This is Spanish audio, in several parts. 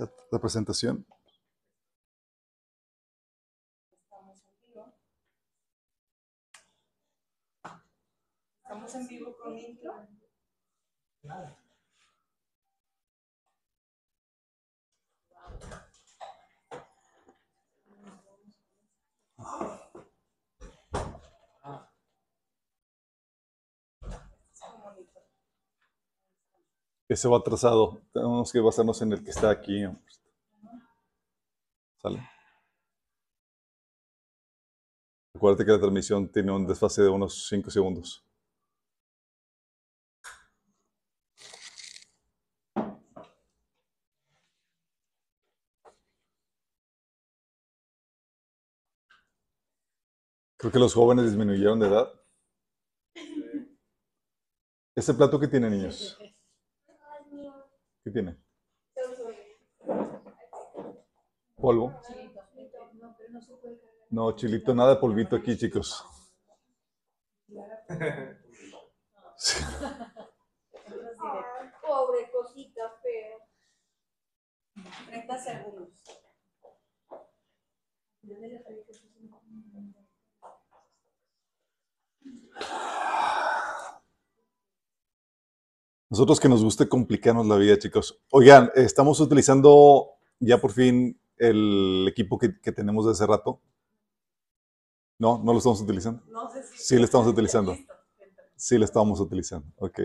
la, la presentación. Estamos en vivo. Estamos en vivo con intro. Ese va atrasado. Tenemos que basarnos en el que está aquí. ¿Sale? Acuérdate que la transmisión tiene un desfase de unos 5 segundos. Creo que los jóvenes disminuyeron de edad. ¿Ese plato qué tiene, niños? ¿Qué tiene? ¿Polvo? No, chilito, nada de polvito aquí, chicos. Sí. Pobre cosita fea. 30 segundos. Nosotros que nos guste complicarnos la vida, chicos. Oigan, estamos utilizando ya por fin el equipo que, que tenemos de hace rato. No, no lo estamos utilizando. No sé si. Sí, lo estamos utilizando. Sí, lo estamos utilizando. Ok.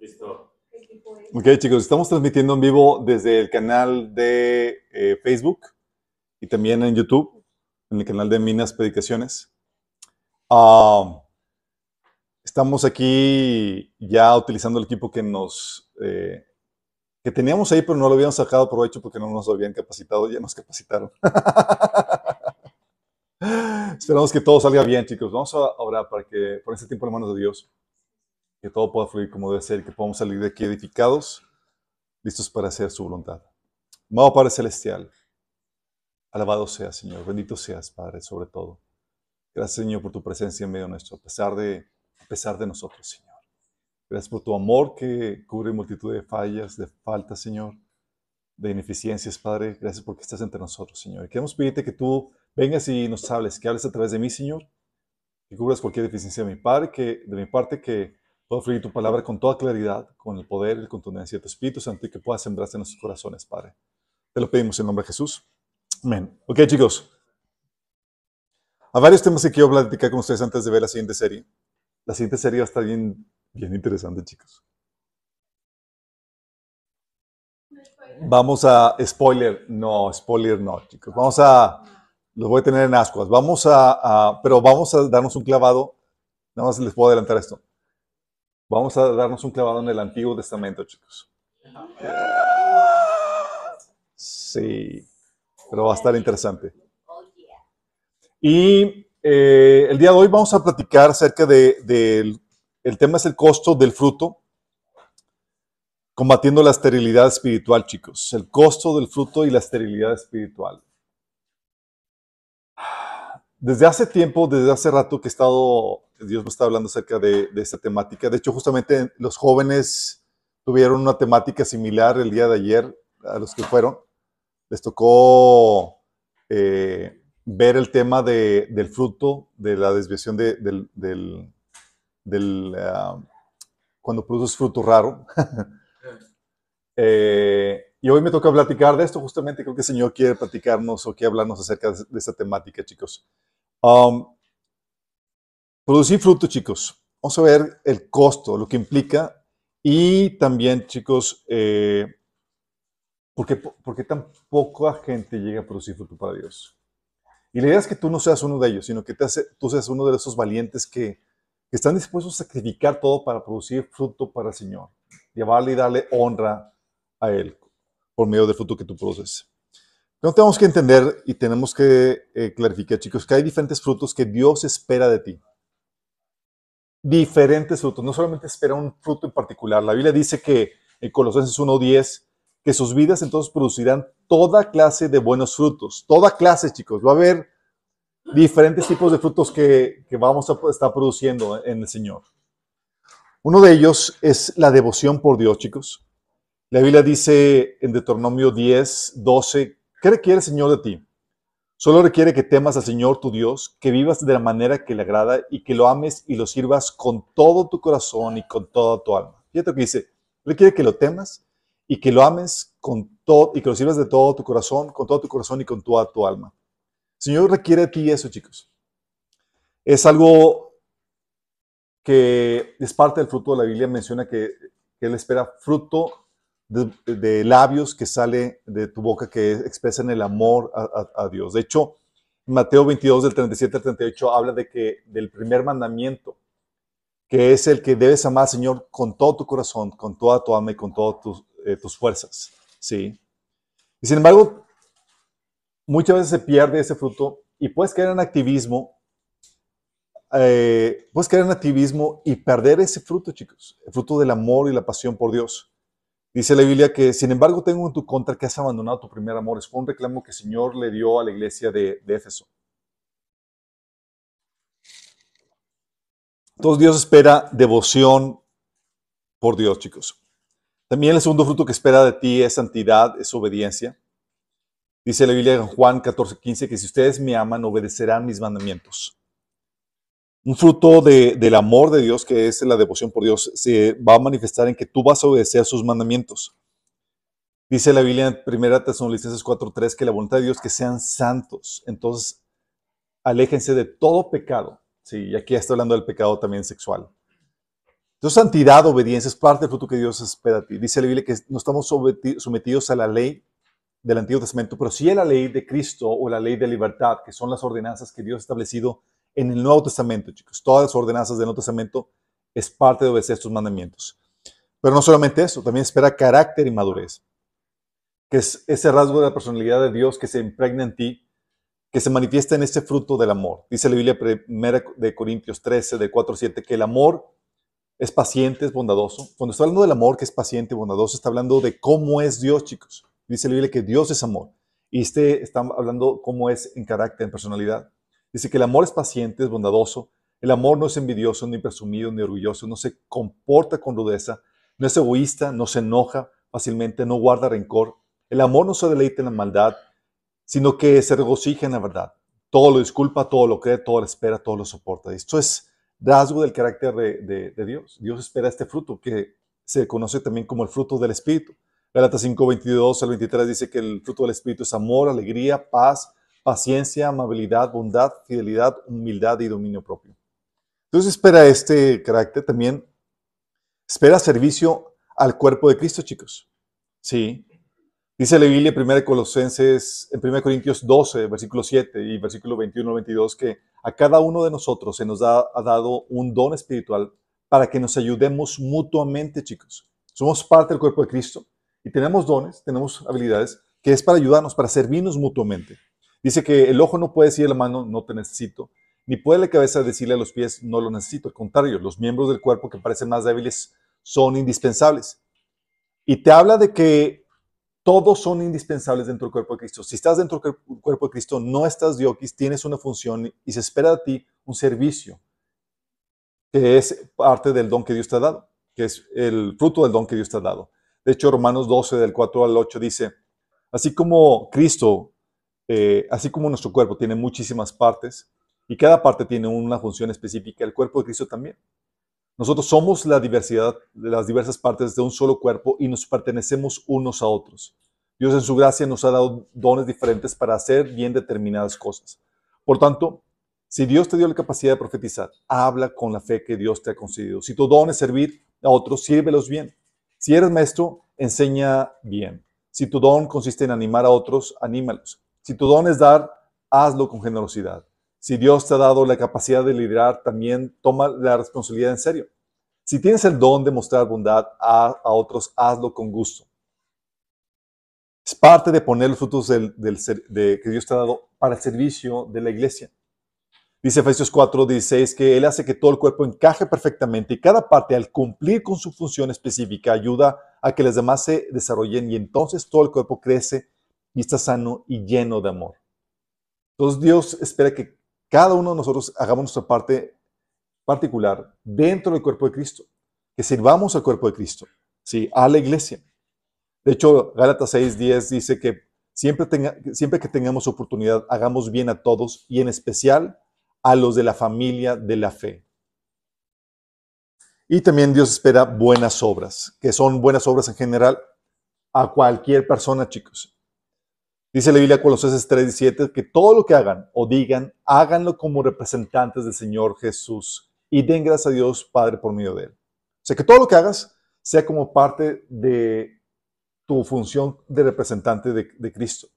Listo. Ok, chicos, estamos transmitiendo en vivo desde el canal de eh, Facebook y también en YouTube, en el canal de Minas Predicaciones. Ah, estamos aquí ya utilizando el equipo que nos eh, que teníamos ahí, pero no lo habíamos sacado provecho porque no nos habían capacitado, ya nos capacitaron. Esperamos que todo salga bien, chicos. Vamos a orar para que por este tiempo en manos de Dios, que todo pueda fluir como debe ser que podamos salir de aquí edificados, listos para hacer su voluntad. Amado Padre Celestial, alabado seas, Señor. Bendito seas, Padre, sobre todo. Gracias, Señor, por tu presencia en medio nuestro, a pesar de, a pesar de nosotros, Señor. Gracias por tu amor que cubre multitud de fallas, de faltas, Señor, de ineficiencias, Padre. Gracias porque estás entre nosotros, Señor. Y queremos pedirte que tú vengas y nos hables, que hables a través de mí, Señor, que cubras cualquier deficiencia de mi, padre, que, de mi parte, que pueda fluir tu palabra con toda claridad, con el poder y la contundencia de tu Espíritu Santo y que pueda sembrarse en nuestros corazones, Padre. Te lo pedimos en nombre de Jesús. Amén. Ok, chicos. A varios temas que quiero platicar con ustedes antes de ver la siguiente serie. La siguiente serie va a estar bien, bien interesante, chicos. Vamos a, spoiler, no, spoiler no, chicos. Vamos a, los voy a tener en ascuas. Vamos a, a- pero vamos a darnos un clavado. Nada más les puedo adelantar esto. Vamos a darnos un clavado en el Antiguo Testamento, chicos. Sí, pero va a estar interesante. Y eh, el día de hoy vamos a platicar acerca de, tema es el costo del fruto, combatiendo la esterilidad espiritual, chicos. El costo del fruto y la esterilidad espiritual. Desde hace tiempo, desde hace rato que he estado, Dios me está hablando acerca de, de esta temática. De hecho, justamente los jóvenes tuvieron una temática similar el día de ayer a los que fueron. Les tocó eh, ver el tema de- del fruto, de la desviación de- del, del- ah, cuando produces fruto raro. Eh, y hoy me toca platicar de esto, justamente creo que el Señor quiere platicarnos o quiere hablarnos acerca de, de esta temática, chicos. Um, producir fruto, chicos. Vamos a ver el costo, lo que implica y también, chicos, eh, ¿por, qué, por qué tan poca gente llega a producir fruto para Dios? Y la idea es que tú no seas uno de ellos, sino que te hace, tú seas uno de esos valientes que, que están dispuestos a sacrificar todo para producir fruto para el Señor, llevarle y darle honra a Él por medio del fruto que tú produces. No tenemos que entender y tenemos que eh, clarificar, chicos, que hay diferentes frutos que Dios espera de ti. Diferentes frutos, no solamente espera un fruto en particular. La Biblia dice que en Colosenses 1.10 que sus vidas entonces producirán toda clase de buenos frutos. Toda clase, chicos. Va a haber diferentes tipos de frutos que, que vamos a estar produciendo en el Señor. Uno de ellos es la devoción por Dios, chicos. La Biblia dice en Deuteronomio 10, 12, ¿qué requiere el Señor de ti? Solo requiere que temas al Señor tu Dios, que vivas de la manera que le agrada y que lo ames y lo sirvas con todo tu corazón y con toda tu alma. Fíjate lo que dice, requiere que lo temas y que lo ames con todo y que lo sirvas de todo tu corazón, con todo tu corazón y con toda tu alma. El Señor requiere de ti eso, chicos. Es algo que es parte del fruto de la Biblia, menciona que, que Él espera fruto de, labios que sale de tu boca que expresan el amor a, Dios. De hecho, Mateo 22 del 37 al 38 habla de que del primer mandamiento, que es el que debes amar al Señor con todo tu corazón, con toda tu alma y con todas tus, eh, tus fuerzas. ¿sí? Y sin embargo, muchas veces se pierde ese fruto y puedes caer en activismo, eh, puedes caer en activismo y perder ese fruto, chicos, el fruto del amor y la pasión por Dios. Dice la Biblia que, sin embargo, tengo en tu contra que has abandonado tu primer amor. Es un reclamo que el Señor le dio a la iglesia de, de Éfeso. Entonces Dios espera devoción por Dios, chicos. También el segundo fruto que espera de ti es santidad, es obediencia. Dice la Biblia en Juan 14, 15 que si ustedes me aman, obedecerán mis mandamientos. Un fruto del amor de Dios, que es la devoción por Dios, se va a manifestar en que tú vas a obedecer sus mandamientos. Dice la Biblia en 1 Tesalonicenses 4:3 que la voluntad de Dios que sean santos. Entonces, aléjense de todo pecado. Sí, y aquí está hablando del pecado también sexual. Entonces, santidad, obediencia es parte del fruto que Dios espera de ti. Dice la Biblia que no estamos sometidos a la ley del Antiguo Testamento, pero sí a la ley de Cristo o la ley de libertad, que son las ordenanzas que Dios ha establecido en el Nuevo Testamento, chicos. Todas las ordenanzas del Nuevo Testamento es parte de obedecer estos mandamientos. Pero no solamente eso, también espera carácter y madurez, que es ese rasgo de la personalidad de Dios que se impregna en ti, que se manifiesta en este fruto del amor. Dice la Biblia primera de Corintios 13, de 4 a 7, que el amor es paciente, es bondadoso. Cuando está hablando del amor que es paciente bondadoso, está hablando de cómo es Dios, chicos. Dice la Biblia que Dios es amor. Y este está hablando cómo es en carácter, en personalidad. Dice que el amor es paciente, es bondadoso. El amor no es envidioso, ni presumido, ni orgulloso. No se comporta con rudeza. No es egoísta, no se enoja fácilmente, no guarda rencor. El amor no se deleita en la maldad, sino que se regocija en la verdad. Todo lo disculpa, todo lo cree, todo lo espera, todo lo soporta. Esto es rasgo del carácter de, Dios. Dios espera este fruto que se conoce también como el fruto del Espíritu. Galatas 5, 22 al 23 dice que el fruto del Espíritu es amor, alegría, paz, paciencia, amabilidad, bondad, fidelidad, humildad y dominio propio. Entonces espera este carácter también, espera servicio al cuerpo de Cristo, chicos. Sí. Dice la Biblia en 1 Colosenses, en 1 Corintios 12, versículo 7 y versículo 21 22, que a cada uno de nosotros se nos ha, dado un don espiritual para que nos ayudemos mutuamente, chicos. Somos parte del cuerpo de Cristo y tenemos dones, tenemos habilidades que es para ayudarnos, para servirnos mutuamente. Dice que el ojo no puede decirle a la mano, no te necesito, ni puede la cabeza decirle a los pies, no lo necesito. Al contrario, los miembros del cuerpo que parecen más débiles son indispensables. Y te habla de que todos son indispensables dentro del cuerpo de Cristo. Si estás dentro del cuerpo de Cristo, no estás diokis, tienes una función y se espera de ti un servicio, que es parte del don que Dios te ha dado, que es el fruto del don que Dios te ha dado. De hecho, Romanos 12, del 4 al 8 dice, así como Cristo eh, así como nuestro cuerpo tiene muchísimas partes y cada parte tiene una función específica, el cuerpo de Cristo también. Nosotros somos la diversidad de las diversas partes de un solo cuerpo y nos pertenecemos unos a otros. Dios en su gracia nos ha dado dones diferentes para hacer bien determinadas cosas. Por tanto, si Dios te dio la capacidad de profetizar, habla con la fe que Dios te ha concedido. Si tu don es servir a otros, sírvelos bien. Si eres maestro, enseña bien. Si tu don consiste en animar a otros, anímalos. Si tu don es dar, hazlo con generosidad. Si Dios te ha dado la capacidad de liderar, también toma la responsabilidad en serio. Si tienes el don de mostrar bondad a, otros, hazlo con gusto. Es parte de poner los frutos del, de, que Dios te ha dado para el servicio de la iglesia. Dice Efesios 4, 16 que Él hace que todo el cuerpo encaje perfectamente y cada parte al cumplir con su función específica ayuda a que las demás se desarrollen y entonces todo el cuerpo crece y está sano y lleno de amor. Entonces Dios espera que cada uno de nosotros hagamos nuestra parte particular dentro del cuerpo de Cristo, que sirvamos al cuerpo de Cristo, ¿sí? a la iglesia. De hecho, Gálatas 6:10 dice que siempre, siempre que tengamos oportunidad, hagamos bien a todos y en especial a los de la familia de la fe. Y también Dios espera buenas obras, que son buenas obras en general a cualquier persona, chicos. Dice la Biblia Colosenses 3:17 que todo lo que hagan o digan, háganlo como representantes del Señor Jesús y den gracias a Dios Padre por medio de él. O sea, que todo lo que hagas sea como parte de tu función de representante de, Cristo.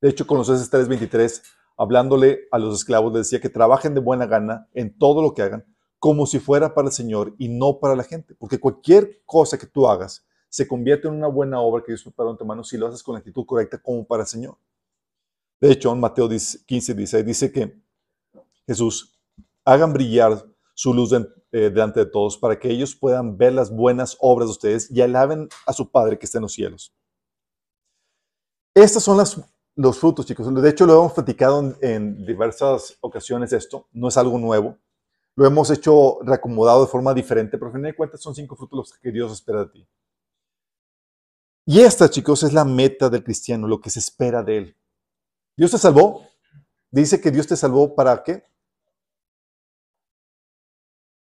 De hecho, Colosenses 3:23, hablándole a los esclavos, les decía que trabajen de buena gana en todo lo que hagan, como si fuera para el Señor y no para la gente. Porque cualquier cosa que tú hagas se convierte en una buena obra que Dios preparó en tu mano si lo haces con la actitud correcta como para el Señor. De hecho, en Mateo 15, dice, dice que Jesús, hagan brillar su luz eh, delante de todos para que ellos puedan ver las buenas obras de ustedes y alaben a su Padre que está en los cielos. Estas son los frutos, chicos. De hecho, lo hemos platicado en, en diversas ocasiones esto. No es algo nuevo. Lo hemos hecho reacomodado de forma diferente, pero al final de cuentas son cinco frutos los que Dios espera de ti. Y esta, chicos, es la meta del cristiano, lo que se espera de él. Dios te salvó. Dice que Dios te salvó para qué?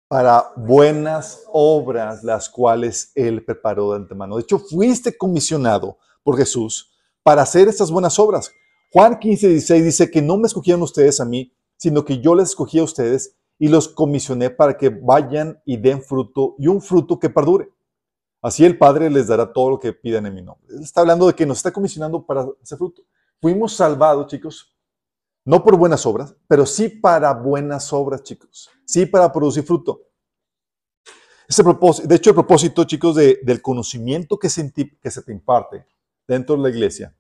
Para buenas obras, las cuales Él preparó de antemano. De hecho, fuiste comisionado por Jesús para hacer estas buenas obras. Juan 15, 16 dice que no me escogieron ustedes a mí, sino que yo les escogí a ustedes y los comisioné para que vayan y den fruto y un fruto que perdure. Así el Padre les dará todo lo que pidan en mi nombre. Está hablando de que nos está comisionando para ese fruto. Fuimos salvados, chicos, no por buenas obras, pero sí para buenas obras, chicos. Sí para producir fruto. Ese propósito, de hecho, el propósito, chicos, del conocimiento que se, te imparte dentro de la iglesia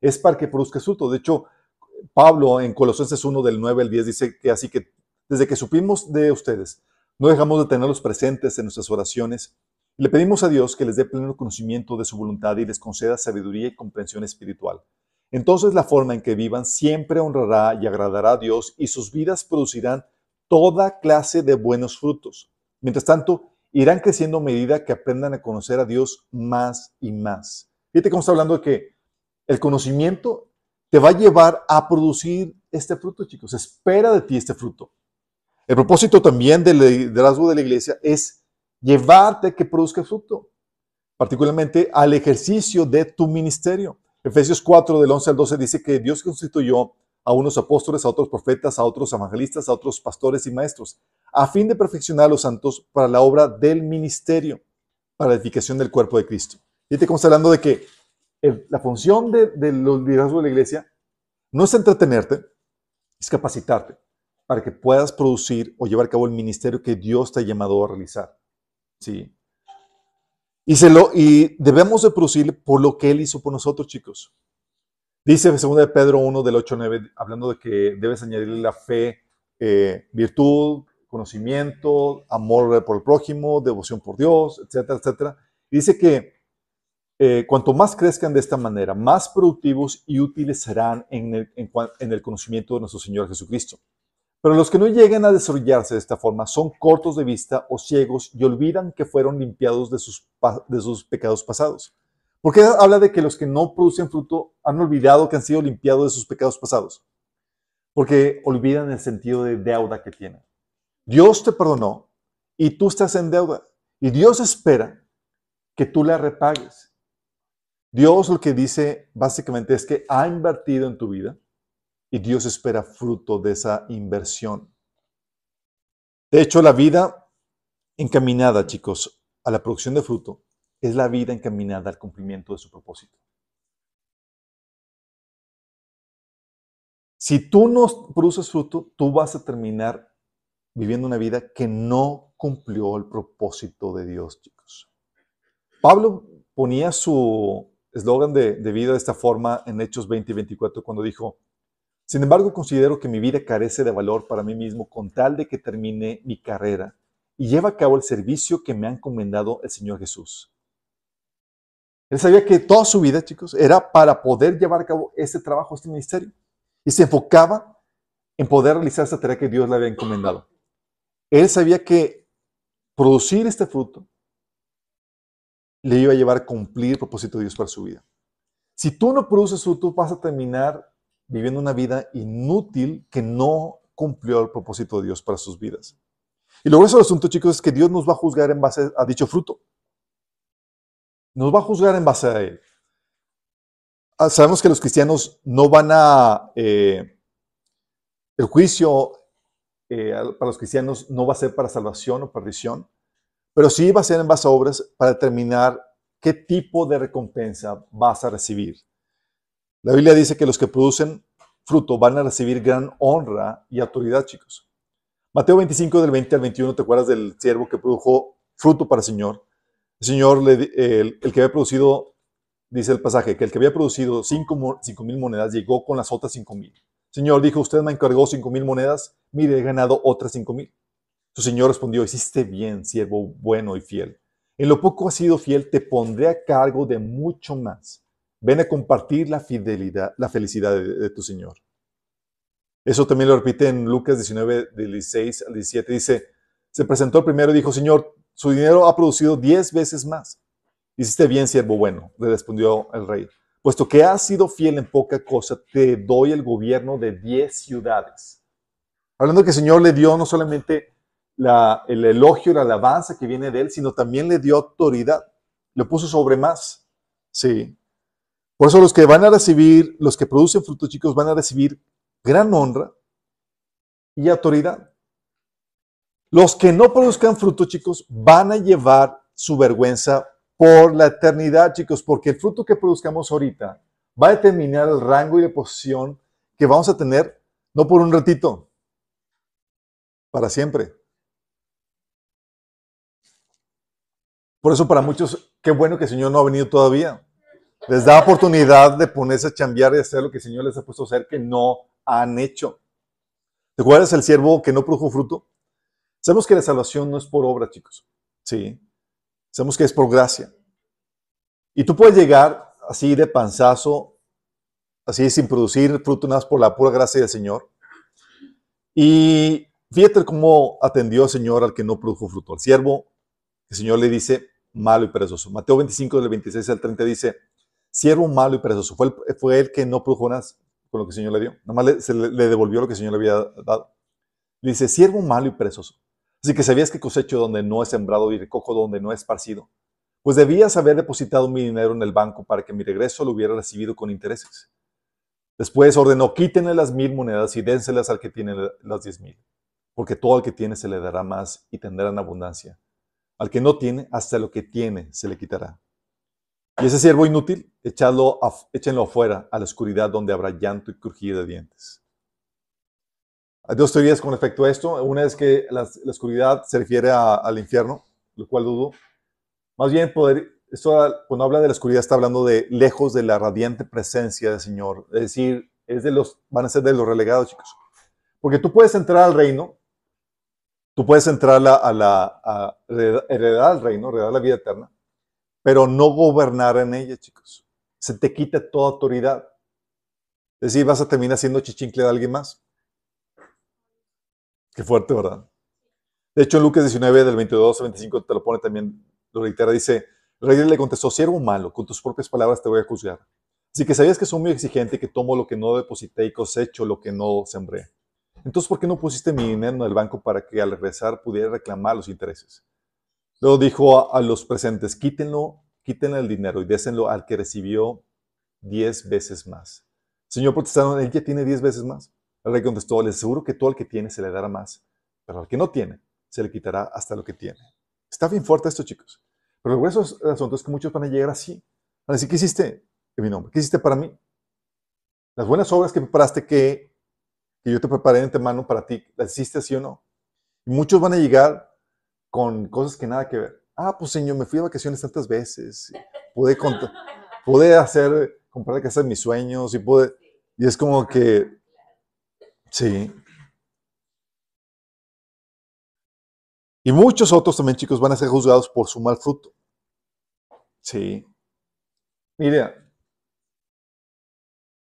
es para que produzca fruto. De hecho, Pablo en Colosenses 1 del 9 al 10 dice que así que desde que supimos de ustedes, no dejamos de tenerlos presentes en nuestras oraciones le pedimos a Dios que les dé pleno conocimiento de su voluntad y les conceda sabiduría y comprensión espiritual. Entonces la forma en que vivan siempre honrará y agradará a Dios y sus vidas producirán toda clase de buenos frutos. Mientras tanto, irán creciendo a medida que aprendan a conocer a Dios más y más. Fíjate cómo está hablando de que el conocimiento te va a llevar a producir este fruto, chicos. Espera de ti este fruto. El propósito también del liderazgo de la iglesia es llevarte que produzca fruto, particularmente al ejercicio de tu ministerio. Efesios 4 del 11 al 12 dice que Dios constituyó a unos apóstoles, a otros profetas, a otros evangelistas, a otros pastores y maestros, a fin de perfeccionar a los santos para la obra del ministerio, para la edificación del cuerpo de Cristo. Y te está hablando de que la función de, de los liderazgos de la iglesia no es entretenerte, es capacitarte para que puedas producir o llevar a cabo el ministerio que Dios te ha llamado a realizar. ¿Sí? Y, se lo, y debemos de producir por lo que Él hizo por nosotros, chicos. Dice 2 de Pedro 1 del 8 9, hablando de que debes añadirle la fe, eh, virtud, conocimiento, amor por el prójimo, devoción por Dios, etcétera, etcétera. dice que eh, cuanto más crezcan de esta manera, más productivos y útiles serán en el, en el conocimiento de nuestro Señor Jesucristo. Pero los que no llegan a desarrollarse de esta forma son cortos de vista o ciegos y olvidan que fueron limpiados de sus, de sus pecados pasados. ¿Por qué habla de que los que no producen fruto han olvidado que han sido limpiados de sus pecados pasados? Porque olvidan el sentido de deuda que tienen. Dios te perdonó y tú estás en deuda. Y Dios espera que tú la repagues. Dios lo que dice básicamente es que ha invertido en tu vida y Dios espera fruto de esa inversión. De hecho, la vida encaminada, chicos, a la producción de fruto es la vida encaminada al cumplimiento de su propósito. Si tú no produces fruto, tú vas a terminar viviendo una vida que no cumplió el propósito de Dios, chicos. Pablo ponía su eslogan de, de, vida de esta forma en Hechos 20 y 24 cuando dijo, sin embargo, considero que mi vida carece de valor para mí mismo con tal de que termine mi carrera y lleve a cabo el servicio que me ha encomendado el Señor Jesús. Él sabía que toda su vida, chicos, era para poder llevar a cabo este trabajo, este ministerio. Y se enfocaba en poder realizar esta tarea que Dios le había encomendado. Él sabía que producir este fruto le iba a llevar a cumplir el propósito de Dios para su vida. Si tú no produces fruto, vas a terminar viviendo una vida inútil que no cumplió el propósito de Dios para sus vidas. Y lo grueso del asunto, chicos, es que Dios nos va a juzgar en base a dicho fruto. Nos va a juzgar en base a él. Ah, sabemos que los cristianos no van a... Eh, el juicio eh, para los cristianos no va a ser para salvación o perdición, pero sí va a ser en base a obras para determinar qué tipo de recompensa vas a recibir. La Biblia dice que los que producen fruto van a recibir gran honra y autoridad, chicos. Mateo 25 del 20 al 21, ¿te acuerdas del siervo que produjo fruto para el Señor? El Señor, el, que había producido, dice el pasaje, que el que había producido 5 mil monedas llegó con las otras 5 mil. Señor dijo, usted me encargó 5 mil monedas, mire, he ganado otras 5 mil. Su Señor respondió, hiciste bien, siervo bueno y fiel. En lo poco has sido fiel, te pondré a cargo de mucho más. Ven a compartir la fidelidad, la felicidad de, tu Señor. Eso también lo repite en Lucas 19, 16 al 17. Dice, se presentó el primero y dijo, Señor, su dinero ha producido diez veces más. Hiciste bien, siervo bueno, le respondió el rey. Puesto que has sido fiel en poca cosa, te doy el gobierno de diez ciudades. Hablando que el Señor le dio no solamente el elogio la alabanza que viene de él, sino también le dio autoridad. Le puso sobre más. Sí. Por eso los que van a recibir, los que producen frutos chicos, van a recibir gran honra y autoridad. Los que no produzcan fruto, chicos, van a llevar su vergüenza por la eternidad, chicos, porque el fruto que produzcamos ahorita va a determinar el rango y la posición que vamos a tener, no por un ratito, para siempre. Por eso para muchos, qué bueno que el Señor no ha venido todavía. Les da oportunidad de ponerse a chambear y hacer lo que el Señor les ha puesto a hacer que no han hecho. ¿Te acuerdas el siervo que no produjo fruto? Sabemos que la salvación no es por obra, chicos. Sí. Sabemos que es por gracia. Y tú puedes llegar así de panzazo, así sin producir fruto nada más por la pura gracia del Señor. Y fíjate cómo atendió el Señor al que no produjo fruto. El siervo, el Señor le dice, malo y perezoso. Mateo 25, del 26 al 30 dice, siervo malo y perezoso. Fue el, fue el que no produjo nada con lo que el Señor le dio. Nada más le, devolvió lo que el Señor le había dado. Le dice, siervo malo y perezoso. Así que sabías que cosecho donde no es sembrado y recojo donde no es esparcido. Pues debías haber depositado mi dinero en el banco para que mi regreso lo hubiera recibido con intereses. Después ordenó, quítenle las mil monedas y dénselas al que tiene las diez mil, porque todo el que tiene se le dará más y tendrá en abundancia. Al que no tiene, hasta lo que tiene se le quitará. Y ese siervo inútil, échalo échenlo afuera, a la oscuridad donde habrá llanto y crujir de dientes. Hay dos teorías con respecto a esto. Una es que la, oscuridad se refiere al infierno, lo cual dudo. Más bien, poder, esto, cuando habla de la oscuridad está hablando de lejos de la radiante presencia del Señor. Es decir, es de los, van a ser de los relegados, chicos. Porque tú puedes entrar al reino, Tú puedes entrar a, la, heredar el reino, heredar la vida eterna, pero no gobernar en ella, chicos. Se te quita toda autoridad. Es decir, vas a terminar siendo chichincle de alguien más. Qué fuerte, ¿verdad? De hecho, en Lucas 19, del 22 al 25, te lo pone también, lo reitera, dice, el rey le contestó, siervo malo, con tus propias palabras te voy a juzgar. Así que sabías que soy muy exigente, que tomo lo que no deposité y cosecho lo que no sembré. Entonces, ¿por qué no pusiste mi dinero en el banco para que al regresar pudiera reclamar los intereses? Luego dijo a, los presentes, quítenlo, quítenle el dinero y désenlo al que recibió diez veces más. Señor protestaron, él ya tiene diez veces más. El rey contestó, les aseguro que todo el que tiene se le dará más, pero al que no tiene se le quitará hasta lo que tiene. Está bien fuerte esto, chicos. Pero el grueso asunto es que muchos van a llegar así. Van a decir, ¿qué hiciste en mi nombre? ¿Qué hiciste para mí? Las buenas obras que preparaste, que que yo te preparé de antemano para ti, ¿las hiciste así o no? Muchos van a llegar con cosas que nada que ver. Ah, pues señor, me fui de vacaciones tantas veces, pude, pude hacer, comprar la casa de mis sueños y pude, y es como que, sí. Y muchos otros también, chicos, van a ser juzgados por su mal fruto. Sí. Mira,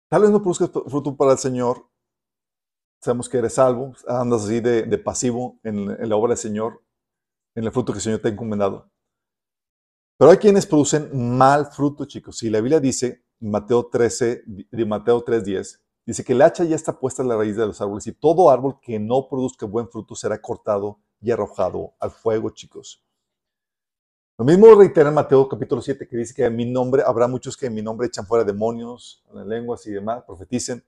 tal vez no produzcas fruto para el Señor, sabemos que eres salvo, andas así de, pasivo en, la obra del Señor, en el fruto que el Señor te ha encomendado. Pero hay quienes producen mal fruto, chicos. Si la Biblia dice, Mateo 13, de Mateo 3.10, dice que el hacha ya está puesta en la raíz de los árboles y todo árbol que no produzca buen fruto será cortado y arrojado al fuego, chicos. Lo mismo reitera en Mateo capítulo 7, que dice que en mi nombre habrá muchos que en mi nombre echan fuera demonios, en lenguas y demás, profeticen.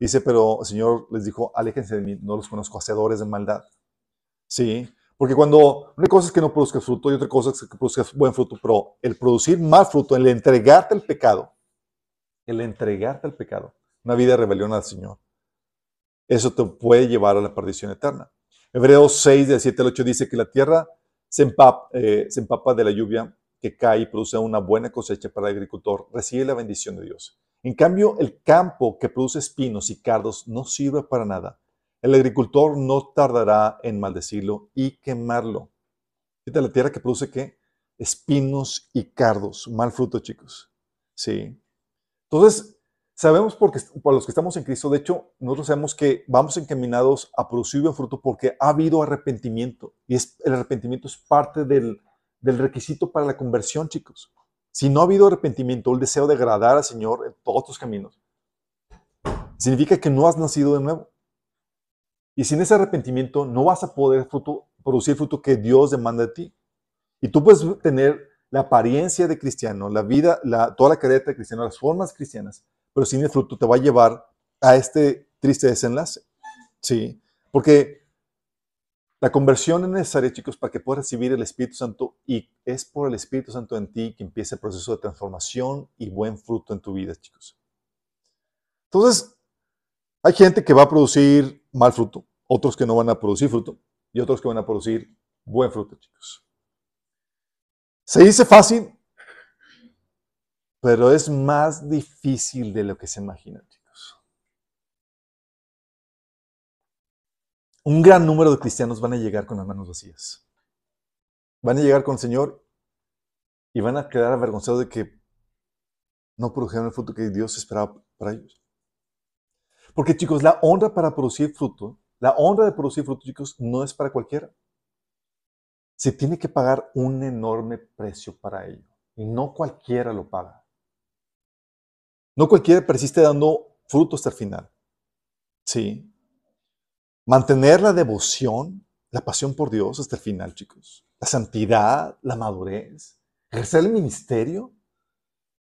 Dice, pero el Señor les dijo, aléjense de mí, no los conozco, hacedores de maldad. Sí, porque cuando una cosa es que no produzca fruto y otra cosa es que produzca buen fruto, pero el producir mal fruto, el entregarte al pecado, el entregarte al pecado, una vida de rebelión al Señor, eso te puede llevar a la perdición eterna. Hebreos 6, del 7 al 8 dice que la tierra se empapa, eh, se empapa de la lluvia que cae y produce una buena cosecha para el agricultor, recibe la bendición de Dios. En cambio, el campo que produce espinos y cardos no sirve para nada el agricultor no tardará en maldecirlo y quemarlo. Fíjate la tierra que produce qué? Espinos y cardos, mal fruto, chicos. Sí. Entonces, sabemos porque, por los que estamos en Cristo, de hecho, nosotros sabemos que vamos encaminados a producir buen fruto porque ha habido arrepentimiento. Y es, el arrepentimiento es parte del, del requisito para la conversión, chicos. Si no ha habido arrepentimiento, el deseo de agradar al Señor en todos tus caminos, significa que no has nacido de nuevo. Y sin ese arrepentimiento no vas a poder producir fruto que Dios demanda de ti. Y tú puedes tener la apariencia de cristiano, la vida, la, toda la careta de cristiano, las formas cristianas, pero sin el fruto te va a llevar a este triste desenlace. ¿Sí? Porque la conversión es necesaria, chicos, para que puedas recibir el Espíritu Santo y es por el Espíritu Santo en ti que empieza el proceso de transformación y buen fruto en tu vida, chicos. Entonces, hay gente que va a producir mal fruto, otros que no van a producir fruto y otros que van a producir buen fruto, chicos. Se dice fácil, pero es más difícil de lo que se imagina, chicos. Un gran número de cristianos van a llegar con las manos vacías. Van a llegar con el Señor y van a quedar avergonzados de que no produjeron el fruto que Dios esperaba para ellos. Porque chicos, la honra para producir fruto, la honra de producir fruto, chicos, no es para cualquiera. Se tiene que pagar un enorme precio para ello. Y no cualquiera lo paga. No cualquiera persiste dando fruto hasta el final. Sí. Mantener la devoción, la pasión por Dios hasta el final, chicos. La santidad, la madurez, ejercer el ministerio,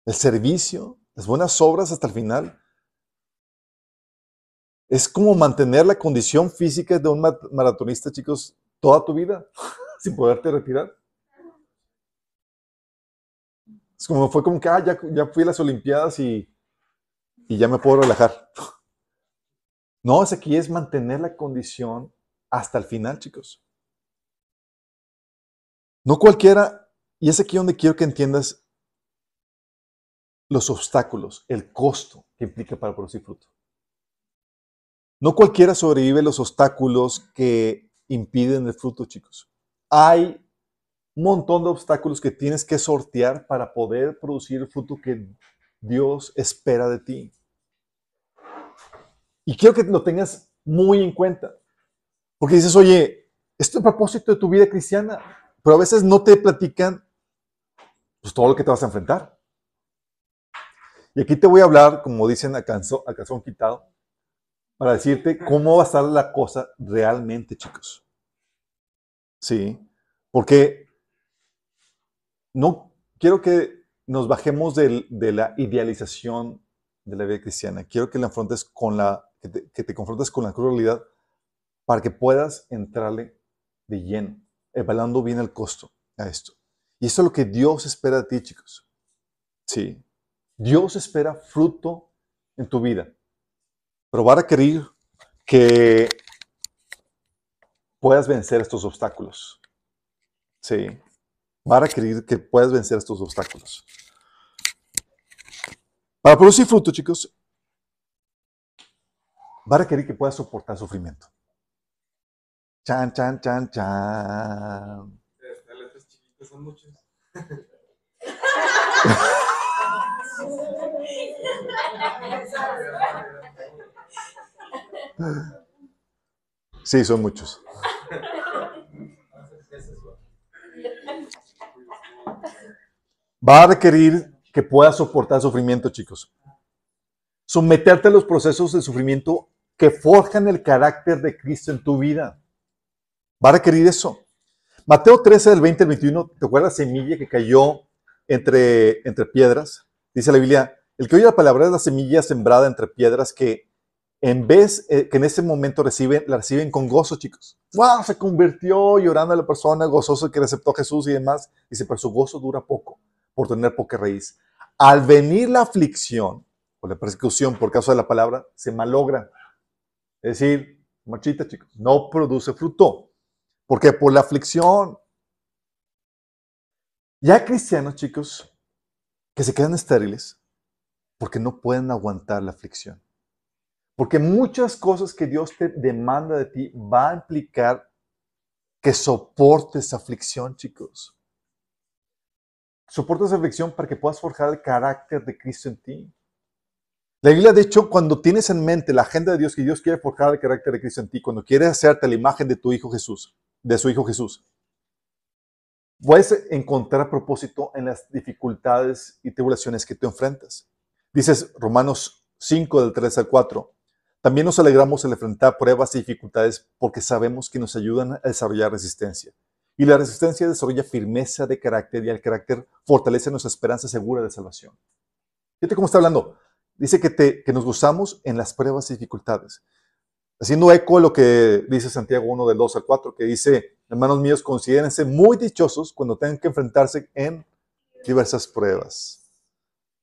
el servicio, las buenas obras hasta el final es como mantener la condición física de un maratonista, chicos, toda tu vida, sin poderte retirar. Es como, fue como que, ah, ya, fui a las Olimpiadas y, y ya me puedo relajar. No, es aquí es mantener la condición hasta el final, chicos. No cualquiera, y es aquí donde quiero que entiendas los obstáculos, el costo que implica para producir fruto. No cualquiera sobrevive los obstáculos que impiden el fruto, chicos. Hay un montón de obstáculos que tienes que sortear para poder producir el fruto que Dios espera de ti. Y quiero que lo tengas muy en cuenta. Porque dices, oye, esto es el propósito de tu vida cristiana, pero a veces no te platican pues, todo lo que te vas a enfrentar. Y aquí te voy a hablar, como dicen a canzón, a canzón quitado, para decirte cómo va a estar la cosa realmente, chicos. Sí, porque no quiero que nos bajemos de, la idealización de la vida cristiana. Quiero que te confrontes con la crueldad para que puedas entrarle de lleno, evaluando bien el costo a esto. Y eso es lo que Dios espera de ti, chicos. Sí. Dios espera fruto en tu vida. Pero va a requerir que puedas vencer estos obstáculos. Sí. Va a requerir que puedas vencer estos obstáculos. Para producir fruto, chicos, va a requerir que puedas soportar sufrimiento. Chan, chan, chan, chan. Las letras chiquitas son muchas. Sí, son muchos. va a requerir que puedas soportar sufrimiento, chicos. Someterte a los procesos de sufrimiento que forjan el carácter de Cristo en tu vida. Va a requerir eso. Mateo 13, del 20 al 21, ¿te acuerdas la semilla que cayó entre, entre piedras? Dice la Biblia, el que oye la palabra es la semilla sembrada entre piedras que en vez eh, que en ese momento reciben, la reciben con gozo, chicos. ¡Wow! Se convirtió llorando a la persona, gozoso que aceptó a Jesús y demás. Dice, pero su gozo dura poco, por tener poca raíz. Al venir la aflicción o la persecución por causa de la palabra, se malogra. Es decir, marchita, chicos, no produce fruto. porque Por la aflicción. Ya cristianos, chicos, que se quedan estériles porque no pueden aguantar la aflicción. Porque muchas cosas que Dios te demanda de ti va a implicar que soportes aflicción, chicos. Soportes aflicción para que puedas forjar el carácter de Cristo en ti. La Biblia, de hecho, cuando tienes en mente la agenda de Dios, que Dios quiere forjar el carácter de Cristo en ti, cuando quiere hacerte la imagen de tu Hijo Jesús, de su Hijo Jesús, puedes encontrar propósito en las dificultades y tribulaciones que tú enfrentas. Dices Romanos 5 del 3 al 4. También nos alegramos al enfrentar pruebas y dificultades porque sabemos que nos ayudan a desarrollar resistencia. Y la resistencia desarrolla firmeza de carácter y el carácter fortalece nuestra esperanza segura de salvación. Fíjate cómo está hablando. Dice que, te, que nos gozamos en las pruebas y dificultades. Haciendo eco a lo que dice Santiago 1 del 2 al 4, que dice, hermanos míos, considérense muy dichosos cuando tengan que enfrentarse en diversas pruebas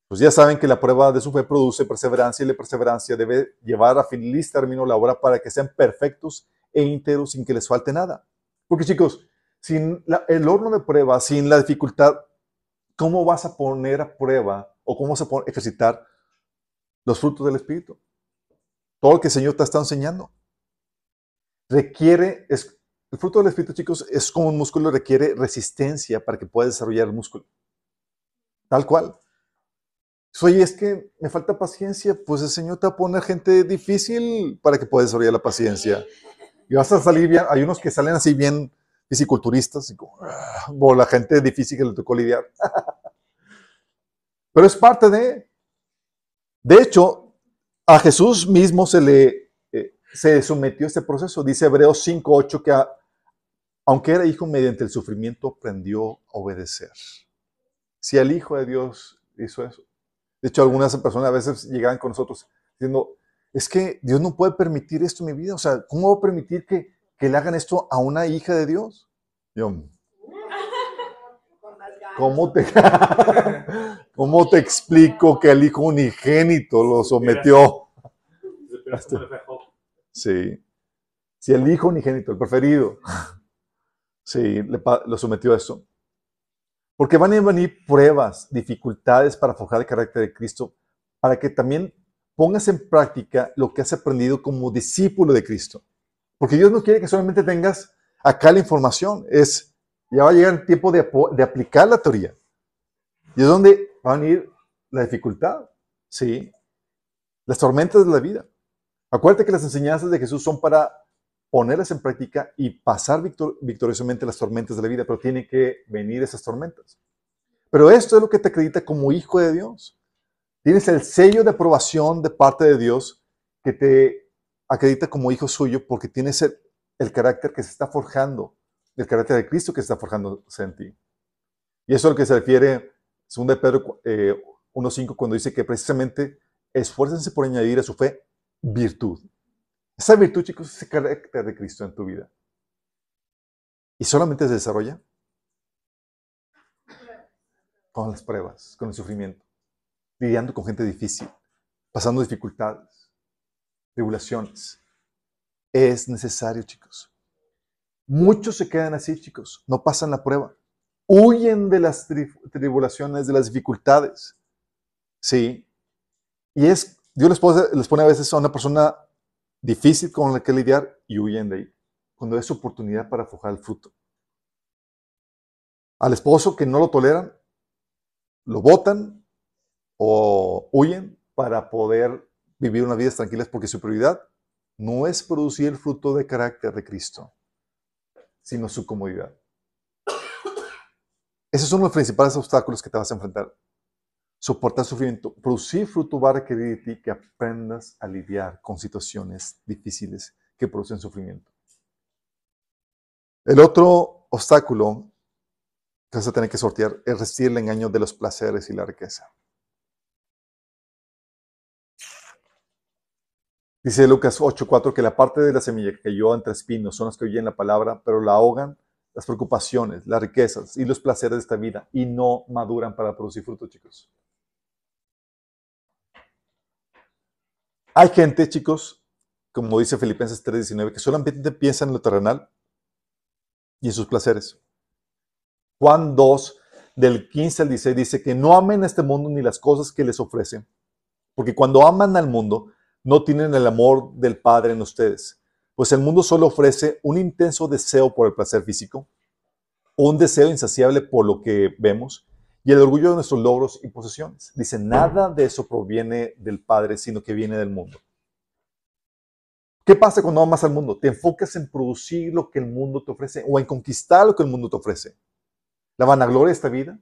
pues ya saben que la prueba de su fe produce perseverancia y la perseverancia debe llevar a feliz término la obra para que sean perfectos e íntegros sin que les falte nada. Porque chicos, sin el horno de prueba, sin la dificultad, ¿cómo vas a poner a prueba o cómo vas a ejercitar los frutos del Espíritu? Todo lo que el Señor te está enseñando. Requiere, es, el fruto del Espíritu, chicos, es como un músculo, requiere resistencia para que pueda desarrollar el músculo. Tal cual. Oye, es que me falta paciencia. Pues el Señor te va a poner gente difícil para que puedas desarrollar la paciencia. Y vas a salir bien. Hay unos que salen así bien fisiculturistas, como, ah, o la gente difícil que le tocó lidiar. Pero es parte de. De hecho, a Jesús mismo se le eh, se sometió a este proceso. Dice Hebreos 5:8 que aunque era hijo, mediante el sufrimiento aprendió a obedecer. Si el Hijo de Dios hizo eso, de hecho, algunas personas a veces llegaban con nosotros diciendo, es que Dios no puede permitir esto en mi vida. O sea, ¿cómo va a permitir que, que le hagan esto a una hija de Dios? Yo, ¿cómo te, ¿cómo te explico que el hijo unigénito lo sometió? Sí. Si el hijo unigénito, el preferido, sí, le, lo sometió a eso. Porque van a venir pruebas, dificultades para forjar el carácter de Cristo, para que también pongas en práctica lo que has aprendido como discípulo de Cristo. Porque Dios no quiere que solamente tengas acá la información, es, ya va a llegar el tiempo de, aplicar la teoría. Y es donde va a venir la dificultad, ¿sí? Las tormentas de la vida. Acuérdate que las enseñanzas de Jesús son para ponerlas en práctica y pasar victoriosamente las tormentas de la vida, pero tiene que venir esas tormentas. Pero esto es lo que te acredita como hijo de Dios. Tienes el sello de aprobación de parte de Dios que te acredita como hijo suyo porque tienes el, carácter que se está forjando, el carácter de Cristo que se está forjando en ti. Y eso es lo que se refiere, 2 de Pedro 1.5, eh, cuando dice que precisamente esfuércense por añadir a su fe virtud. Esa virtud, chicos, es el carácter de Cristo en tu vida. ¿Y solamente se desarrolla? Con las pruebas, con el sufrimiento, lidiando con gente difícil, pasando dificultades, tribulaciones. Es necesario, chicos. Muchos se quedan así, chicos, no pasan la prueba. Huyen de las tribulaciones, de las dificultades. Sí. Y es, Dios les pone a veces a una persona difícil con la que lidiar y huyen de ahí. Cuando es oportunidad para forjar el fruto. Al esposo que no lo toleran, lo botan o huyen para poder vivir unas vidas tranquilas porque su prioridad no es producir el fruto de carácter de Cristo, sino su comodidad. Esos son los principales obstáculos que te vas a enfrentar. Soportar sufrimiento, producir fruto va a requerir que aprendas a lidiar con situaciones difíciles que producen sufrimiento. El otro obstáculo que vas a tener que sortear es resistir el engaño de los placeres y la riqueza. Dice Lucas 8:4 que la parte de la semilla que cayó entre espinos son las que oyen la palabra, pero la ahogan las preocupaciones, las riquezas y los placeres de esta vida y no maduran para producir fruto, chicos. Hay gente, chicos, como dice Filipenses 3:19, que solamente piensa en lo terrenal y en sus placeres. Juan 2, del 15 al 16, dice que no amen este mundo ni las cosas que les ofrecen, porque cuando aman al mundo, no tienen el amor del Padre en ustedes, pues el mundo solo ofrece un intenso deseo por el placer físico, un deseo insaciable por lo que vemos y el orgullo de nuestros logros y posesiones. Dice, nada de eso proviene del Padre, sino que viene del mundo. ¿Qué pasa cuando amas al mundo? Te enfocas en producir lo que el mundo te ofrece o en conquistar lo que el mundo te ofrece. La vanagloria de esta vida,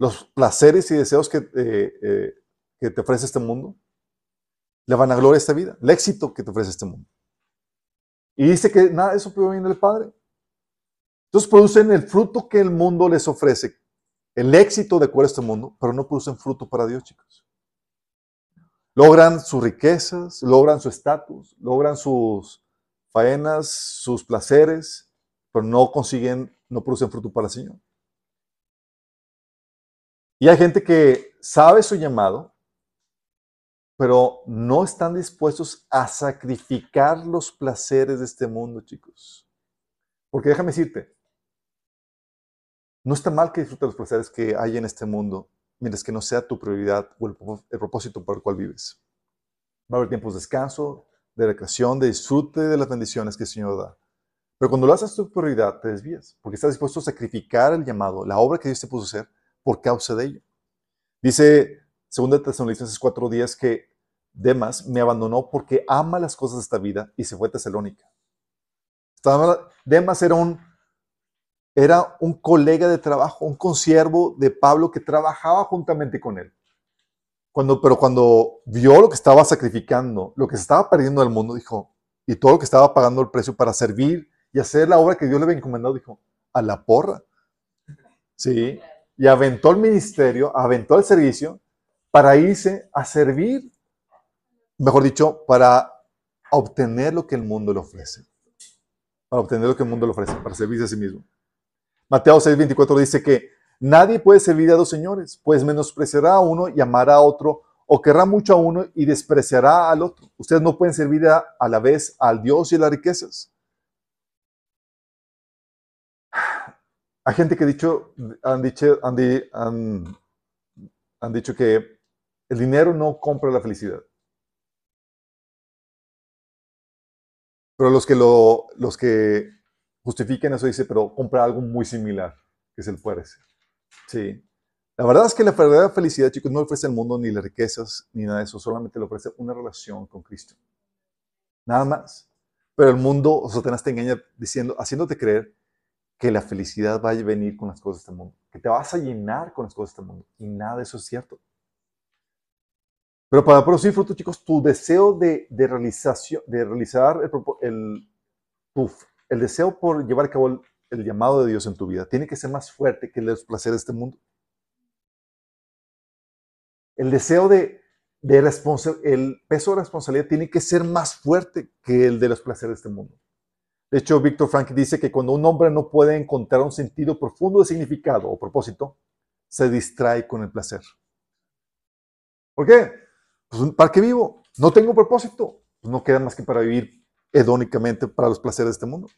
los placeres y deseos que, eh, eh, que te ofrece este mundo, la vanagloria de esta vida, el éxito que te ofrece este mundo. Y dice que nada de eso proviene del Padre. Entonces producen el fruto que el mundo les ofrece, el éxito de acuerdo a este mundo, pero no producen fruto para Dios, chicos. Logran sus riquezas, logran su estatus, logran sus faenas, sus placeres, pero no consiguen, no producen fruto para el Señor. Y hay gente que sabe su llamado, pero no están dispuestos a sacrificar los placeres de este mundo, chicos. Porque déjame decirte, no está mal que disfrutes los placeres que hay en este mundo, mientras que no sea tu prioridad o el, propósito por el cual vives. Va a haber tiempos de descanso, de recreación, de disfrute de las bendiciones que el Señor da. Pero cuando lo haces tu prioridad, te desvías, porque estás dispuesto a sacrificar el llamado, la obra que Dios te puso a hacer, por causa de ello. Dice 2 Tesalonicenses 4 días que Demas me abandonó porque ama las cosas de esta vida y se fue a Tesalónica. Demas era un, era un colega de trabajo, un consiervo de Pablo que trabajaba juntamente con él. Cuando, pero cuando vio lo que estaba sacrificando, lo que se estaba perdiendo del mundo, dijo, y todo lo que estaba pagando el precio para servir y hacer la obra que Dios le había encomendado, dijo, a la porra. Sí, y aventó el ministerio, aventó el servicio para irse a servir mejor dicho, para obtener lo que el mundo le ofrece. Para obtener lo que el mundo le ofrece, para servirse a sí mismo. Mateo 6:24 dice que nadie puede servir a dos señores, pues menospreciará a uno y amará a otro, o querrá mucho a uno y despreciará al otro. Ustedes no pueden servir a, la vez al Dios y a las riquezas. Hay gente que dicho, han, dicho, han, han dicho que el dinero no compra la felicidad. Pero los que, lo, los que justifiquen eso dice, pero compra algo muy similar, que es el fuerza. Sí. La verdad es que la verdadera felicidad, chicos, no ofrece el mundo ni las riquezas ni nada de eso, solamente le ofrece una relación con Cristo. Nada más. Pero el mundo, Satanás te engaña diciendo, haciéndote creer que la felicidad va a venir con las cosas de este mundo, que te vas a llenar con las cosas de este mundo. Y nada de eso es cierto. Pero para producir fruto, chicos, tu deseo de, realización, de realizar el, el, deseo por llevar a cabo el, llamado de Dios en tu vida tiene que ser más fuerte que los placeres de este mundo. El deseo de, de el peso de responsabilidad tiene que ser más fuerte que el de los placeres de este mundo. De hecho, Víctor Frank dice que cuando un hombre no puede encontrar un sentido profundo de significado o propósito, se distrae con el placer. ¿Por qué? Pues, ¿para qué vivo? No tengo propósito. No queda más que para vivir hedónicamente para los placeres de este mundo.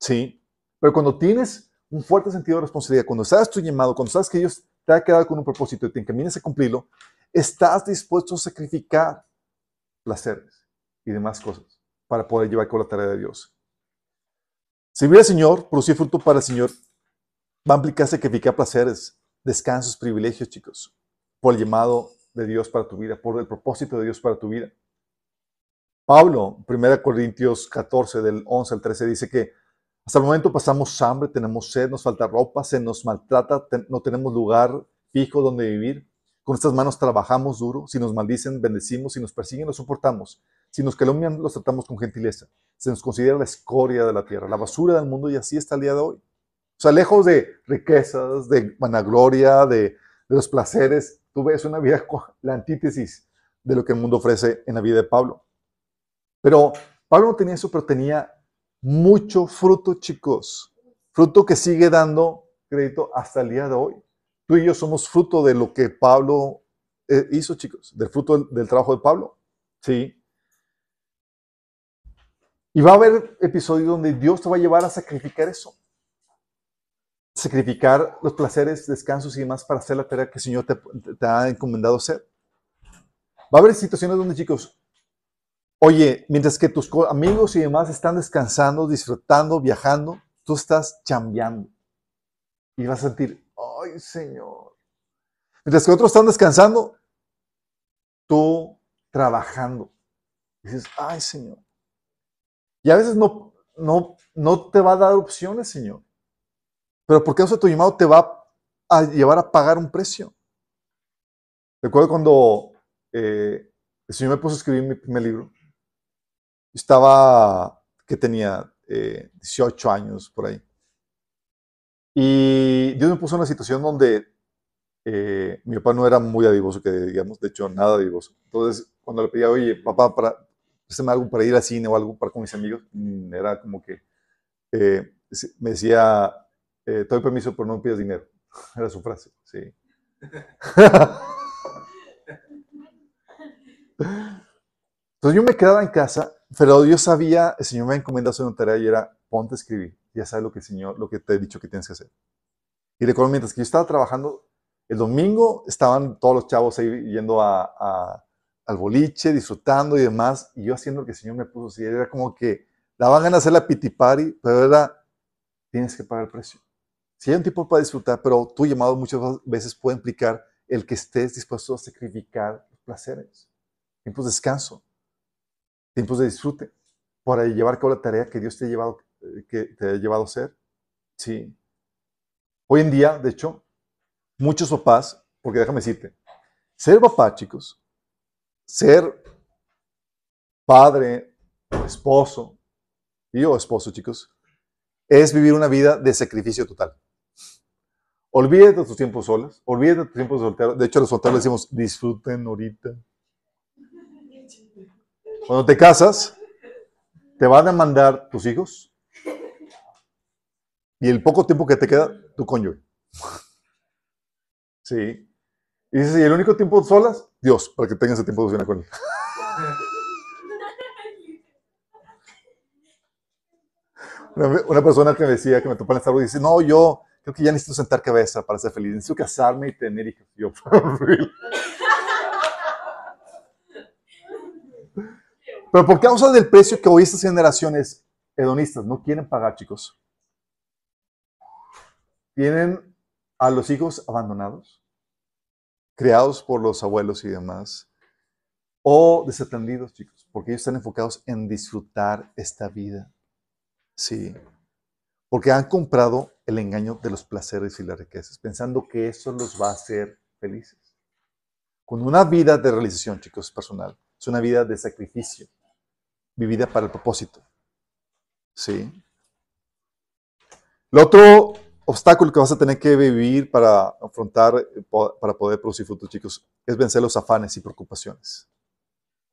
Sí. Pero cuando tienes un fuerte sentido de responsabilidad, cuando sabes tu llamado, cuando sabes que Dios te ha quedado con un propósito y te encaminas a cumplirlo, estás dispuesto a sacrificar placeres y demás cosas para poder llevar con la tarea de Dios. Servir al Señor, producir fruto para el Señor, va a implicar sacrificar placeres, descansos, privilegios, chicos, por el llamado de Dios para tu vida, por el propósito de Dios para tu vida. Pablo, 1 Corintios 14, del 11 al 13, dice que Hasta el momento pasamos hambre, tenemos sed, nos falta ropa, se nos maltrata, no tenemos lugar fijo donde vivir. Con estas manos trabajamos duro. Si nos maldicen, bendecimos. Si nos persiguen, los soportamos. Si nos calumnian, los tratamos con gentileza. Se nos considera la escoria de la tierra, la basura del mundo y así está el día de hoy. O sea, lejos de riquezas, de vanagloria, de, de los placeres, tú ves una vida, la antítesis de lo que el mundo ofrece en la vida de Pablo. Pero Pablo no tenía eso, pero tenía mucho fruto, chicos. Fruto que sigue dando crédito hasta el día de hoy. Tú y yo somos fruto de lo que Pablo eh, hizo, chicos, del fruto del, trabajo de Pablo. Sí. Y va a haber episodios donde Dios te va a llevar a sacrificar eso. Sacrificar los placeres, descansos y demás para hacer la tarea que el Señor te, te ha encomendado hacer. Va a haber situaciones donde, chicos, oye, mientras que tus amigos y demás están descansando, disfrutando, viajando, tú estás chambeando. Y vas a sentir, ay, Señor. Mientras que otros están descansando, tú trabajando. Dices, ay, Señor. Y a veces no, no, no te va a dar opciones, Señor. Pero por causa de tu llamado te va a llevar a pagar un precio. Recuerdo cuando eh, el Señor me puso a escribir mi primer libro. Estaba, que tenía eh, 18 años por ahí. Y Dios me puso en una situación donde eh, mi papá no era muy adivoso, que digamos, de hecho, nada adivoso. Entonces, cuando le pedía, oye, papá, para, préstame algo para ir al cine o algo para con mis amigos, mm, era como que eh, me decía, eh, te doy permiso, pero no me pidas dinero. Era su frase, sí. Entonces yo me quedaba en casa, pero yo sabía, el Señor me encomendó hacer una tarea y era, ponte a escribir. Ya sabes lo que el Señor, lo que te he dicho que tienes que hacer. Y recuerdo, mientras que yo estaba trabajando, el domingo estaban todos los chavos ahí yendo a, a- al boliche, disfrutando y demás, y yo haciendo lo que el Señor me puso así. Era como que daban ganas de hacer la piti party, pero era, tienes que pagar el precio. Si hay un tiempo para disfrutar, pero tu llamado muchas veces puede implicar el que estés dispuesto a sacrificar placeres, tiempos de descanso, tiempos de disfrute, para llevar a cabo la tarea que Dios te ha llevado, eh, que te ha llevado a hacer. Sí. Hoy en día, de hecho, muchos papás, porque déjame decirte, ser papá, chicos, ser padre, esposo, yo esposo, chicos, es vivir una vida de sacrificio total. Olvídate de tus tiempos solos, olvídate de tus tiempos de soltero. De hecho, los solteros decimos, disfruten ahorita. Cuando te casas, te van a mandar tus hijos y el poco tiempo que te queda, tu cónyuge. Sí. Y dices, ¿y el único tiempo solas? Dios, para que tengas ese tiempo de con él. Una, una persona que me decía que me topó en el Starbucks dice, no, yo creo que ya necesito sentar cabeza para ser feliz. Necesito casarme y tener hijos. Yo, Pero por causa del precio que hoy estas generaciones hedonistas no quieren pagar, chicos, tienen a los hijos abandonados, criados por los abuelos y demás, o desatendidos, chicos, porque ellos están enfocados en disfrutar esta vida. Sí. Porque han comprado el engaño de los placeres y las riquezas, pensando que eso los va a hacer felices. Con una vida de realización, chicos, personal, es una vida de sacrificio, vivida para el propósito. Sí. El otro obstáculo que vas a tener que vivir para afrontar, para poder producir frutos, chicos, es vencer los afanes y preocupaciones.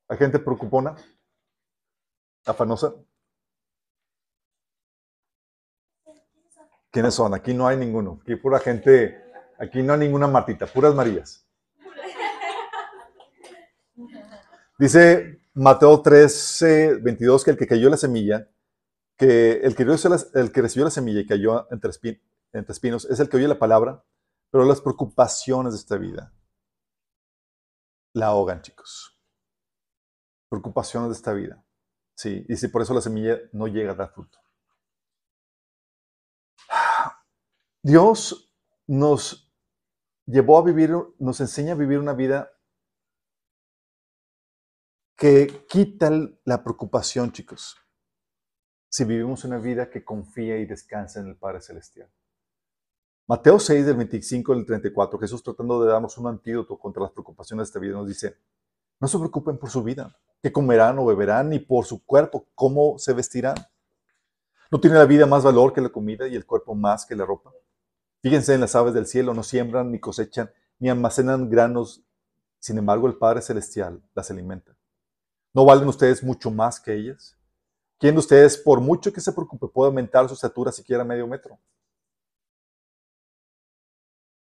¿Hay gente preocupona? ¿Afanosa? ¿Quiénes son? Aquí no hay ninguno. Aquí pura gente, aquí no hay ninguna Martita, puras Marías. Dice Mateo 13, 22 que el que cayó la semilla, que el que, recibió la- la semilla y cayó entre, entre espinos es el que oye la palabra, pero las preocupaciones de esta vida la ahogan, chicos. Preocupaciones de esta vida. Sí, y si por eso la semilla no llega a dar fruto. Dios nos llevó a vivir, nos enseña a vivir una vida que quita la preocupación, chicos. si vivimos una vida que confía y descansa en el Padre Celestial. Mateo 6, del 25 al 34, Jesús tratando de darnos un antídoto contra las preocupaciones de esta vida, nos dice, no se preocupen por su vida, qué comerán o beberán, ni por su cuerpo, cómo se vestirán. ¿No tiene la vida más valor que la comida y el cuerpo más que la ropa? Fíjense en las aves del cielo, no siembran, ni cosechan, ni almacenan granos, sin embargo el Padre Celestial las alimenta. ¿No valen ustedes mucho más que ellas? ¿Quién de ustedes, por mucho que se preocupe, puede aumentar su estatura siquiera medio metro?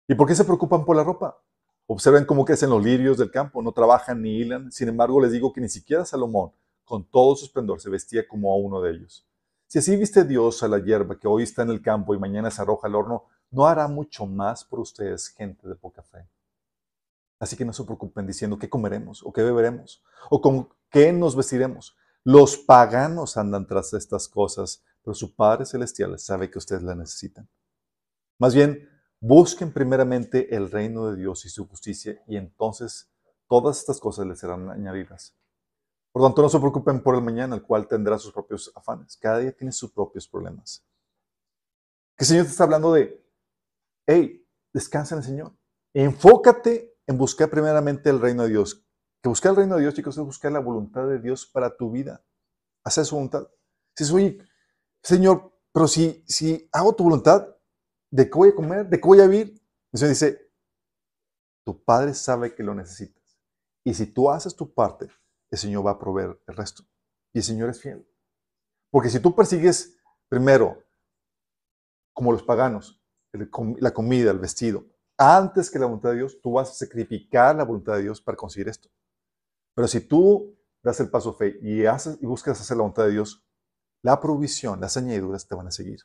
¿Y por qué se preocupan por la ropa? Observen cómo crecen los lirios del campo, no trabajan ni hilan. Sin embargo, les digo que ni siquiera Salomón, con todo su esplendor, se vestía como a uno de ellos. Si así viste Dios a la hierba que hoy está en el campo y mañana se arroja al horno, ¿no hará mucho más por ustedes, gente de poca fe? Así que no se preocupen diciendo qué comeremos o qué beberemos o con qué nos vestiremos. Los paganos andan tras estas cosas, pero su Padre Celestial sabe que ustedes la necesitan. Más bien, busquen primeramente el reino de Dios y su justicia y entonces todas estas cosas les serán añadidas. Por tanto, no se preocupen por el mañana, el cual tendrá sus propios afanes. Cada día tiene sus propios problemas. Que Señor te está hablando de, hey, descansa en el Señor. Enfócate en buscar primeramente el reino de Dios. Que buscar el reino de Dios, chicos, es buscar la voluntad de Dios para tu vida. Hacer su voluntad. Si soy, Señor, pero si, si hago tu voluntad, ¿de qué voy a comer? ¿De qué voy a vivir? El Señor dice, tu Padre sabe que lo necesitas. Y si tú haces tu parte, el Señor va a proveer el resto. Y el Señor es fiel. Porque si tú persigues primero, como los paganos, la comida, el vestido, antes que la voluntad de Dios, tú vas a sacrificar la voluntad de Dios para conseguir esto. Pero si tú das el paso fe y, haces, y buscas hacer la voluntad de Dios, la provisión, las añadiduras te van a seguir.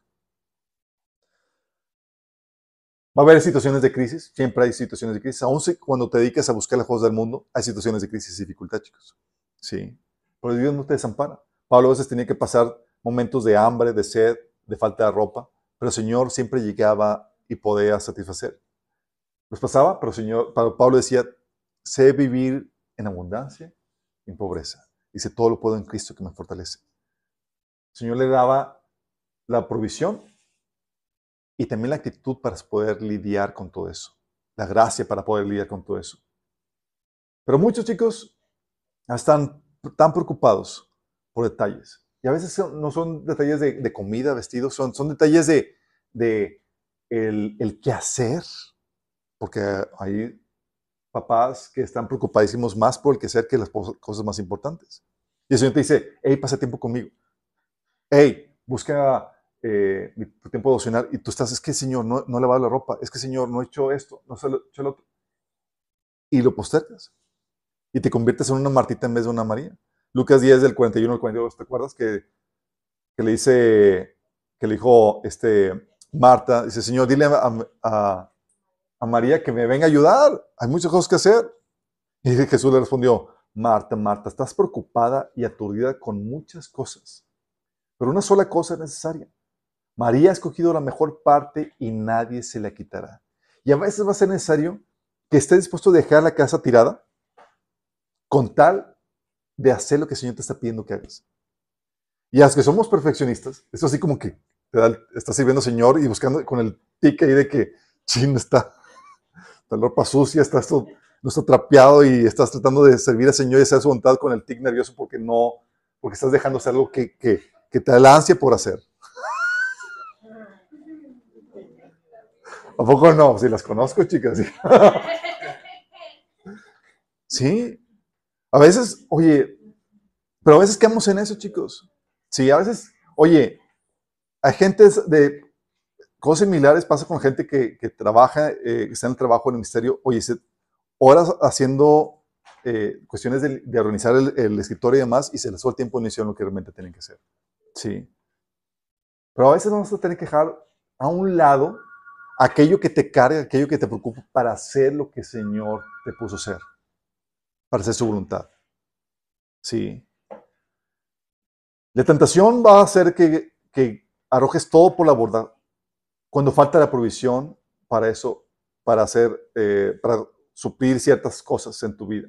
Va a haber situaciones de crisis, siempre hay situaciones de crisis. Aún cuando te dedicas a buscar las cosas del mundo, hay situaciones de crisis y dificultad, chicos. Sí. Pero Dios no te desampara. Pablo a veces tenía que pasar momentos de hambre, de sed, de falta de ropa, pero el Señor siempre llegaba y podía satisfacer. Los pasaba, pero Señor, Pablo decía, sé vivir en abundancia y en pobreza. Dice, todo lo puedo en Cristo que me fortalece. El Señor le daba la provisión y también la actitud para poder lidiar con todo eso. La gracia para poder lidiar con todo eso. Pero muchos chicos están tan preocupados por detalles. Y a veces no son detalles de, comida, vestidos, son, son detalles de, el, el qué hacer. Porque hay papás que están preocupadísimos más por el que hacer que las cosas más importantes. Y el Señor te dice, hey, pasa tiempo conmigo. Hey, busca eh, tu tiempo devocional. Y tú estás, es que Señor, no, no he lavado la ropa. Es que Señor, no he hecho esto, no he hecho lo otro. Y lo postergas y te conviertes en una Martita en vez de una María. Lucas 10 del 41 al 42, ¿te acuerdas? Que, que le dice, que le dijo este, Marta, dice, Señor, dile a, a, María que me venga a ayudar, hay muchas cosas que hacer. Y Jesús le respondió, Marta, Marta, estás preocupada y aturdida con muchas cosas, pero una sola cosa es necesaria. María ha escogido la mejor parte y nadie se la quitará. Y a veces va a ser necesario que esté dispuesto a dejar la casa tirada con tal de hacer lo que el Señor te está pidiendo que hagas. Y las que somos perfeccionistas, eso así como que te da, estás sirviendo Señor y buscando con el tique ahí de que, ching, está, la ropa sucia, está esto, no está trapeado y estás tratando de servir al Señor y hacer su voluntad con el tic nervioso porque no, porque estás dejando hacer algo que, que, que te da la ansia por hacer. ¿A poco no? Si las conozco, chicas. Sí, a veces, oye, pero a veces quedamos en eso, chicos. Sí, a veces, oye, hay gente de cosas similares, pasa con gente que, trabaja, eh, que está en el trabajo en el ministerio, oye, horas haciendo eh, cuestiones de, organizar el, escritorio y demás, y se les fue el tiempo de en lo que realmente tienen que hacer. Sí. Pero a veces vamos a tener que dejar a un lado aquello que te carga, aquello que te preocupa para hacer lo que el Señor te puso a hacer para hacer su voluntad. Sí. La tentación va a hacer que, arrojes todo por la borda cuando falta la provisión para eso, para hacer, eh, para suplir ciertas cosas en tu vida.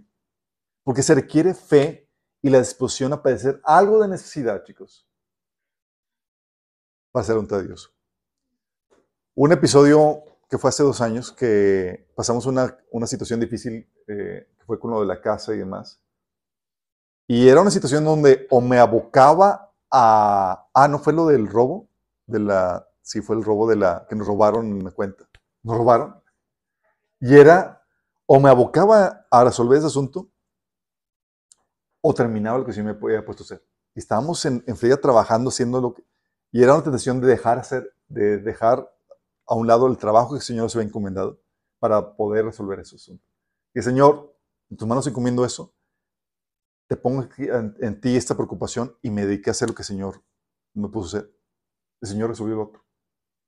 Porque se requiere fe y la disposición a padecer algo de necesidad, chicos. para voluntad de Dios. Un episodio que fue hace dos años que pasamos una, una situación difícil, eh, que fue con lo de la casa y demás. Y era una situación donde o me abocaba a... Ah, ¿no fue lo del robo? De la, sí, fue el robo de la... que nos robaron en la cuenta. Nos robaron. Y era, o me abocaba a resolver ese asunto, o terminaba lo que sí me había puesto a hacer. Y estábamos en, en fría trabajando, haciendo lo que... Y era una tentación de dejar hacer, de dejar a un lado el trabajo que el Señor se había encomendado para poder resolver ese asunto. Y Señor, en tus manos encomiendo eso, te pongo en, en, ti esta preocupación y me dediqué a hacer lo que el Señor me puso a hacer. El Señor resolvió lo otro.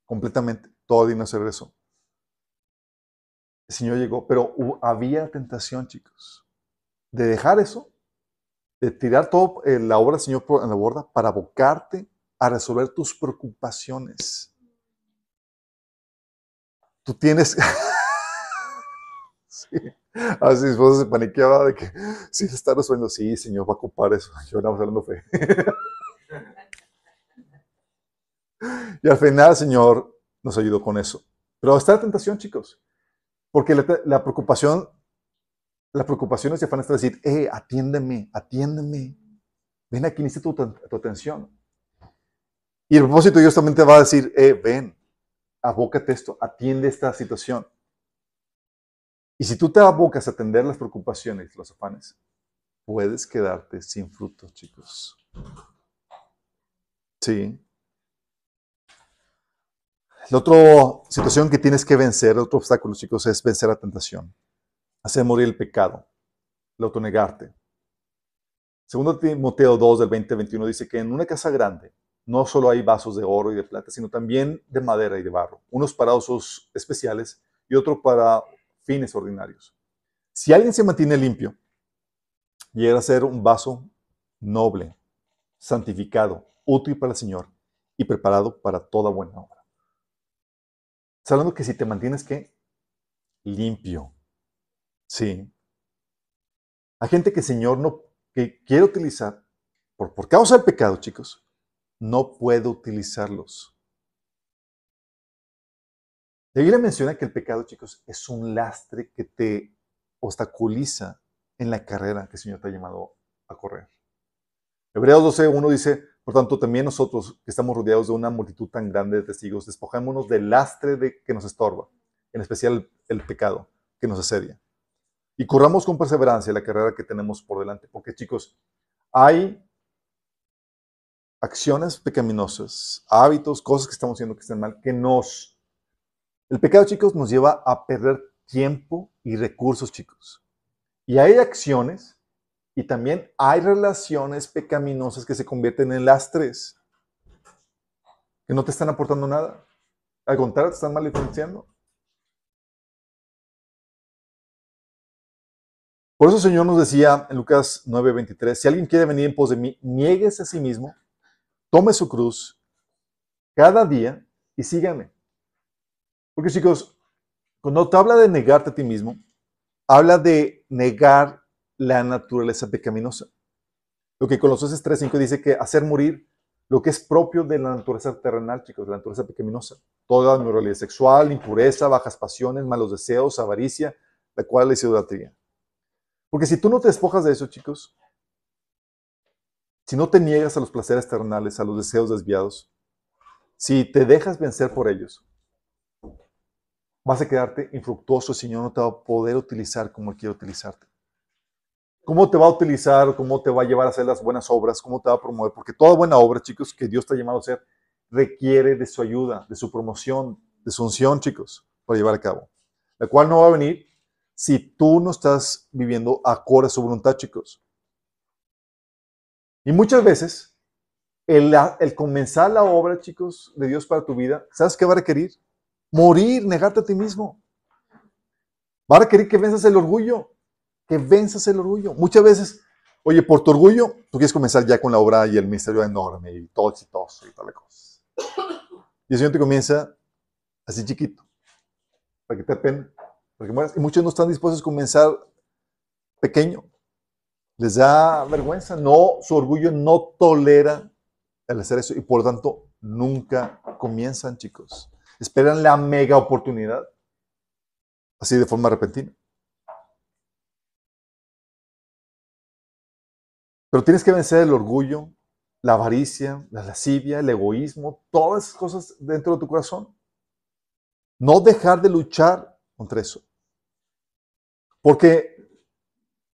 Completamente. Todo vino a hacer eso. El Señor llegó, pero había tentación, chicos, de dejar eso, de tirar toda eh, la obra del Señor en la borda para abocarte a resolver tus preocupaciones. Tú tienes... sí. A veces mi esposa se paniqueaba de que sí se está resolviendo. Sí, Señor, va a ocupar eso. Yo andamos hablando fe. y al final el Señor nos ayudó con eso. Pero está la tentación, chicos. Porque la, la preocupación, la preocupación es de afán decir, eh, atiéndeme, atiéndeme. Ven aquí, necesito tu, tu atención. Y el propósito Dios también te va a decir, eh, ven, abócate esto, atiende esta situación. Y si tú te abocas a atender las preocupaciones, los afanes, puedes quedarte sin frutos, chicos. Sí. La otra situación que tienes que vencer, otro obstáculo, chicos, es vencer la tentación. Hacer morir el pecado, el autonegarte. Segundo Timoteo 2 del 20-21 dice que en una casa grande no solo hay vasos de oro y de plata, sino también de madera y de barro, unos para usos especiales y otros para fines ordinarios. Si alguien se mantiene limpio, llega a ser un vaso noble, santificado, útil para el Señor y preparado para toda buena obra. Está hablando que si te mantienes que limpio, sí. Hay gente que el Señor no que quiere utilizar por, por causa del pecado, chicos, no puedo utilizarlos. La Biblia menciona que el pecado, chicos, es un lastre que te obstaculiza en la carrera que el Señor te ha llamado a correr. Hebreos 12.1 dice, por tanto, también nosotros que estamos rodeados de una multitud tan grande de testigos, despojémonos del lastre de, que nos estorba, en especial el, pecado que nos asedia. Y corramos con perseverancia la carrera que tenemos por delante, porque chicos, hay acciones pecaminosas, hábitos, cosas que estamos haciendo que están mal, que nos... El pecado, chicos, nos lleva a perder tiempo y recursos, chicos. Y hay acciones y también hay relaciones pecaminosas que se convierten en lastres, que no te están aportando nada. Al contrario, te están mal influenciando. Por eso el Señor nos decía en Lucas 9:23, si alguien quiere venir en pos de mí, nieguese a sí mismo, tome su cruz cada día y sígame. Porque chicos, cuando te habla de negarte a ti mismo, habla de negar la naturaleza pecaminosa. Lo que Colosenses 3.5 dice que hacer morir lo que es propio de la naturaleza terrenal, chicos, de la naturaleza pecaminosa. Toda inmoralidad sexual, impureza, bajas pasiones, malos deseos, avaricia, la cual es idolatría. Porque si tú no te despojas de eso, chicos, si no te niegas a los placeres terrenales, a los deseos desviados, si te dejas vencer por ellos, vas a quedarte infructuoso, el Señor no te va a poder utilizar como Él quiere utilizarte. ¿Cómo te va a utilizar? ¿Cómo te va a llevar a hacer las buenas obras? ¿Cómo te va a promover? Porque toda buena obra, chicos, que Dios te ha llamado a hacer, requiere de su ayuda, de su promoción, de su unción, chicos, para llevar a cabo. La cual no va a venir si tú no estás viviendo acorde a su voluntad, chicos. Y muchas veces, el, el, comenzar la obra, chicos, de Dios para tu vida, ¿sabes qué va a requerir? Morir, negarte a ti mismo. Va a requerir que venzas el orgullo, que venzas el orgullo. Muchas veces, oye, por tu orgullo, tú quieres comenzar ya con la obra y el ministerio enorme y todo exitoso y tal cosa. Y el Señor te comienza así chiquito, para que te apen, para que mueras. Y muchos no están dispuestos a comenzar pequeño. Les da vergüenza, no, su orgullo no tolera al hacer eso y por lo tanto nunca comienzan, chicos. Esperan la mega oportunidad, así de forma repentina. Pero tienes que vencer el orgullo, la avaricia, la lascivia, el egoísmo, todas esas cosas dentro de tu corazón. No dejar de luchar contra eso. Porque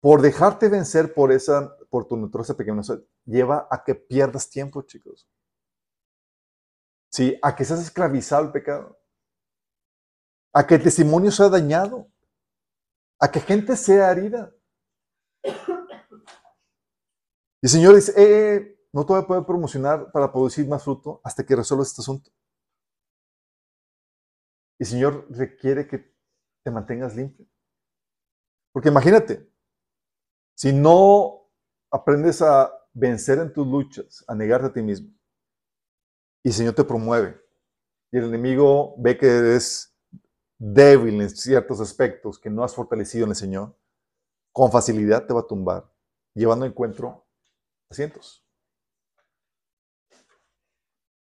por dejarte vencer por esa, por tu naturaleza pequeña, lleva a que pierdas tiempo, chicos. Sí, a que seas esclavizado al pecado. A que el testimonio sea dañado. A que gente sea herida. Y el Señor dice, eh, eh, no te voy a poder promocionar para producir más fruto hasta que resuelvas este asunto. Y el Señor requiere que te mantengas limpio. Porque imagínate, si no aprendes a vencer en tus luchas, a negarte a ti mismo, y el Señor te promueve, y el enemigo ve que eres débil en ciertos aspectos que no has fortalecido en el Señor, con facilidad te va a tumbar, llevando encuentro asientos.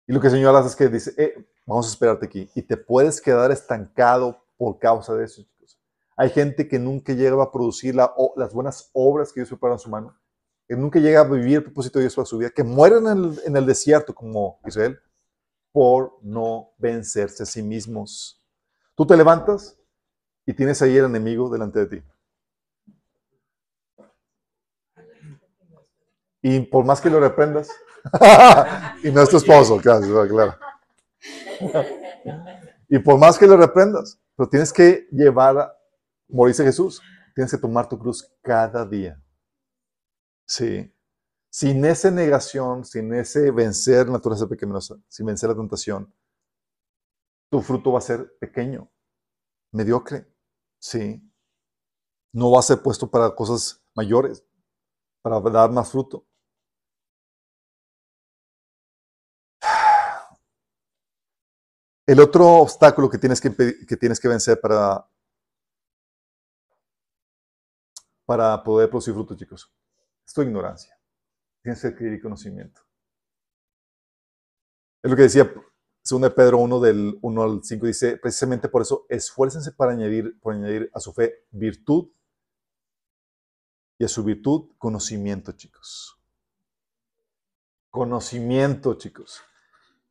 Y lo que hace es que dice, eh, vamos a esperarte aquí. Y te puedes quedar estancado por causa de eso. Hay gente que nunca llega a producir las buenas obras que Dios preparó en su mano, que nunca llega a vivir el propósito de Dios para su vida, que mueren en el, en el desierto como Israel por no vencerse a sí mismos. Tú te levantas y tienes ahí el enemigo delante de ti. Y por más que lo reprendas, y no es tu esposo, claro, claro. y por más que lo reprendas, pero tienes que llevar, a, como dice Jesús, tienes que tomar tu cruz cada día. Sí. Sin esa negación, sin ese vencer la naturaleza pecaminosa, sin vencer la tentación, tu fruto va a ser pequeño, mediocre. Sí. No va a ser puesto para cosas mayores, para dar más fruto. El otro obstáculo que tienes que, vencer para, para poder producir frutos, chicos, es tu ignorancia. Tienes que adquirir conocimiento. Es lo que decía 2 Pedro 1 del 1 al 5, dice, precisamente por eso, esfuércense para añadir, por añadir a su fe virtud y a su virtud conocimiento, chicos. Conocimiento, chicos.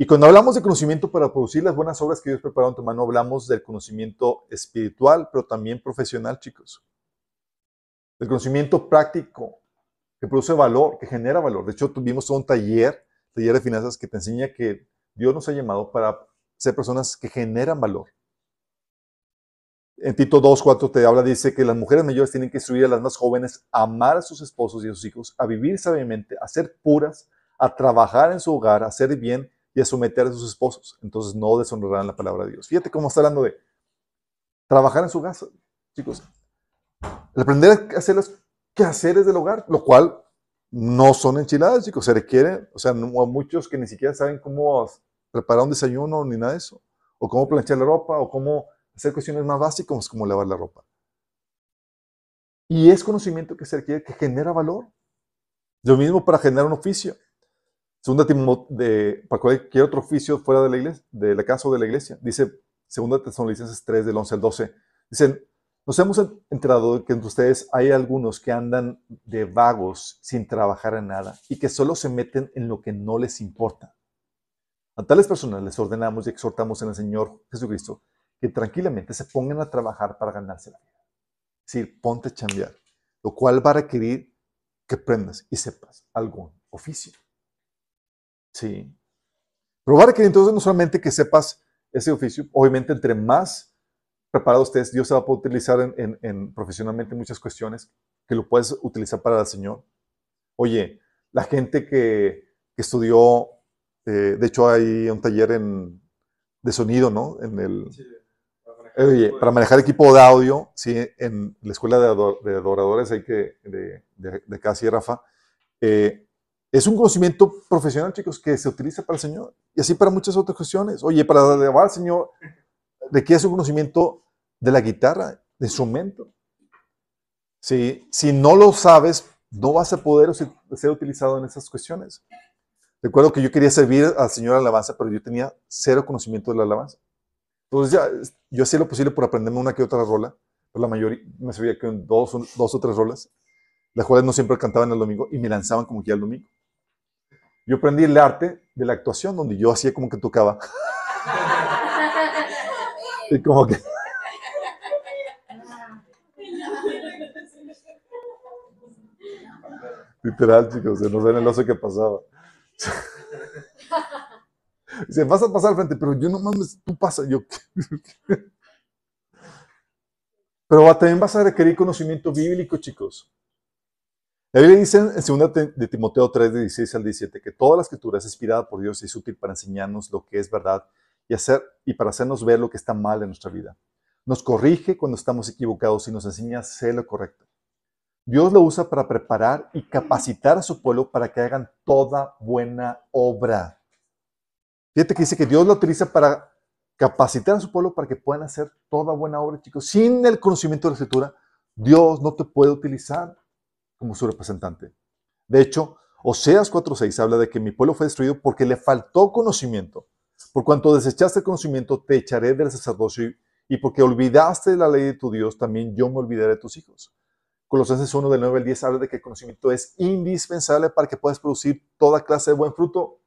Y cuando hablamos de conocimiento para producir las buenas obras que Dios preparó en tu mano, hablamos del conocimiento espiritual, pero también profesional, chicos. El conocimiento práctico, que produce valor, que genera valor. De hecho, tuvimos un taller, taller de finanzas, que te enseña que Dios nos ha llamado para ser personas que generan valor. En Tito 2.4 te habla, dice que las mujeres mayores tienen que instruir a las más jóvenes a amar a sus esposos y a sus hijos, a vivir sabiamente, a ser puras, a trabajar en su hogar, a hacer bien y a someter a sus esposos. Entonces no deshonrarán la palabra de Dios. Fíjate cómo está hablando de trabajar en su casa, chicos. El aprender a hacer los quehaceres del hogar, lo cual no son enchiladas, chicos. Se requiere, o sea, muchos que ni siquiera saben cómo preparar un desayuno ni nada de eso. O cómo planchar la ropa, o cómo hacer cuestiones más básicas como lavar la ropa. Y es conocimiento que se requiere, que genera valor. Lo mismo para generar un oficio. Segunda de, para cualquier otro oficio fuera de la iglesia, de la casa o de la iglesia. Dice Segunda Tesalonicenses 3, del 11 al 12. Dicen, nos hemos enterado que entre ustedes hay algunos que andan de vagos sin trabajar en nada y que solo se meten en lo que no les importa. A tales personas les ordenamos y exhortamos en el Señor Jesucristo que tranquilamente se pongan a trabajar para ganarse la vida. Es decir, ponte a chambear, lo cual va a requerir que aprendas y sepas algún oficio. Sí. Probar que entonces no solamente que sepas ese oficio, obviamente entre más preparado estés, Dios se va a poder utilizar en, en, profesionalmente muchas cuestiones que lo puedes utilizar para el Señor. Oye, la gente que, que estudió, eh, de hecho hay un taller en, de sonido, ¿no? En el, oye, para manejar equipo de audio, sí, en la escuela de, adoradores hay que, de, de, de Casi Rafa, eh, es un conocimiento profesional, chicos, que se utiliza para el Señor. Y así para muchas otras cuestiones. Oye, para alabar al Señor requiere un conocimiento de la guitarra, de instrumento. Si, si no lo sabes, no vas a poder ser utilizado en esas cuestiones. Recuerdo que yo quería servir al Señor alabanza, pero yo tenía cero conocimiento de la alabanza. Entonces ya, yo hacía lo posible por aprenderme una que otra rola, pero la mayoría me sabía que dos, dos o tres rolas, las cuales no siempre cantaban el domingo y me lanzaban como que ya el domingo. Yo aprendí el arte de la actuación, donde yo hacía como que tocaba. y como que... Literal, chicos, se nos ven el oso que pasaba. Dice, vas a pasar al frente, pero yo no mames, tú pasa. Yo, pero también vas a requerir conocimiento bíblico, chicos. La Biblia dice en 2 de Timoteo 3, de 16 al 17, que toda la escritura es inspirada por Dios y es útil para enseñarnos lo que es verdad y, hacer, y para hacernos ver lo que está mal en nuestra vida. Nos corrige cuando estamos equivocados y nos enseña a hacer lo correcto. Dios lo usa para preparar y capacitar a su pueblo para que hagan toda buena obra. Fíjate que dice que Dios lo utiliza para capacitar a su pueblo para que puedan hacer toda buena obra, chicos. Sin el conocimiento de la escritura, Dios no te puede utilizar como su representante. De hecho, Oseas 4:6 habla de que mi pueblo fue destruido porque le faltó conocimiento. Por cuanto desechaste el conocimiento, te echaré del sacerdocio y porque olvidaste la ley de tu Dios, también yo me olvidaré de tus hijos. Colosenses 1 del 9 al 10 habla de que el conocimiento es indispensable para que puedas producir toda clase de buen fruto.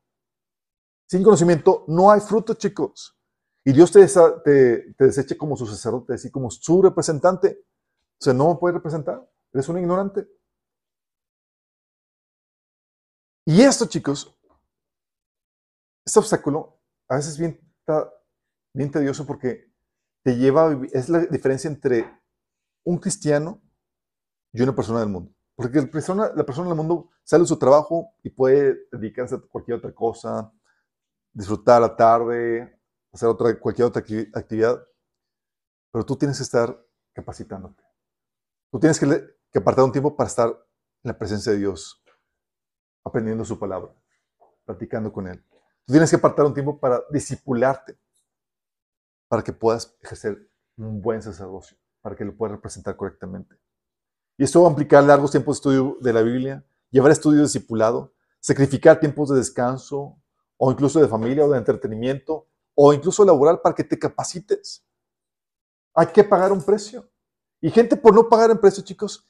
Sin conocimiento no hay fruto, chicos. Y Dios te, te, deseche como su sacerdote, así como su representante. O sea, no me puede representar. Eres un ignorante. Y esto, chicos, este obstáculo a veces bien, bien tedioso porque te lleva a vivir, es la diferencia entre un cristiano y una persona del mundo. Porque la persona, del mundo sale de su trabajo y puede dedicarse a cualquier otra cosa, disfrutar la tarde, hacer otra, cualquier otra actividad. Pero tú tienes que estar capacitándote. Tú tienes que apartar un tiempo para estar en la presencia de Dios, aprendiendo su palabra, practicando con Él. Tú tienes que apartar un tiempo para discipularte, para que puedas ejercer un buen sacerdocio, para que lo puedas representar correctamente. Y esto va a implicar largos tiempos de estudio de la Biblia, llevar estudio discipulado, sacrificar tiempos de descanso, o incluso de familia o de entretenimiento, o incluso laboral para que te capacites. Hay que pagar un precio. Y gente por no pagar un precio, chicos,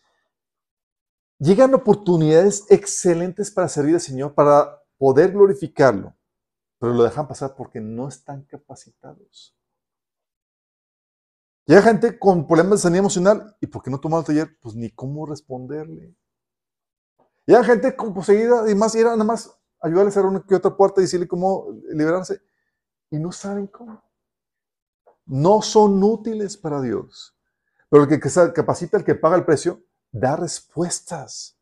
llegan oportunidades excelentes para servir al Señor, para poder glorificarlo, pero lo dejan pasar porque no están capacitados. Llega gente con problemas de sanidad emocional y ¿por qué no tomar el taller? Pues ni cómo responderle. Llega gente con poseída y más, y era nada más ayudarle a una que otra puerta y decirle cómo liberarse. Y no saben cómo. No son útiles para Dios. Pero el que capacita, el que paga el precio, da respuestas.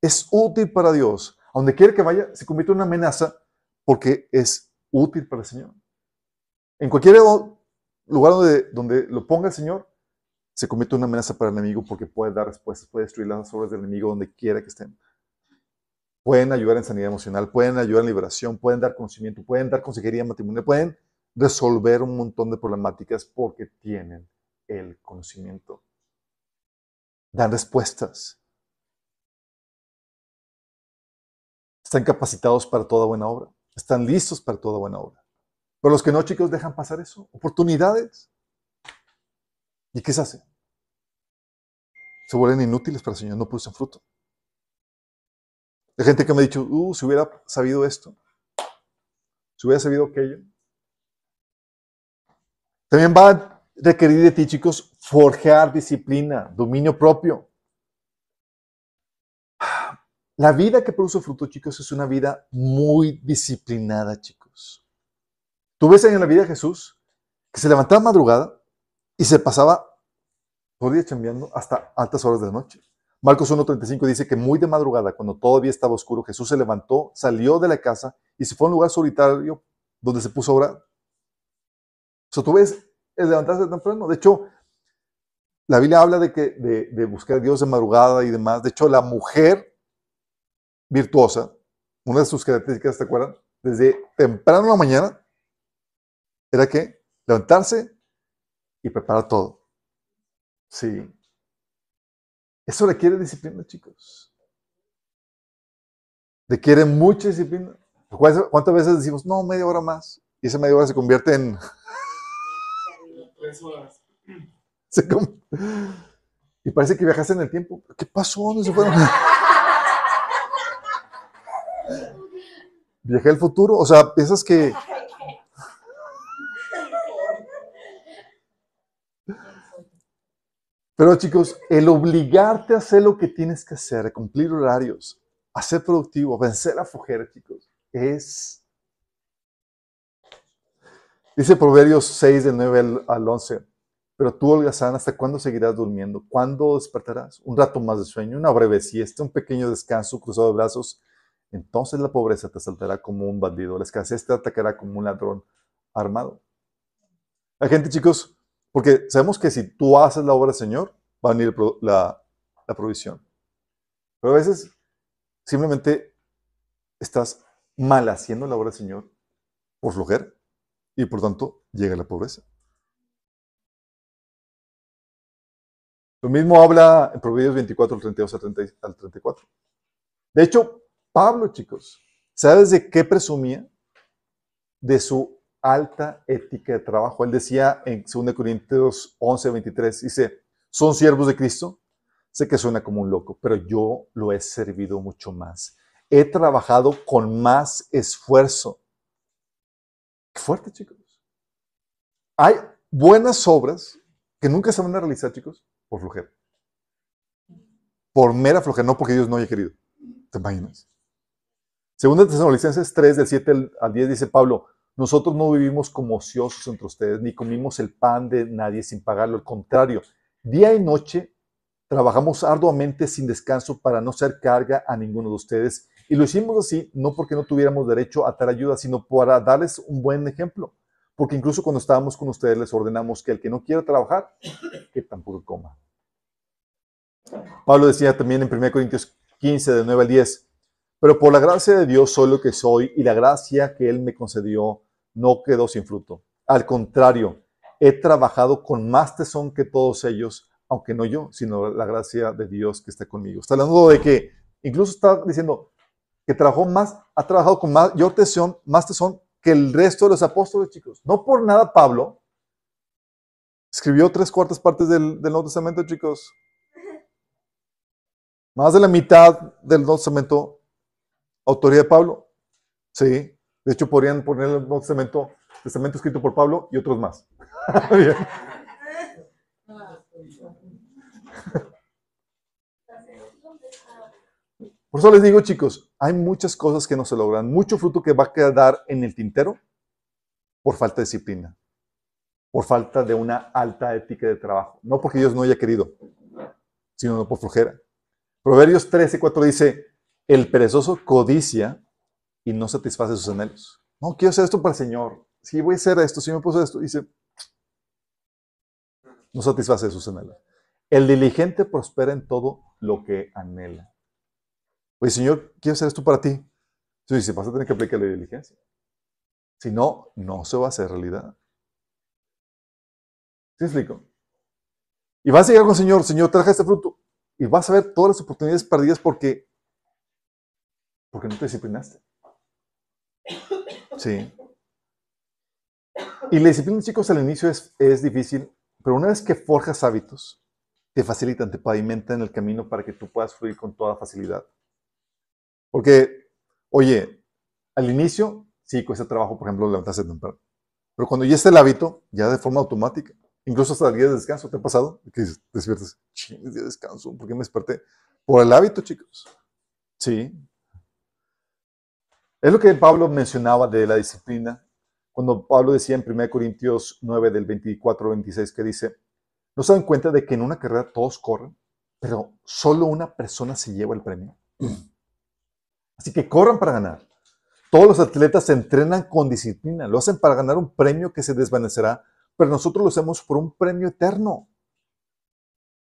Es útil para Dios. A donde quiere que vaya, se convierte en una amenaza porque es útil para el Señor. En cualquier lugar donde, donde lo ponga el Señor, se convierte en una amenaza para el enemigo porque puede dar respuestas, puede destruir las obras del enemigo donde quiera que estén. Pueden ayudar en sanidad emocional, pueden ayudar en liberación, pueden dar conocimiento, pueden dar consejería matrimonial, pueden resolver un montón de problemáticas porque tienen el conocimiento. Dan respuestas. Están capacitados para toda buena obra. Están listos para toda buena obra. Pero los que no, chicos, dejan pasar eso. Oportunidades. ¿Y qué se hace? Se vuelven inútiles para el Señor, no producen fruto. Hay gente que me ha dicho, uh, si hubiera sabido esto, si hubiera sabido aquello. También va requerir de ti, chicos, forjar disciplina, dominio propio. La vida que produce fruto, chicos, es una vida muy disciplinada, chicos. Tú ves en la vida de Jesús que se levantaba madrugada y se pasaba todo el día chambeando hasta altas horas de la noche. Marcos 1.35 dice que muy de madrugada, cuando todavía estaba oscuro, Jesús se levantó, salió de la casa y se fue a un lugar solitario donde se puso a orar. O sea, tú ves el levantarse temprano. De hecho, la Biblia habla de, que, de, buscar a Dios de madrugada y demás. De hecho, la mujer virtuosa, una de sus características, ¿te acuerdan? Desde temprano en la mañana era que levantarse y preparar todo. Sí. Eso requiere disciplina, chicos. Requiere mucha disciplina. ¿Cuántas cuántas veces decimos, no, media hora más? Y esa media hora se convierte en... Horas. se com- y parece que viajaste en el tiempo. ¿Qué pasó? ¿Dónde se fueron? Viajé al futuro. O sea, piensas que... Pero chicos, el obligarte a hacer lo que tienes que hacer, a cumplir horarios, a ser productivo, a vencer la flojera, chicos, es... Dice Proverbios 6, del 9 al, al 11. Pero tú, holgazán, ¿hasta cuándo seguirás durmiendo? ¿Cuándo despertarás? Un rato más de sueño, una breve siesta, un pequeño descanso, cruzado de brazos. Entonces la pobreza te asaltará como un bandido, la escasez te atacará como un ladrón armado. La gente, chicos, porque sabemos que si tú haces la obra del Señor, va a venir la, la provisión. Pero a veces simplemente estás mal haciendo la obra del Señor por flojera y por tanto llega la pobreza. Lo mismo habla en Proverbios 24, al 32 al 30 al 34. De hecho, Pablo, chicos, ¿sabes de qué presumía? De su alta ética de trabajo. Él decía en 2 Corintios 11, 23, dice, ¿son siervos de Cristo? Sé que suena como un loco, pero yo lo he servido mucho más. He trabajado con más esfuerzo. Qué fuerte, chicos. Hay buenas obras que nunca se van a realizar, chicos, por flojera. Por mera flojera, no porque Dios no haya querido. ¿Te imaginas? Segunda Tesalonicenses 3, del 7 al- al 10, dice Pablo, nosotros no vivimos como ociosos entre ustedes, ni comimos el pan de nadie sin pagarlo. Al contrario, día y noche trabajamos arduamente sin descanso para no ser carga a ninguno de ustedes. Y lo hicimos así, no porque no tuviéramos derecho a tal ayuda, sino para darles un buen ejemplo. Porque incluso cuando estábamos con ustedes les ordenamos que el que no quiera trabajar, que tampoco coma. Pablo decía también en 1 Corintios 15, del 9 al 10, pero por la gracia de Dios soy lo que soy y la gracia que Él me concedió no quedó sin fruto. Al contrario, he trabajado con más tesón que todos ellos, aunque no yo, sino la gracia de Dios que está conmigo. Está hablando de que, incluso está diciendo trabajó más, ha trabajado con mayor tesón, más tesón que el resto de los apóstoles, chicos. No por nada Pablo escribió tres cuartas partes del, del Nuevo Testamento, chicos. Más de la mitad del Nuevo Testamento, autoría de Pablo. Sí. De hecho, podrían poner el Nuevo Testamento, Testamento escrito por Pablo y otros más. Por eso les digo, chicos, hay muchas cosas que no se logran, mucho fruto que va a quedar en el tintero por falta de disciplina, por falta de una alta ética de trabajo. No porque Dios no haya querido, sino por flojera. Proverbios 13, 4 dice, el perezoso codicia y no satisface sus anhelos. No, quiero hacer esto para el Señor. Si voy a hacer esto, si me puso esto, dice, no satisface sus anhelos. El diligente prospera en todo lo que anhela. Oye, Señor, quiero hacer esto para ti. Entonces dice, vas a tener que aplicar la diligencia. Si no, no se va a hacer realidad. ¿Sí explico? Y vas a llegar con el Señor, Señor, traje este fruto. Y vas a ver todas las oportunidades perdidas porque, porque no te disciplinaste. Sí. Y la disciplina, chicos, al inicio es, es difícil, pero una vez que forjas hábitos, te facilitan, te pavimentan el camino para que tú puedas fluir con toda facilidad. Porque, oye, al inicio sí cuesta trabajo, por ejemplo, levantarse temprano. Pero cuando ya está el hábito, ya de forma automática, incluso hasta el día de descanso, ¿te ha pasado? Que despiertas, ching, día de descanso, ¿por qué me desperté? Por el hábito, chicos. Sí. Es lo que Pablo mencionaba de la disciplina, cuando Pablo decía en 1 Corintios 9, del 24 al 26, que dice, ¿no se dan cuenta de que en una carrera todos corren, pero solo una persona se lleva el premio? Así que corran para ganar. Todos los atletas se entrenan con disciplina, lo hacen para ganar un premio que se desvanecerá, pero nosotros lo hacemos por un premio eterno.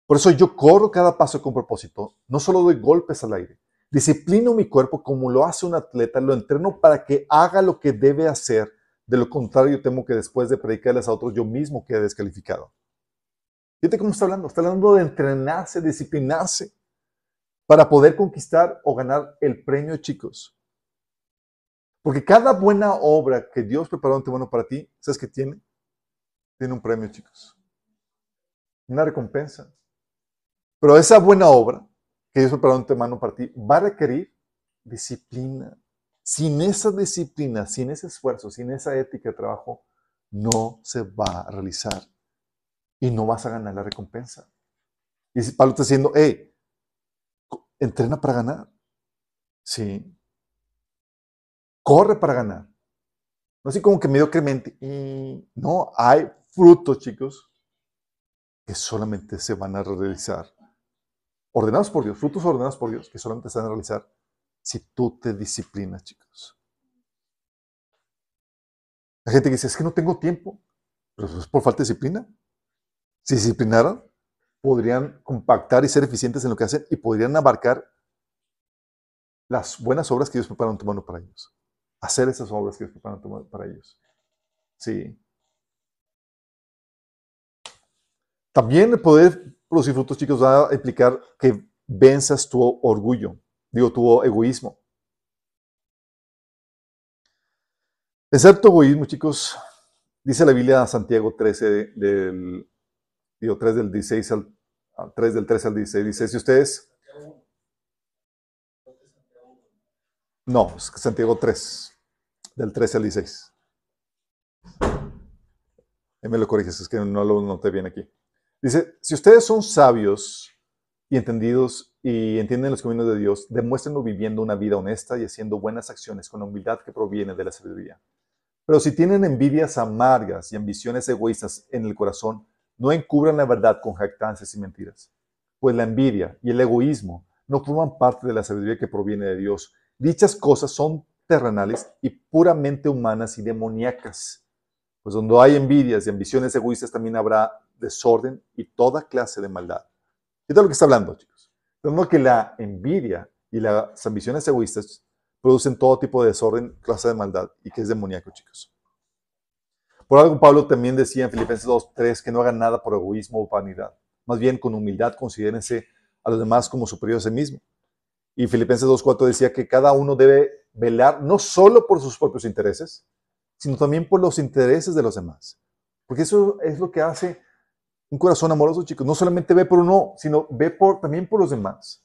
Por eso yo corro cada paso con propósito, no solo doy golpes al aire, disciplino mi cuerpo como lo hace un atleta, lo entreno para que haga lo que debe hacer, de lo contrario temo que después de predicarles a otros yo mismo quede descalificado. Fíjate cómo está hablando, está hablando de entrenarse, disciplinarse para poder conquistar o ganar el premio, chicos. Porque cada buena obra que Dios preparó antemano para ti, ¿sabes qué tiene? Tiene un premio, chicos. Una recompensa. Pero esa buena obra que Dios preparó antemano para ti va a requerir disciplina. Sin esa disciplina, sin ese esfuerzo, sin esa ética de trabajo, no se va a realizar y no vas a ganar la recompensa. Y Pablo está diciendo, hey, entrena para ganar. Sí. Corre para ganar. No así como que mediocremente. Y no, hay frutos, chicos, que solamente se van a realizar. Ordenados por Dios, frutos ordenados por Dios, que solamente se van a realizar si tú te disciplinas, chicos. La gente que dice, es que no tengo tiempo, pero es por falta de disciplina. Si disciplinaran, podrían compactar y ser eficientes en lo que hacen y podrían abarcar las buenas obras que Dios preparó en tu mano para ellos. Hacer esas obras que Dios preparó en tu mano para ellos. Sí. También el poder producir frutos, chicos, va a implicar que venzas tu orgullo, digo, tu egoísmo. Excepto egoísmo, chicos, dice la Biblia Santiago 13 del, digo, 3 del 16 al 3 del 13 al 16, dice, si ustedes No, es Santiago 3, del 13 al 16. Ahí me lo corriges, es que no lo noté bien aquí. Dice, si ustedes son sabios y entendidos y entienden los caminos de Dios, demuéstrenlo viviendo una vida honesta y haciendo buenas acciones con la humildad que proviene de la sabiduría. Pero si tienen envidias amargas y ambiciones egoístas en el corazón, no encubran la verdad con jactancias y mentiras. Pues la envidia y el egoísmo no forman parte de la sabiduría que proviene de Dios, Dichas cosas son terrenales y puramente humanas y demoníacas. Pues donde hay envidias y ambiciones egoístas también habrá desorden y toda clase de maldad. ¿Qué es lo que está hablando, chicos? Hablando que la envidia y las ambiciones egoístas producen todo tipo de desorden, clase de maldad y que es demoníaco, chicos. Por algo Pablo también decía en Filipenses 2.3 que no hagan nada por egoísmo o vanidad. Más bien con humildad considérense a los demás como superiores a sí mismo. Y Filipenses 2.4 decía que cada uno debe velar no solo por sus propios intereses, sino también por los intereses de los demás. Porque eso es lo que hace un corazón amoroso, chicos. No solamente ve por uno, sino ve también por los demás.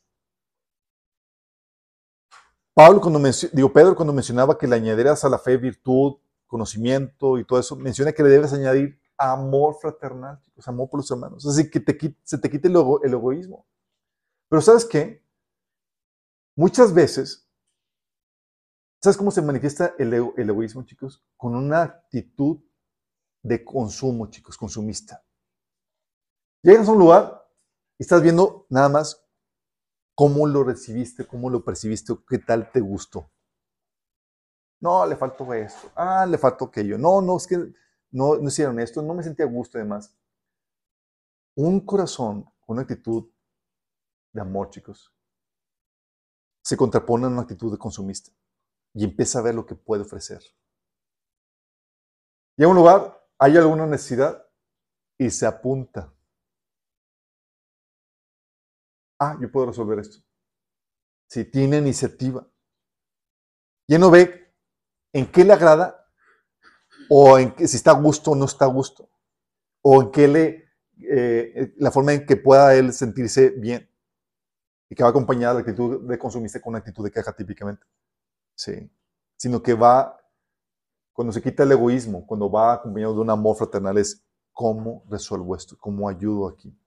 Pablo, cuando digo, Pedro, cuando mencionaba que le añadirías a la fe virtud, conocimiento y todo eso, menciona que le debes añadir amor fraternal, chicos, amor por los hermanos. Así que se te quite el, el egoísmo. Pero ¿sabes qué? Muchas veces, ¿sabes cómo se manifiesta el, egoísmo, chicos? Con una actitud de consumo, chicos, consumista. Llegas a un lugar y estás viendo nada más cómo lo recibiste, cómo lo percibiste, qué tal te gustó. No, le faltó esto. Ah, le faltó aquello. No, no, es que no, no hicieron esto. No me sentía a gusto, además. Un corazón, una actitud de amor, chicos, se contrapone a una actitud de consumista y empieza a ver lo que puede ofrecer. Y a un lugar, hay alguna necesidad y se apunta. Ah, yo puedo resolver esto. Si tiene iniciativa. Ya no ve en qué le agrada o en que, si está a gusto o no está a gusto. O en qué le, eh, la forma en que pueda él sentirse bien y que va acompañada la actitud de consumista con una actitud de queja típicamente. Sí. Sino que va, cuando se quita el egoísmo, cuando va acompañado de un amor fraternal, es cómo resuelvo esto, cómo ayudo aquí,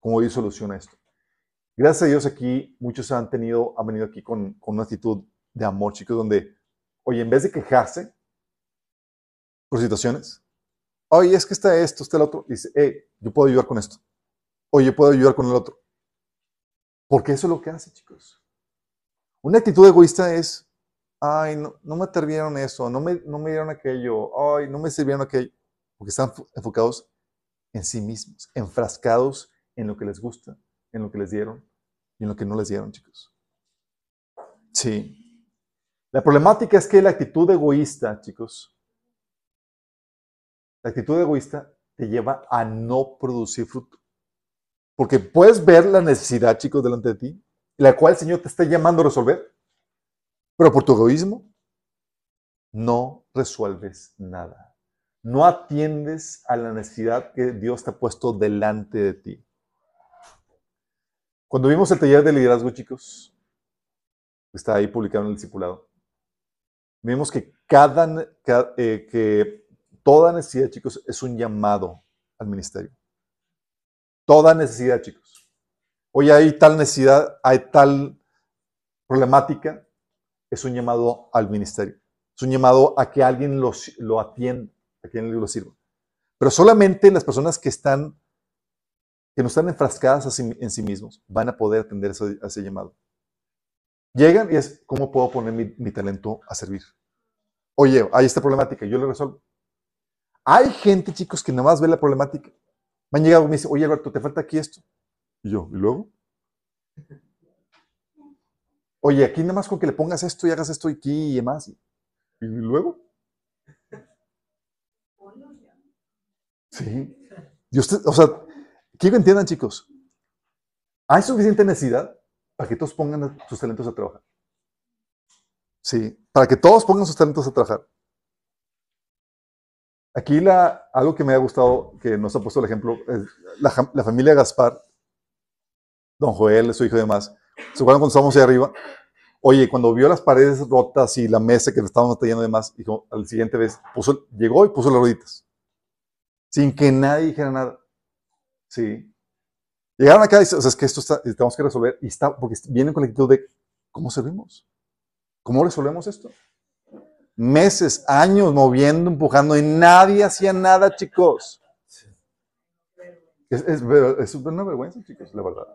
cómo doy solución a esto. Gracias a Dios aquí, muchos han tenido, han venido aquí con, con una actitud de amor, chicos, donde, oye, en vez de quejarse por situaciones, oye, es que está esto, está el otro, dice, hey, yo puedo ayudar con esto. Oye, puedo ayudar con el otro. Porque eso es lo que hace, chicos. Una actitud egoísta es, ay, no, no me atrevieron eso, no me, no me dieron aquello, ay, no me sirvieron aquello. Porque están enfocados en sí mismos, enfrascados en lo que les gusta, en lo que les dieron y en lo que no les dieron, chicos. Sí. La problemática es que la actitud egoísta, chicos, la actitud egoísta te lleva a no producir fruto. Porque puedes ver la necesidad, chicos, delante de ti, la cual el Señor te está llamando a resolver, pero por tu egoísmo no resuelves nada. No atiendes a la necesidad que Dios te ha puesto delante de ti. Cuando vimos el taller de liderazgo, chicos, está ahí publicado en el discipulado, vimos que cada, eh, que toda necesidad, chicos, es un llamado al ministerio. Toda necesidad, chicos. Hoy hay tal necesidad, hay tal problemática, es un llamado al ministerio. Es un llamado a que alguien lo, lo atienda, a que alguien lo sirva. Pero solamente las personas que están, que no están enfrascadas en sí mismos, van a poder atender ese, ese llamado. Llegan y es, ¿cómo puedo poner mi, talento a servir? Oye, hay esta problemática, yo lo resuelvo. Hay gente, chicos, que nada más ve la problemática. Me han llegado y me dicen, oye, Alberto, te falta aquí esto. Y yo, ¿y luego? Oye, aquí nada más con que le pongas esto y hagas esto aquí y demás. ¿Y luego? Sí. o sea, quiero que entiendan, chicos. Hay suficiente necesidad para que todos pongan sus talentos a trabajar. Sí, para que todos pongan sus talentos a trabajar. Aquí la, algo que me ha gustado, que nos ha puesto el ejemplo, la, familia Gaspar, don Joel, su hijo y demás. ¿Se acuerdan cuando estábamos ahí arriba? Oye, cuando vio las paredes rotas y la mesa que estábamos tallando y demás, dijo, al siguiente vez, puso, llegó y puso las rueditas. Sin que nadie dijera nada. Sí. Llegaron acá y dicen, o sea, es que esto tenemos que resolver. Y está, porque vienen con la actitud de, ¿cómo servimos? ¿Cómo resolvemos esto? Meses, años moviendo, empujando y nadie hacía nada, chicos. Es, es, una vergüenza, chicos, la verdad.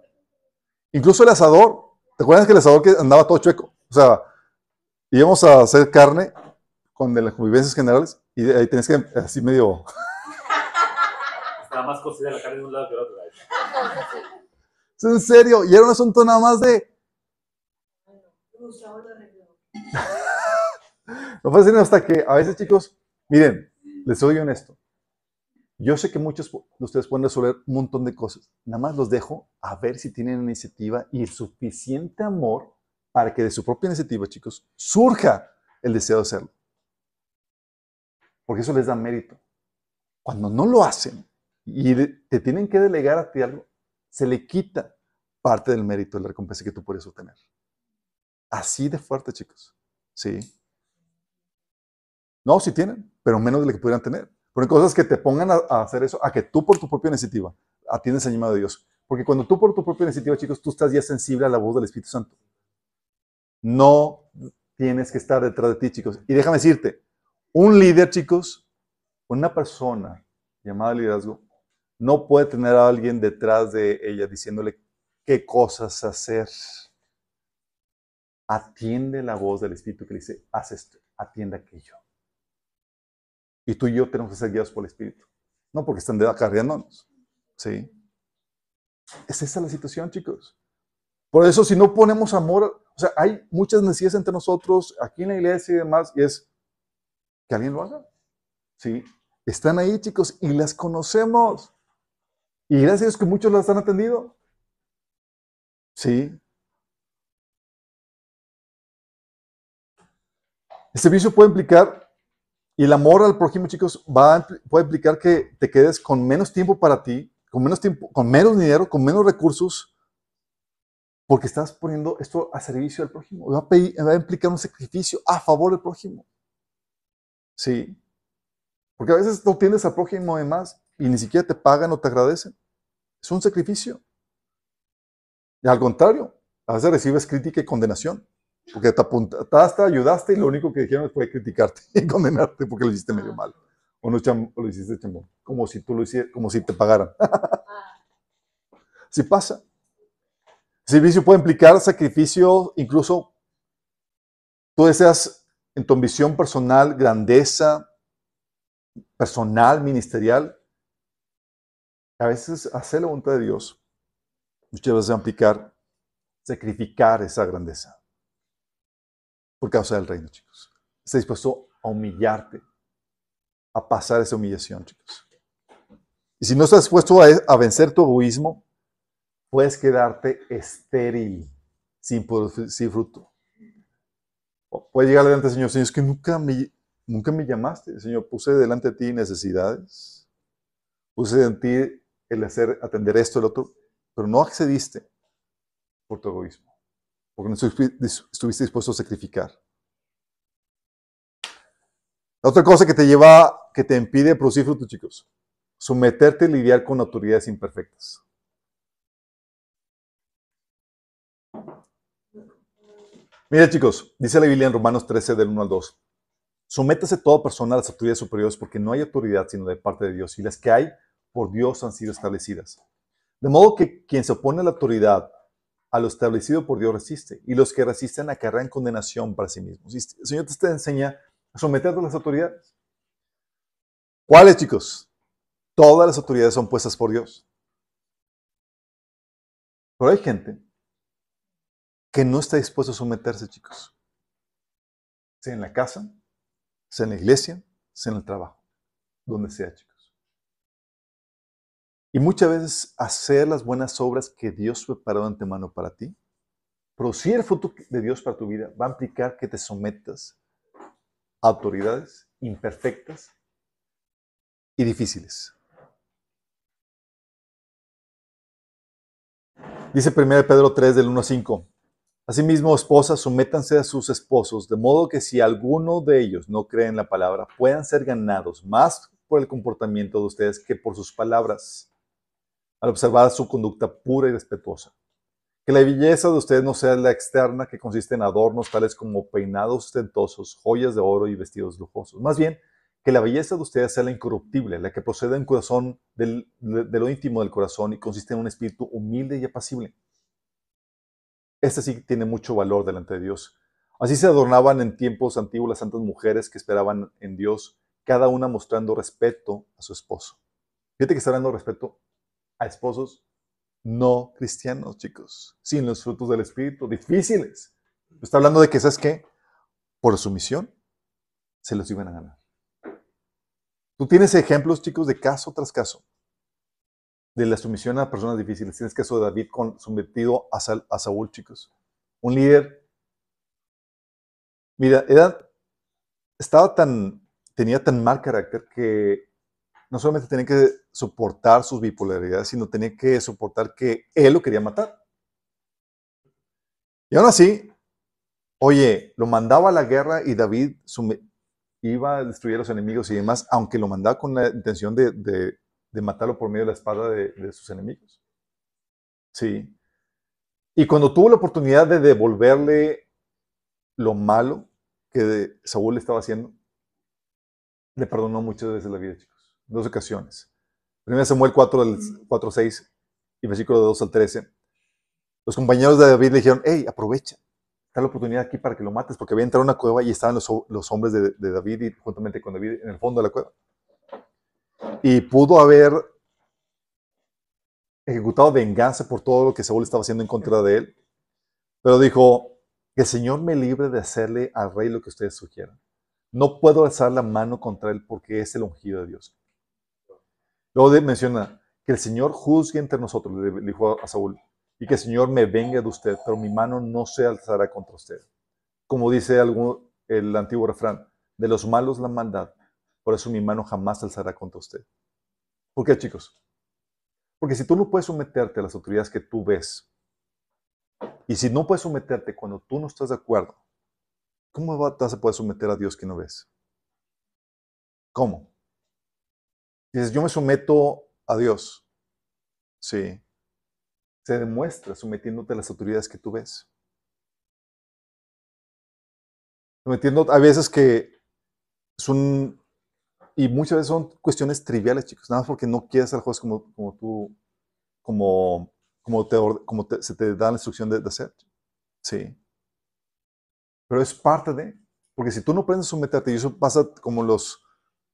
Incluso el asador, ¿Te acuerdas que el asador que andaba todo chueco? O sea, íbamos a hacer carne con de las convivencias generales y ahí tenés que así medio. Estaba más cocida la carne de un lado que del otro. En serio, y era un asunto nada más de. No nada hasta que a veces, chicos, miren, les soy honesto. Yo sé que muchos de ustedes pueden resolver un montón de cosas. Nada más los dejo a ver si tienen iniciativa y el suficiente amor para que de su propia iniciativa, chicos, surja el deseo de hacerlo. Porque eso les da mérito. Cuando no lo hacen y te tienen que delegar a ti algo, se le quita parte del mérito de la recompensa que tú puedes obtener. Así de fuerte, chicos. Sí. No, sí tienen, pero menos de lo que pudieran tener. Pero cosas que te pongan a, hacer eso, a que tú por tu propia iniciativa atiendes al llamado de Dios. Porque cuando tú por tu propia iniciativa, chicos, tú estás ya sensible a la voz del Espíritu Santo. No tienes que estar detrás de ti, chicos. Y déjame decirte, un líder, chicos, una persona llamada liderazgo, no puede tener a alguien detrás de ella diciéndole qué cosas hacer. Atiende la voz del Espíritu que le dice, haz esto, atiende aquello. Y tú y yo tenemos que ser guiados por el Espíritu. No porque están acarreándonos. ¿Sí? Es esa la situación, chicos. Por eso, si no ponemos amor, o sea, hay muchas necesidades entre nosotros, aquí en la iglesia y demás, y es que alguien lo haga. ¿Sí? Están ahí, chicos, y las conocemos. Y gracias a Dios que muchos las han atendido. Sí. El servicio puede implicar y el amor al prójimo, chicos, va puede implicar que te quedes con menos tiempo para ti, con menos tiempo, con menos dinero, con menos recursos, porque estás poniendo esto a servicio del prójimo. Va a, va a implicar un sacrificio a favor del prójimo. Sí. Porque a veces no tienes al prójimo además y ni siquiera te pagan o te agradecen. Es un sacrificio. Y al contrario, a veces recibes crítica y condenación. Porque te apuntaste, ayudaste y lo único que dijeron fue criticarte y condenarte porque lo hiciste medio mal. O, no lo hiciste chambón. Como si tú lo hicieras, como si te pagaran. Si pasa. El servicio puede implicar sacrificio, incluso tú deseas en tu ambición personal, grandeza, personal, ministerial. A veces hacer la voluntad de Dios muchas veces va a implicar sacrificar esa grandeza por causa del reino, chicos. Está dispuesto a humillarte, a pasar esa humillación, chicos. Y si no estás dispuesto a, vencer tu egoísmo, puedes quedarte estéril, sin producir fruto. Puedes llegar delante del Señor, Señor, es que nunca me, nunca me llamaste, Señor. Puse delante de ti necesidades. Puse en ti el hacer, atender esto, el otro, pero no accediste por tu egoísmo, porque no estuviste dispuesto a sacrificar. La otra cosa que te lleva, que te impide producir frutos, chicos, someterte y lidiar con autoridades imperfectas. Mira, chicos, dice la Biblia en Romanos 13, del 1 al 2. Sométase toda persona a las autoridades superiores porque no hay autoridad sino de parte de Dios y las que hay por Dios han sido establecidas. De modo que quien se opone a la autoridad, a lo establecido por Dios resiste y los que resisten acarrean condenación para sí mismos. Y el Señor te enseña a someterte a las autoridades. ¿Cuáles, chicos? Todas las autoridades son puestas por Dios. Pero hay gente que no está dispuesto a someterse, chicos. Sea en la casa, sea en la iglesia, sea en el trabajo, donde sea, chicos. Y muchas veces hacer las buenas obras que Dios preparó de antemano para ti, producir el fruto de Dios para tu vida, va a implicar que te sometas a autoridades imperfectas y difíciles. Dice 1 Pedro 3 del 1 a 5. Asimismo, esposas, sométanse a sus esposos, de modo que si alguno de ellos no cree en la palabra, puedan ser ganados más por el comportamiento de ustedes que por sus palabras, al observar su conducta pura y respetuosa. Que la belleza de ustedes no sea la externa, que consiste en adornos tales como peinados ostentosos, joyas de oro y vestidos lujosos. Más bien, que la belleza de ustedes sea la incorruptible, la que procede en corazón de lo íntimo del corazón y consiste en un espíritu humilde y apacible este sí tiene mucho valor delante de Dios. Así se adornaban en tiempos antiguos las santas mujeres que esperaban en Dios, cada una mostrando respeto a su esposo. Fíjate que está dando respeto a esposos no cristianos, chicos, sin los frutos del Espíritu, difíciles. Está hablando de que, ¿sabes qué? Por su misión, se los iban a ganar. Tú tienes ejemplos, chicos, de caso tras caso de la sumisión a personas difíciles. Tienes caso de David sometido a, a Saúl, chicos. Un líder. Mira, era, estaba tan, tenía tan mal carácter que no solamente tenía que soportar sus bipolaridades, sino tenía que soportar que él lo quería matar. Y aún así, oye, lo mandaba a la guerra y David iba a destruir a los enemigos y demás, aunque lo mandaba con la intención de de matarlo por medio de la espada de, sus enemigos. Sí. Y cuando tuvo la oportunidad de devolverle lo malo que Saúl le estaba haciendo, le perdonó muchas veces la vida, chicos. Dos ocasiones. Primero Samuel 4, 4 6 y versículo de 2 al 13. Los compañeros de David le dijeron, hey, aprovecha. Está la oportunidad aquí para que lo mates, porque había entrado en una cueva y estaban los, los hombres de, de David y juntamente con David en el fondo de la cueva y pudo haber ejecutado venganza por todo lo que Saúl estaba haciendo en contra de él. Pero dijo, que el Señor me libre de hacerle al rey lo que ustedes sugieran. No puedo alzar la mano contra él porque es el ungido de Dios. Luego menciona que el Señor juzgue entre nosotros, le dijo a Saúl, y que el Señor me venga de usted, pero mi mano no se alzará contra usted. Como dice algún, el antiguo refrán, de los malos la maldad, por eso mi mano jamás alzará contra usted. ¿Por qué, chicos? Porque si tú no puedes someterte a las autoridades que tú ves, y si no puedes someterte cuando tú no estás de acuerdo, ¿cómo vas a poder someter a Dios que no ves? ¿Cómo? Dices, yo me someto a Dios. Sí. Se demuestra sometiéndote a las autoridades que tú ves. Sometiendo, a veces que es un y muchas veces son cuestiones triviales, chicos, nada más porque no quieres hacer cosas como, como tú, como, como, te, como se te da la instrucción de, hacer. Sí. Pero es parte de, porque si tú no aprendes a someterte, y eso pasa como los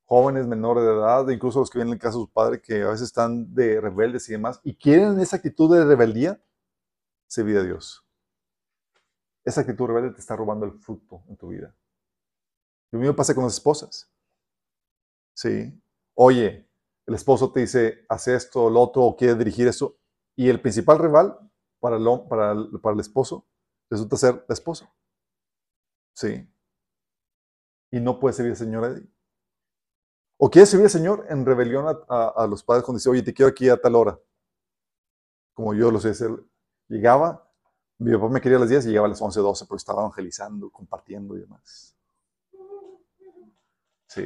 jóvenes menores de edad, incluso los que vienen en casa de su padre, que a veces están de rebeldes y demás, y quieren esa actitud de rebeldía, se vive a Dios. Esa actitud rebelde te está robando el fruto en tu vida. Lo mismo pasa con las esposas. ¿sí? Oye, el esposo te dice, haz esto, lo otro, o quiere dirigir eso, y el principal rival para el, para para el esposo resulta ser la esposa. Sí. y no puedes servir al Señor ahí. O quieres servir al Señor en rebelión a, los padres cuando dice, oye, te quiero aquí a tal hora. Como yo lo sé hacer. Llegaba, mi papá me quería a las 10 y llegaba a las 11, 12, porque estaba evangelizando, compartiendo y demás. Sí.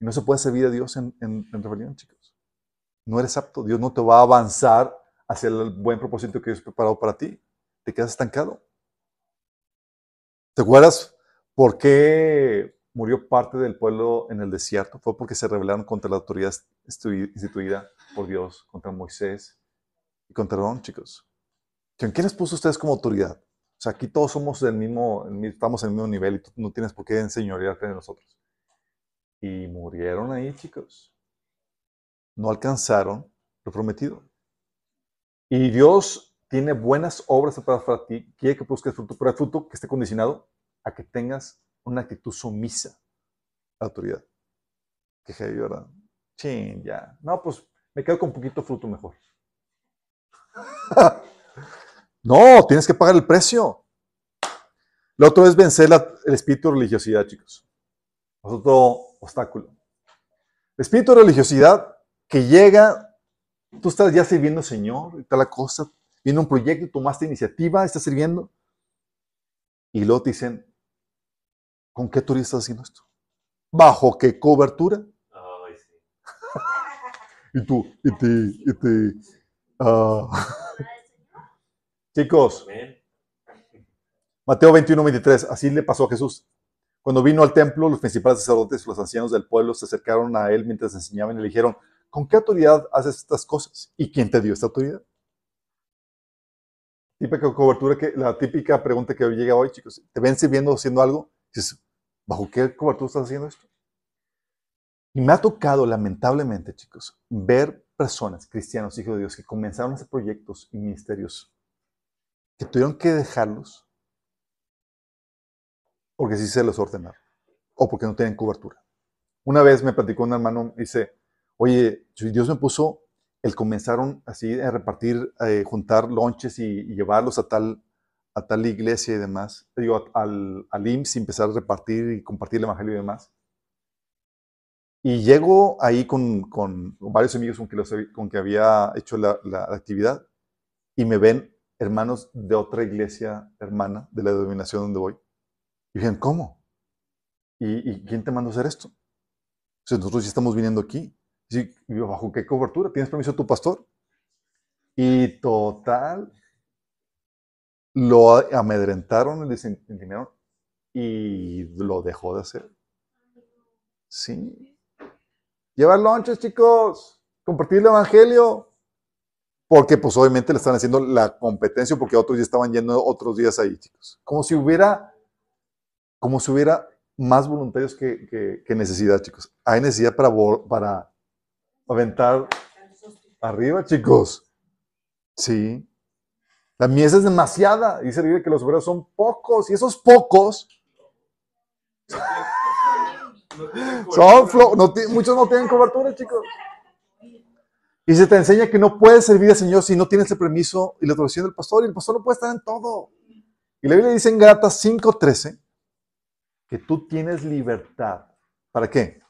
Y no se puede servir a Dios en, en- en rebelión, chicos. No eres apto. Dios no te va a avanzar hacia el buen propósito que Dios ha preparado para ti. Te quedas estancado. ¿Te acuerdas por qué murió parte del pueblo en el desierto? Fue porque se rebelaron contra la autoridad instituida por Dios, contra Moisés y contra Aarón, chicos. ¿Quién les puso ustedes como autoridad? O sea, aquí todos somos del mismo, estamos en el mismo nivel y tú no tienes por qué enseñorearte de nosotros. Y murieron ahí, chicos. No alcanzaron lo prometido. Y Dios tiene buenas obras preparadas para ti, quiere que busques fruto, pero el fruto que esté condicionado a que tengas una actitud sumisa a la autoridad. Que heavy, ¿verdad? Chin, ya. No, pues me quedo con poquito fruto mejor. no, tienes que pagar el precio. Lo otro es vencer el espíritu de religiosidad, chicos. Es otro obstáculo. El espíritu de religiosidad que llega, tú estás ya sirviendo al Señor y tal la cosa, viene un proyecto, tomaste iniciativa, estás sirviendo, y luego te dicen, ¿con qué autoridad estás haciendo esto? ¿Bajo qué cobertura? Ay, sí. Y tú, y te, y te, ah. Chicos, Amén. Mateo 21, 23, así le pasó a Jesús. Cuando vino al templo, los principales sacerdotes y los ancianos del pueblo se acercaron a él mientras enseñaban y le dijeron, ¿con qué autoridad haces estas cosas? ¿Y quién te dio esta autoridad? Típica cobertura que, la típica pregunta que llega hoy, chicos, ¿te ven sirviendo haciendo algo? Dices, ¿bajo qué cobertura estás haciendo esto? Y me ha tocado, lamentablemente, chicos, ver personas, cristianos, hijos de Dios, que comenzaron a hacer proyectos y ministerios que tuvieron que dejarlos porque sí se los ordenaron o porque no tienen cobertura. Una vez me platicó un hermano, dice, oye, Dios me puso el comenzaron así a repartir, eh, juntar lonches y llevarlos a tal, a tal iglesia y demás, digo, al, al IMSS y empezar a repartir y compartir el evangelio y demás. Y llego ahí con, varios amigos con que, había hecho la, actividad y me ven hermanos de otra iglesia hermana de la denominación donde voy. Y dicen, ¿cómo? ¿Y, ¿Y, quién te mandó hacer esto? O nosotros ya estamos viniendo aquí. Y yo, ¿bajo qué cobertura? ¿Tienes permiso tu pastor? Y total, lo amedrentaron, le desintimidaron y lo dejó de hacer. Sí. Llevar lonches, chicos. Compartir el evangelio. Porque pues obviamente le están haciendo la competencia porque otros ya estaban yendo otros días ahí, chicos. Como si hubiera, como si hubiera más voluntarios que, que, que necesidad, chicos. Hay necesidad para, para aventar arriba, chicos. Sí. La mies es demasiada. Dice el que los obreros son pocos. Y esos pocos son no muchos no tienen cobertura, chicos. Y se te enseña que no puedes servir al Señor si no tienes el permiso y la autorización del pastor. Y el pastor no puede estar en todo. Y la Biblia dice en Gálatas 5:13 que tú tienes libertad. ¿Para qué?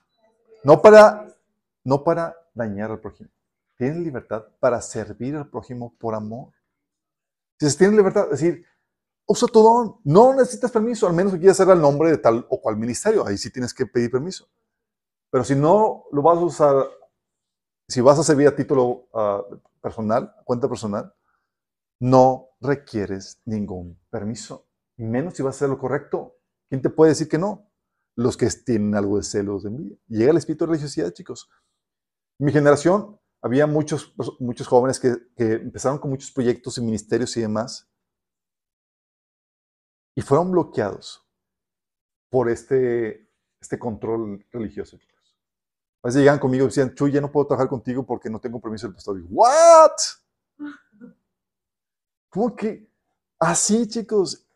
No para, no para dañar al prójimo. Tienes libertad para servir al prójimo por amor. Si tienes libertad, es decir, usa tu don. No necesitas permiso, al menos que quieras hacer el nombre de tal o cual ministerio. Ahí sí tienes que pedir permiso. Pero si no lo vas a usar, si vas a servir a título uh, personal, cuenta personal, no requieres ningún permiso. Menos si vas a hacer lo correcto. ¿Quién te puede decir que no? Los que tienen algo de celos, de envidia. Llega el espíritu de religiosidad, chicos. Mi generación había muchos, muchos jóvenes que, que empezaron con muchos proyectos y ministerios y demás. Y fueron bloqueados por este, este control religioso. A veces llegan conmigo y decían, Chuy, ya no puedo trabajar contigo porque no tengo permiso del pastor. Y ¿what? ¿Cómo que? Así, chicos.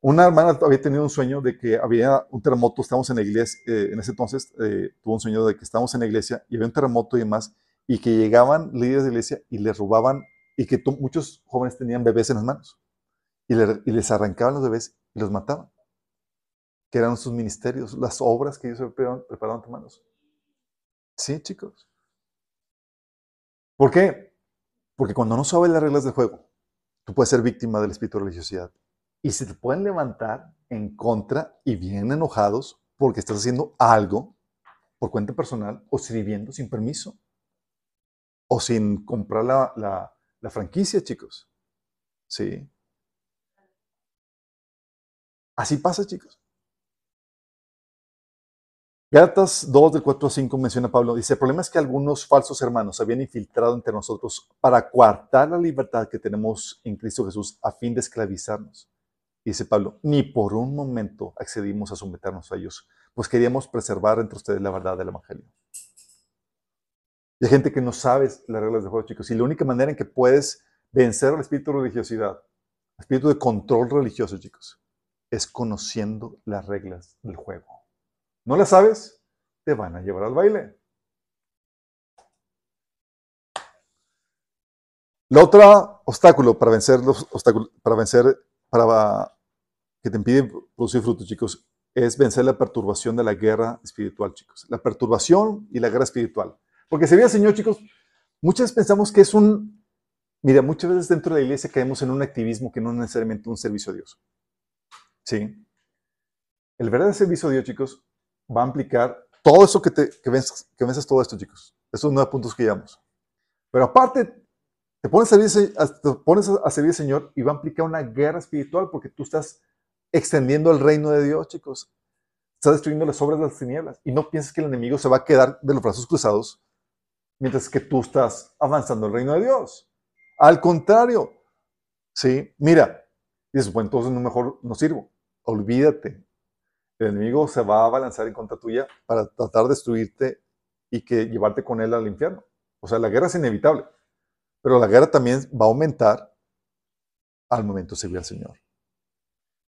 Una hermana había tenido un sueño de que había un terremoto, estábamos en la iglesia, eh, en ese entonces eh, tuvo un sueño de que estábamos en la iglesia y había un terremoto y demás, y que llegaban líderes de iglesia y les robaban, y que muchos jóvenes tenían bebés en las manos, y, le, y, les arrancaban los bebés y los mataban. que eran sus ministerios, las obras que ellos prepararon, prepararon manos. Sí, chicos. ¿Por qué? Porque cuando no sabes las reglas del juego, tú puedes ser víctima del espíritu de religiosidad. Y se te pueden levantar en contra y bien enojados porque estás haciendo algo por cuenta personal o sirviendo sin permiso o sin comprar la, la, franquicia, chicos. Sí. Así pasa, chicos. Gálatas 2, del 4 a 5 menciona Pablo, dice, el problema es que algunos falsos hermanos habían infiltrado entre nosotros para coartar la libertad que tenemos en Cristo Jesús a fin de esclavizarnos. Dice Pablo, ni por un momento accedimos a someternos a ellos, pues queríamos preservar entre ustedes la verdad del Evangelio. Y hay gente que no sabe las reglas del juego, chicos, y la única manera en que puedes vencer al espíritu de religiosidad, el espíritu de control religioso, chicos, es conociendo las reglas del juego. ¿No las sabes? Te van a llevar al baile. La otra obstáculo para vencer los obstáculos, para vencer, para que te impide producir frutos, chicos, es vencer la perturbación de la guerra espiritual, chicos. La perturbación y la guerra espiritual. Porque se ve, Señor, chicos, muchas veces pensamos que es un, mira, muchas veces dentro de la iglesia caemos en un activismo que no es necesariamente un servicio a Dios. ¿Sí? El verdadero servicio a Dios, chicos, va a implicar todo eso que, te, que, venzas, que todo esto, chicos. Esos nueve puntos que llevamos. Pero aparte, te pones, a servir, te pones a servir al Señor y va a implicar una guerra espiritual porque tú estás extendiendo el reino de Dios, chicos. Estás destruyendo las obras de las tinieblas. Y no pienses que el enemigo se va a quedar de los brazos cruzados mientras que tú estás avanzando el reino de Dios. Al contrario, ¿sí? Mira, dices, bueno, entonces no mejor no sirvo. Olvídate, el enemigo se va a balanzar en contra tuya para tratar de destruirte y que llevarte con él al infierno. O sea, la guerra es inevitable, pero la guerra también va a aumentar al momento de servir al Señor.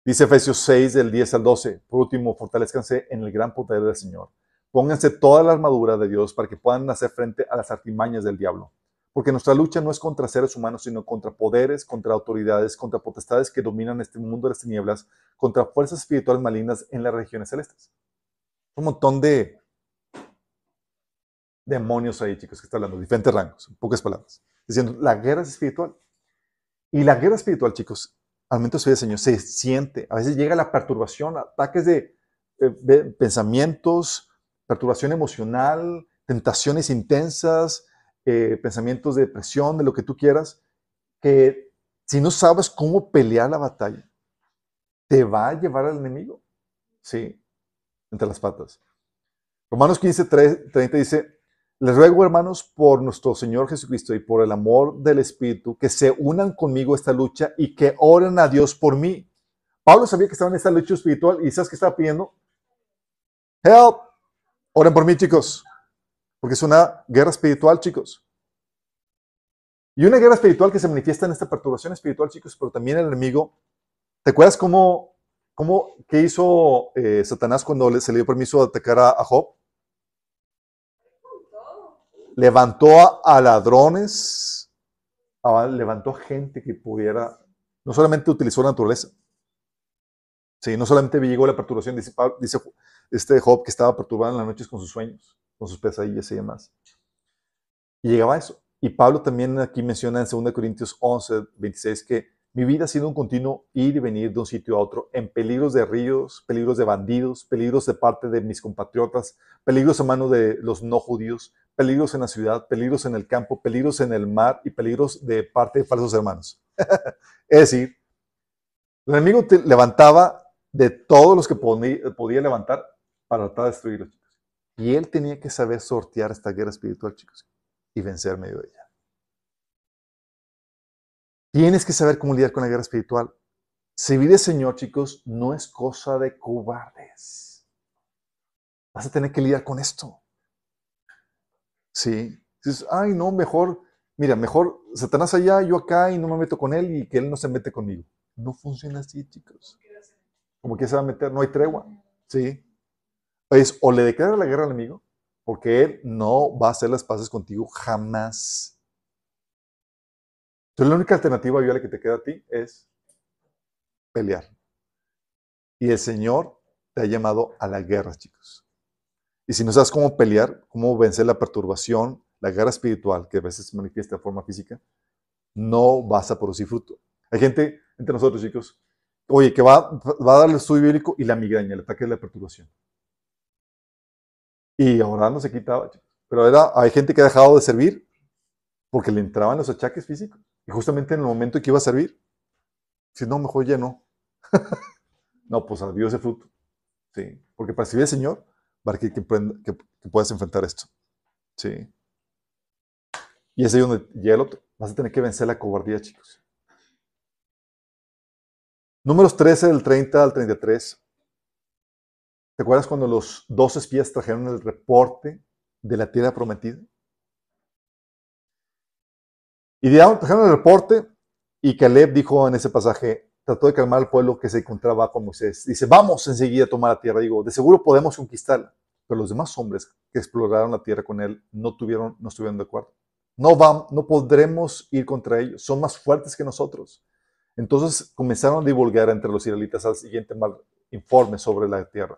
Dice Efesios 6, del 10 al 12. Por último, fortalezcanse en el gran poder del Señor. Pónganse toda la armadura de Dios para que puedan hacer frente a las artimañas del diablo. Porque nuestra lucha no es contra seres humanos, sino contra poderes, contra autoridades, contra potestades que dominan este mundo de las tinieblas, contra fuerzas espirituales malignas en las regiones celestes. Un montón de demonios ahí, chicos, que está hablando, diferentes rangos, en pocas palabras. Diciendo, la guerra es espiritual. Y la guerra espiritual, chicos, al momento de Señor, se siente. A veces llega la perturbación, ataques de eh, pensamientos, perturbación emocional, tentaciones intensas, eh, pensamientos de depresión, de lo que tú quieras, que si no sabes cómo pelear la batalla, te va a llevar al enemigo. Sí, entre las patas. Romanos 15, 30 dice, les ruego, hermanos, por nuestro Señor Jesucristo y por el amor del Espíritu, que se unan conmigo a esta lucha y que oren a Dios por mí. Pablo sabía que estaba en esta lucha espiritual y ¿sabes qué estaba pidiendo? Help. Oren por mí, chicos. Porque es una guerra espiritual, chicos. Y una guerra espiritual que se manifiesta en esta perturbación espiritual, chicos, pero también el enemigo. ¿Te acuerdas cómo, cómo qué hizo eh, Satanás cuando se le dio permiso de atacar a, Job? Levantó a, ladrones, levantó a gente que pudiera, no solamente utilizó la naturaleza, sí, no solamente llegó la perturbación, dice, dice este Job que estaba perturbado en las noches con sus sueños con sus pesadillas y demás. Y llegaba a eso. Y Pablo también aquí menciona en 2 Corintios 11, 26 que mi vida ha sido un continuo ir y venir de un sitio a otro, en peligros de ríos, peligros de bandidos, peligros de parte de mis compatriotas, peligros a mano de los no judíos, peligros en la ciudad, peligros en el campo, peligros en el mar y peligros de parte de falsos hermanos. es decir, el enemigo te levantaba de todos los que podía levantar para tratar de destruirlos. Y él tenía que saber sortear esta guerra espiritual, chicos, y vencer medio de ella. Tienes que saber cómo lidiar con la guerra espiritual. Servir al Señor, chicos, no es cosa de cobardes. Vas a tener que lidiar con esto. Sí. Dices, ay, no, mejor, mira, mejor Satanás allá, yo acá y no me meto con él y que él no se mete conmigo. No funciona así, chicos. Como que se va a meter, no hay tregua. Sí es o le declara la guerra al enemigo, porque él no va a hacer las paces contigo jamás. Entonces la única alternativa la que te queda a ti es pelear. Y el Señor te ha llamado a la guerra, chicos. Y si no sabes cómo pelear, cómo vencer la perturbación, la guerra espiritual, que a veces se manifiesta de forma física, no vas a producir fruto. Hay gente entre nosotros, chicos, oye, que va, va a dar el estudio bíblico y la migraña, el ataque de la perturbación. Y ahora no se quitaba. Pero era, hay gente que ha dejado de servir porque le entraban los achaques físicos. Y justamente en el momento en que iba a servir, si no, mejor ya no. no, pues adiós ese fruto. Sí, porque para servir al Señor, para que puedas enfrentar esto. Sí. Y es ahí donde llega el otro. Vas a tener que vencer la cobardía, chicos. Números 13, del 30 al 33. ¿Te acuerdas cuando los dos espías trajeron el reporte de la tierra prometida? Y trajeron el reporte y Caleb dijo en ese pasaje, trató de calmar al pueblo que se encontraba con Moisés. Dice, vamos enseguida a tomar la tierra. Digo, de seguro podemos conquistarla. Pero los demás hombres que exploraron la tierra con él no, tuvieron, no estuvieron de acuerdo. No, vamos, no podremos ir contra ellos, son más fuertes que nosotros. Entonces comenzaron a divulgar entre los israelitas al siguiente mal informe sobre la tierra.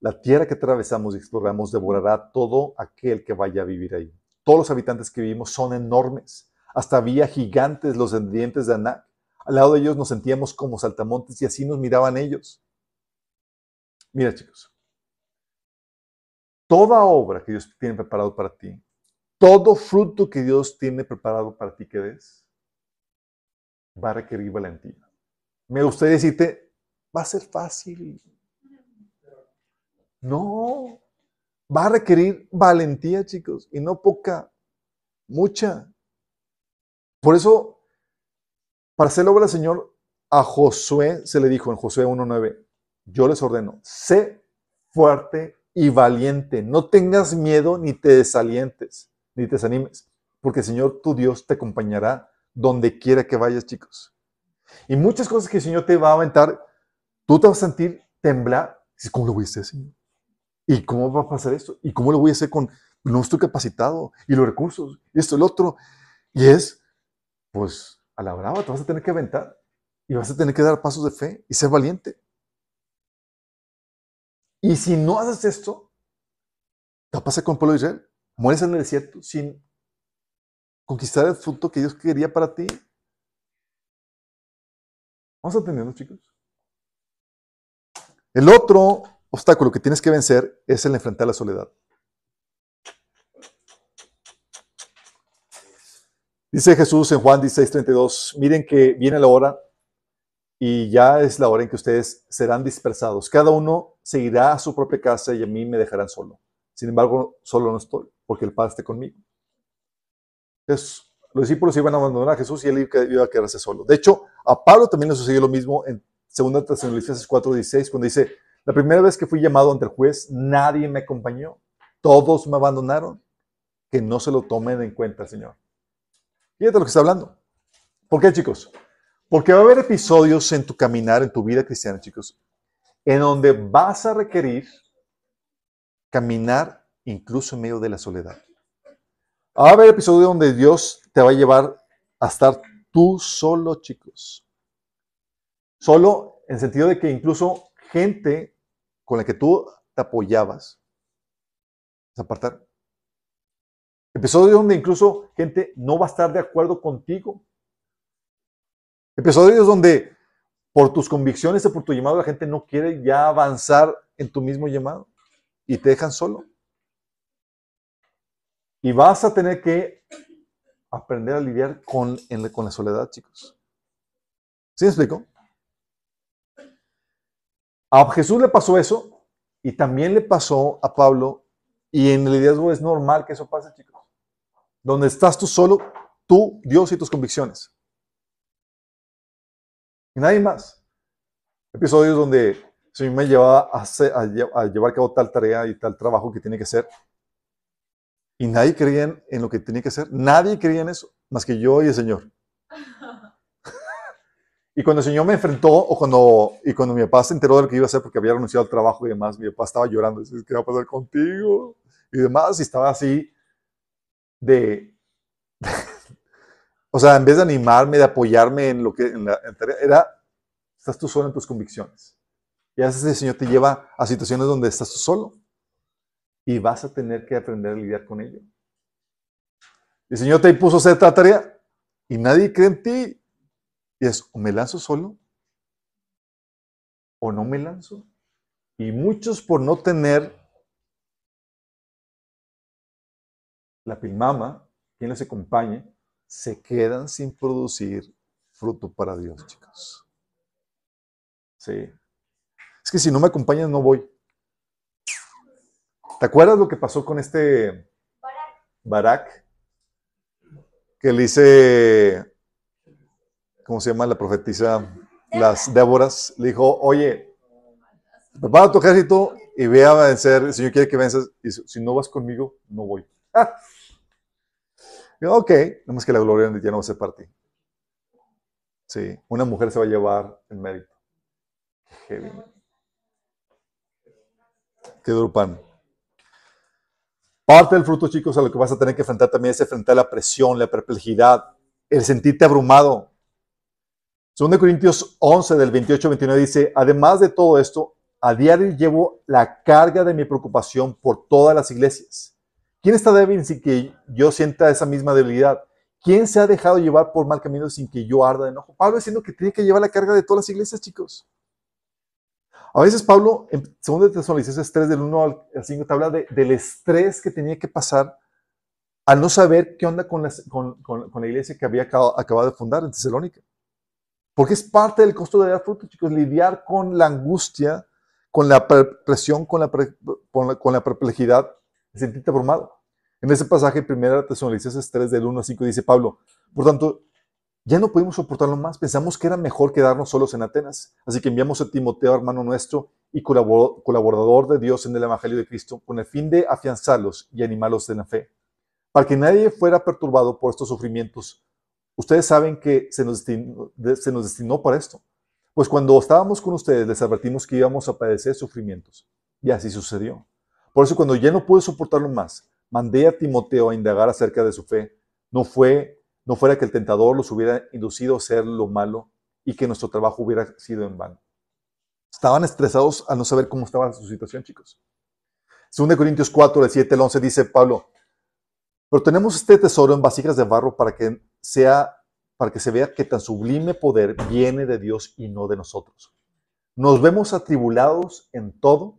La tierra que atravesamos y exploramos devorará todo aquel que vaya a vivir ahí. Todos los habitantes que vivimos son enormes. Hasta había gigantes, los descendientes de Anak. Al lado de ellos nos sentíamos como saltamontes y así nos miraban ellos. Mira chicos, toda obra que Dios tiene preparado para ti todo fruto que Dios tiene preparado para ti que des va a requerir valentía. Me gustaría decirte, va a ser fácil. No, va a requerir valentía, chicos, y no poca, mucha. Por eso, para hacer la obra del Señor, a Josué se le dijo en Josué 1.9, yo les ordeno, sé fuerte y valiente, no tengas miedo ni te desalientes ni te desanimes, porque el Señor tu Dios te acompañará donde quiera que vayas, chicos. Y muchas cosas que el Señor te va a aventar, tú te vas a sentir temblar. ¿Cómo lo voy Señor? ¿Y cómo va a pasar esto? ¿Y cómo lo voy a hacer con, no estoy capacitado? Y los recursos, y esto, el otro. Y es, pues, a la brava, te vas a tener que aventar. Y vas a tener que dar pasos de fe y ser valiente. Y si no haces esto, te va a pasar con el pueblo de Israel. Mueres en el desierto sin conquistar el fruto que Dios quería para ti. ¿Vamos entendiendo, chicos? El otro obstáculo que tienes que vencer es el enfrentar la soledad. Dice Jesús en Juan 16:32, miren que viene la hora y ya es la hora en que ustedes serán dispersados. Cada uno seguirá a su propia casa y a mí me dejarán solo. Sin embargo, solo no estoy, porque el Padre esté conmigo. Los discípulos iban a abandonar a Jesús y él iba a quedarse solo. De hecho, a Pablo también le sucedió lo mismo en 2 Tesalonicenses 4:16, cuando dice, la primera vez que fui llamado ante el juez, nadie me acompañó. Todos me abandonaron. Que no se lo tomen en cuenta, Señor. Fíjate lo que está hablando. ¿Por qué, chicos? Porque va a haber episodios en tu caminar, en tu vida cristiana, chicos, en donde vas a requerir caminar incluso en medio de la soledad. Va a haber episodios donde Dios te va a llevar a estar tú solo, chicos. Solo en el sentido de que incluso gente con la que tú te apoyabas se apartar. Episodios donde incluso gente no va a estar de acuerdo contigo. Episodios donde por tus convicciones o por tu llamado la gente no quiere ya avanzar en tu mismo llamado y te dejan solo. Y vas a tener que aprender a lidiar con, con la soledad, chicos. ¿Sí me explico? A Jesús le pasó eso y también le pasó a Pablo y en el liderazgo es normal que eso pase, chicos. Donde estás tú solo, tú, Dios y tus convicciones. Y nadie más. Episodios donde Señor me llevaba a, llevar a cabo tal tarea y tal trabajo que tiene que hacer. Y nadie creía en, lo que tenía que hacer. Nadie creía en eso, más que yo y el Señor. Y cuando el Señor me enfrentó, o cuando, y cuando mi papá se enteró de lo que iba a hacer porque había renunciado al trabajo y demás, mi papá estaba llorando. Dice, ¿qué va a pasar contigo? Y demás, y estaba así de... o sea, en vez de animarme, de apoyarme en lo que en la tarea, era, estás tú solo en tus convicciones. Y a veces el Señor te lleva a situaciones donde estás tú solo y vas a tener que aprender a lidiar con ello. El Señor te impuso hacer esta tarea y nadie cree en ti. Y es, o me lanzo solo o no me lanzo. Y muchos por no tener la pilmama, quien les acompañe, se quedan sin producir fruto para Dios, chicos. Sí. Es que si no me acompañan, no voy. ¿Te acuerdas lo que pasó con este Barak? Que le dice, ¿cómo se llama la profetisa? Las Déboras. Le dijo, oye, prepara tu ejército y ve a vencer. El Señor quiere que venzas. Y si no vas conmigo, no voy. ok, no más que la gloria ya no va a ser para ti. Sí, una mujer se va a llevar el mérito. Qué Qué duro pan. Parte del fruto, chicos, a lo que vas a tener que enfrentar también es enfrentar la presión, la perplejidad, el sentirte abrumado. 2 Corintios 11, del 28-29 dice, además de todo esto, a diario llevo la carga de mi preocupación por todas las iglesias. ¿Quién está débil sin que yo sienta esa misma debilidad? ¿Quién se ha dejado llevar por mal camino sin que yo arda de enojo? Pablo diciendo que tiene que llevar la carga de todas las iglesias, chicos. A veces Pablo, en 2 Tesalonicenses 3, del 1 al 5, te habla del estrés que tenía que pasar al no saber qué onda con, la iglesia que había acabado, de fundar en Tesalónica. Porque es parte del costo de dar fruto, chicos, lidiar con la angustia, con la presión, con la, con la, perplejidad, sentirte abrumado. En ese pasaje, 1 Tesalonicenses 3, del 1 al 5, dice Pablo, por tanto, ya no pudimos soportarlo más. Pensamos que era mejor quedarnos solos en Atenas. Así que enviamos a Timoteo, hermano nuestro y colaborador de Dios en el Evangelio de Cristo, con el fin de afianzarlos y animarlos en la fe. Para que nadie fuera perturbado por estos sufrimientos. Ustedes saben que se nos destinó, se nos destinó para esto. Pues cuando estábamos con ustedes les advertimos que íbamos a padecer sufrimientos. Y así sucedió. Por eso cuando ya no pude soportarlo más, mandé a Timoteo a indagar acerca de su fe. No fue no fuera que el tentador los hubiera inducido a hacer lo malo y que nuestro trabajo hubiera sido en vano. Estaban estresados al no saber cómo estaba su situación, chicos. 2 Corintios 4, del 7 al 11 dice Pablo, pero tenemos este tesoro en vasijas de barro para que sea para que se vea que tan sublime poder viene de Dios y no de nosotros. Nos vemos atribulados en todo,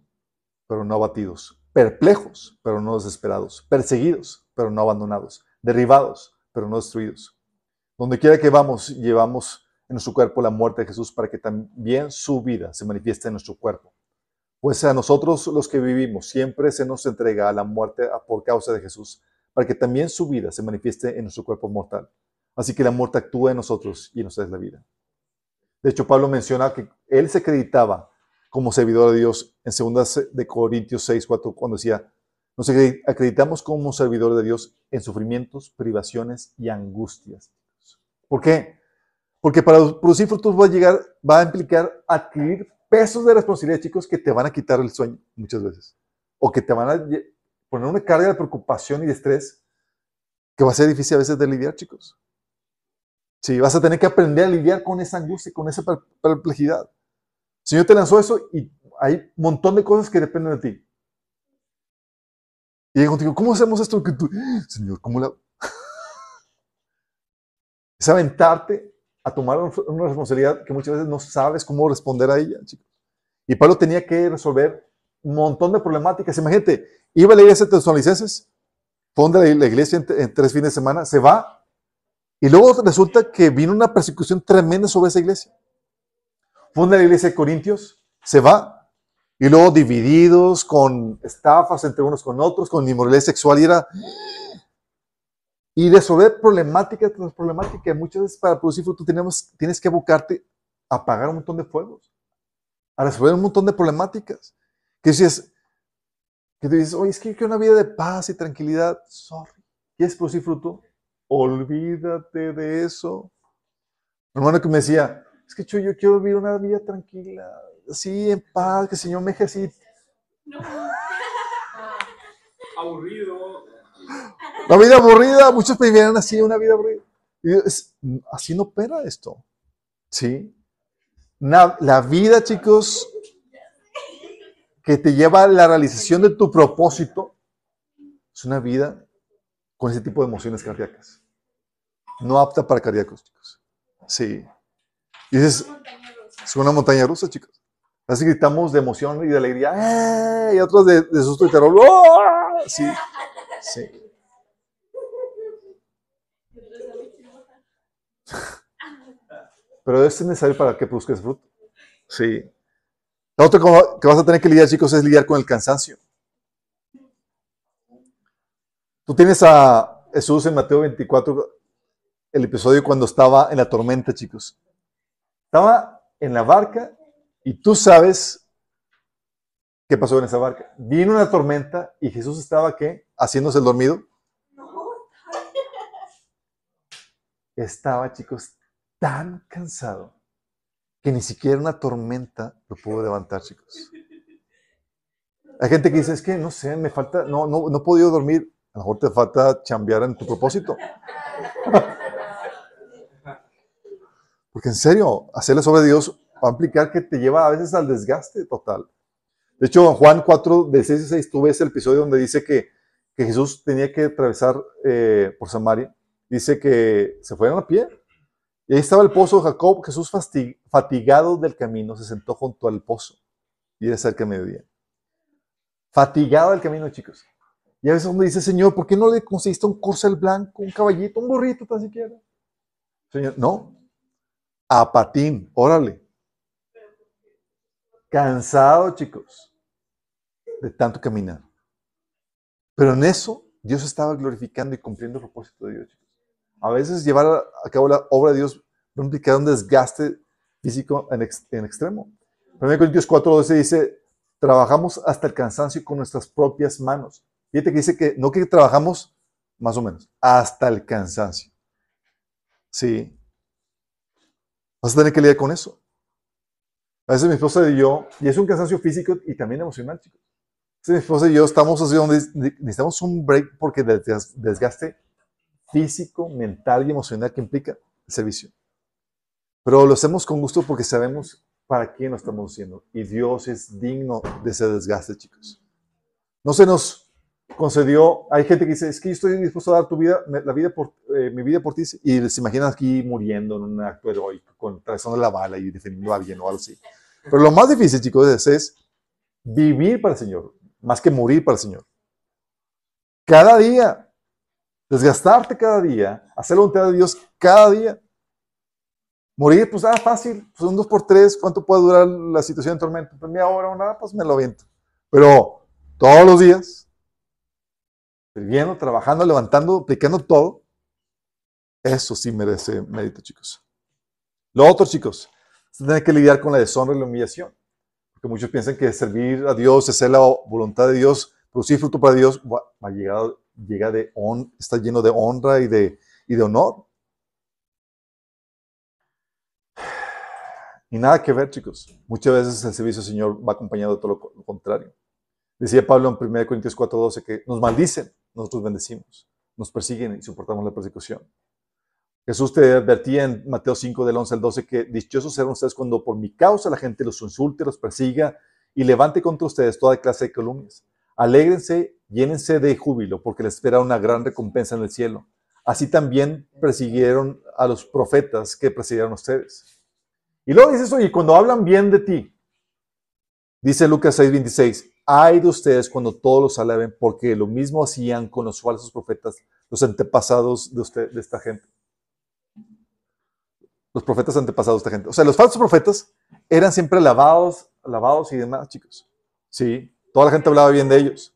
pero no abatidos, perplejos, pero no desesperados, perseguidos, pero no abandonados, derribados, pero no destruidos. Donde quiera que vamos, llevamos en nuestro cuerpo la muerte de Jesús para que también su vida se manifieste en nuestro cuerpo. Pues a nosotros los que vivimos siempre se nos entrega la muerte por causa de Jesús, para que también su vida se manifieste en nuestro cuerpo mortal. Así que la muerte actúa en nosotros y nos es la vida. De hecho, Pablo menciona que él se acreditaba como servidor de Dios en 2 de Corintios 6, 4, cuando decía, nos acreditamos como servidor de Dios en sufrimientos, privaciones y angustias. ¿Por qué? Porque para producir frutos va a llegar, va a implicar adquirir pesos de responsabilidad, chicos, que te van a quitar el sueño muchas veces. O que te van a poner una carga de preocupación y de estrés que va a ser difícil a veces de lidiar, chicos. Sí, vas a tener que aprender a lidiar con esa angustia, con esa perplejidad. El Señor te lanzó eso y hay un montón de cosas que dependen de ti. Y contigo, ¿cómo hacemos esto? Que tú, Señor, ¿cómo la...? es aventarte a tomar una responsabilidad que muchas veces no sabes cómo responder a ella, chicos. Y Pablo tenía que resolver un montón de problemáticas. Imagínate, iba a la iglesia de Tesalonicenses, fonda la iglesia en, tres fines de semana, se va, y luego resulta que vino una persecución tremenda sobre esa iglesia. Funda la iglesia de Corintios, se va, y luego divididos con estafas entre unos con otros, con inmoralidad sexual, y era... Y resolver problemática tras problemática. Muchas veces para producir fruto tenemos, tienes que abocarte a apagar un montón de fuegos, a resolver un montón de problemáticas. Que dices, que dices, oye, es que una vida de paz y tranquilidad. Sorry. ¿Quieres producir fruto? Olvídate de eso. Un hermano que me decía, es que yo quiero vivir una vida tranquila, así en paz, que el Señor me ejercite. No. Aburrido. La vida aburrida, muchos prefieren así, una vida aburrida. así no opera esto. ¿Sí? la vida, chicos, que te lleva a la realización de tu propósito, es una vida con ese tipo de emociones cardíacas. No apta para cardíacos, chicos. Sí. Y dices, es una montaña rusa, chicos. Así gritamos de emoción y de alegría, ¡eh! y otros de, susto y terror. ¡oh! Sí, sí. Pero es necesario para que produzcas fruto. Sí. La otra cosa que vas a tener que lidiar, chicos, es lidiar con el cansancio. Tú tienes a Jesús en Mateo 24, el episodio cuando estaba en la tormenta, chicos. Estaba en la barca y tú sabes qué pasó en esa barca. Vino una tormenta y Jesús estaba, ¿qué? Haciéndose el dormido. Estaba, chicos, tan cansado que ni siquiera una tormenta lo pudo levantar, chicos. Hay gente que dice, es que no sé, me falta, no, no, no he podido dormir. A lo mejor te falta chambear en tu propósito. Porque en serio, hacerle sobre Dios va a implicar que te lleva a veces al desgaste total. De hecho, en Juan 4, de 6 a 6, tú ves el episodio donde dice que, que Jesús tenía que atravesar eh, por Samaria. Dice que se fueron a pie. Y ahí estaba el pozo de Jacob. Jesús, fatigado del camino, se sentó junto al pozo. Y era cerca de mediodía. Fatigado del camino, chicos. Y a veces uno dice, Señor, ¿por qué no le conseguiste un corcel blanco, un caballito, un burrito tan siquiera? Señor, no. A patín, órale. Cansado, chicos, de tanto caminar. Pero en eso, Dios estaba glorificando y cumpliendo el propósito de Dios, chicos. A veces llevar a cabo la obra de Dios va a implicar un desgaste físico en, en extremo. 1 Corintios 4.12 dice, trabajamos hasta el cansancio con nuestras propias manos. Fíjate que dice que no que trabajamos más o menos, hasta el cansancio. Sí. Vas a tener que lidiar con eso. A veces mi esposa y yo, y es un cansancio físico y también emocional, chicos. A veces mi esposa y yo estamos así donde necesitamos un break porque desgaste físico, mental y emocional que implica el servicio. Pero lo hacemos con gusto porque sabemos para qué lo estamos haciendo. Y Dios es digno de ese desgaste, chicos. No se nos concedió, hay gente que dice, es que yo estoy dispuesto a dar tu vida, la vida por, eh, mi vida por ti, y se imaginan aquí muriendo en un acto heroico, con de la bala y defendiendo a alguien o algo así. Pero lo más difícil, chicos, es, es vivir para el Señor, más que morir para el Señor. Cada día, desgastarte cada día, hacer la voluntad de Dios cada día. Morir, pues, ah, fácil, pues un dos por tres, ¿cuánto puede durar la situación de tormento? Pues media hora o nada, pues me lo aviento. Pero todos los días, sirviendo, trabajando, levantando, aplicando todo, eso sí merece mérito, chicos. Lo otro, chicos, es tener que lidiar con la deshonra y la humillación. Porque muchos piensan que servir a Dios, hacer la voluntad de Dios, producir fruto para Dios, va, a llegar, llega de on, está lleno de honra y de, y de honor. Y nada que ver, chicos. Muchas veces el servicio al Señor va acompañado de todo lo contrario. Decía Pablo en 1 Corintios 4:12 que nos maldicen nosotros bendecimos. Nos persiguen y soportamos la persecución. Jesús te advertía en Mateo 5 del 11 al 12 que dichosos serán ustedes cuando por mi causa la gente los insulte, los persiga y levante contra ustedes toda clase de calumnias. Alégrense, llénense de júbilo, porque les espera una gran recompensa en el cielo. Así también persiguieron a los profetas que persiguieron ustedes. Y luego dice eso, y cuando hablan bien de ti, dice Lucas 6:26, hay de ustedes cuando todos los alaben, porque lo mismo hacían con los falsos profetas, los antepasados de, usted, de esta gente. Los profetas antepasados de esta gente. O sea, los falsos profetas eran siempre alabados, alabados y demás, chicos. Sí, toda la gente hablaba bien de ellos.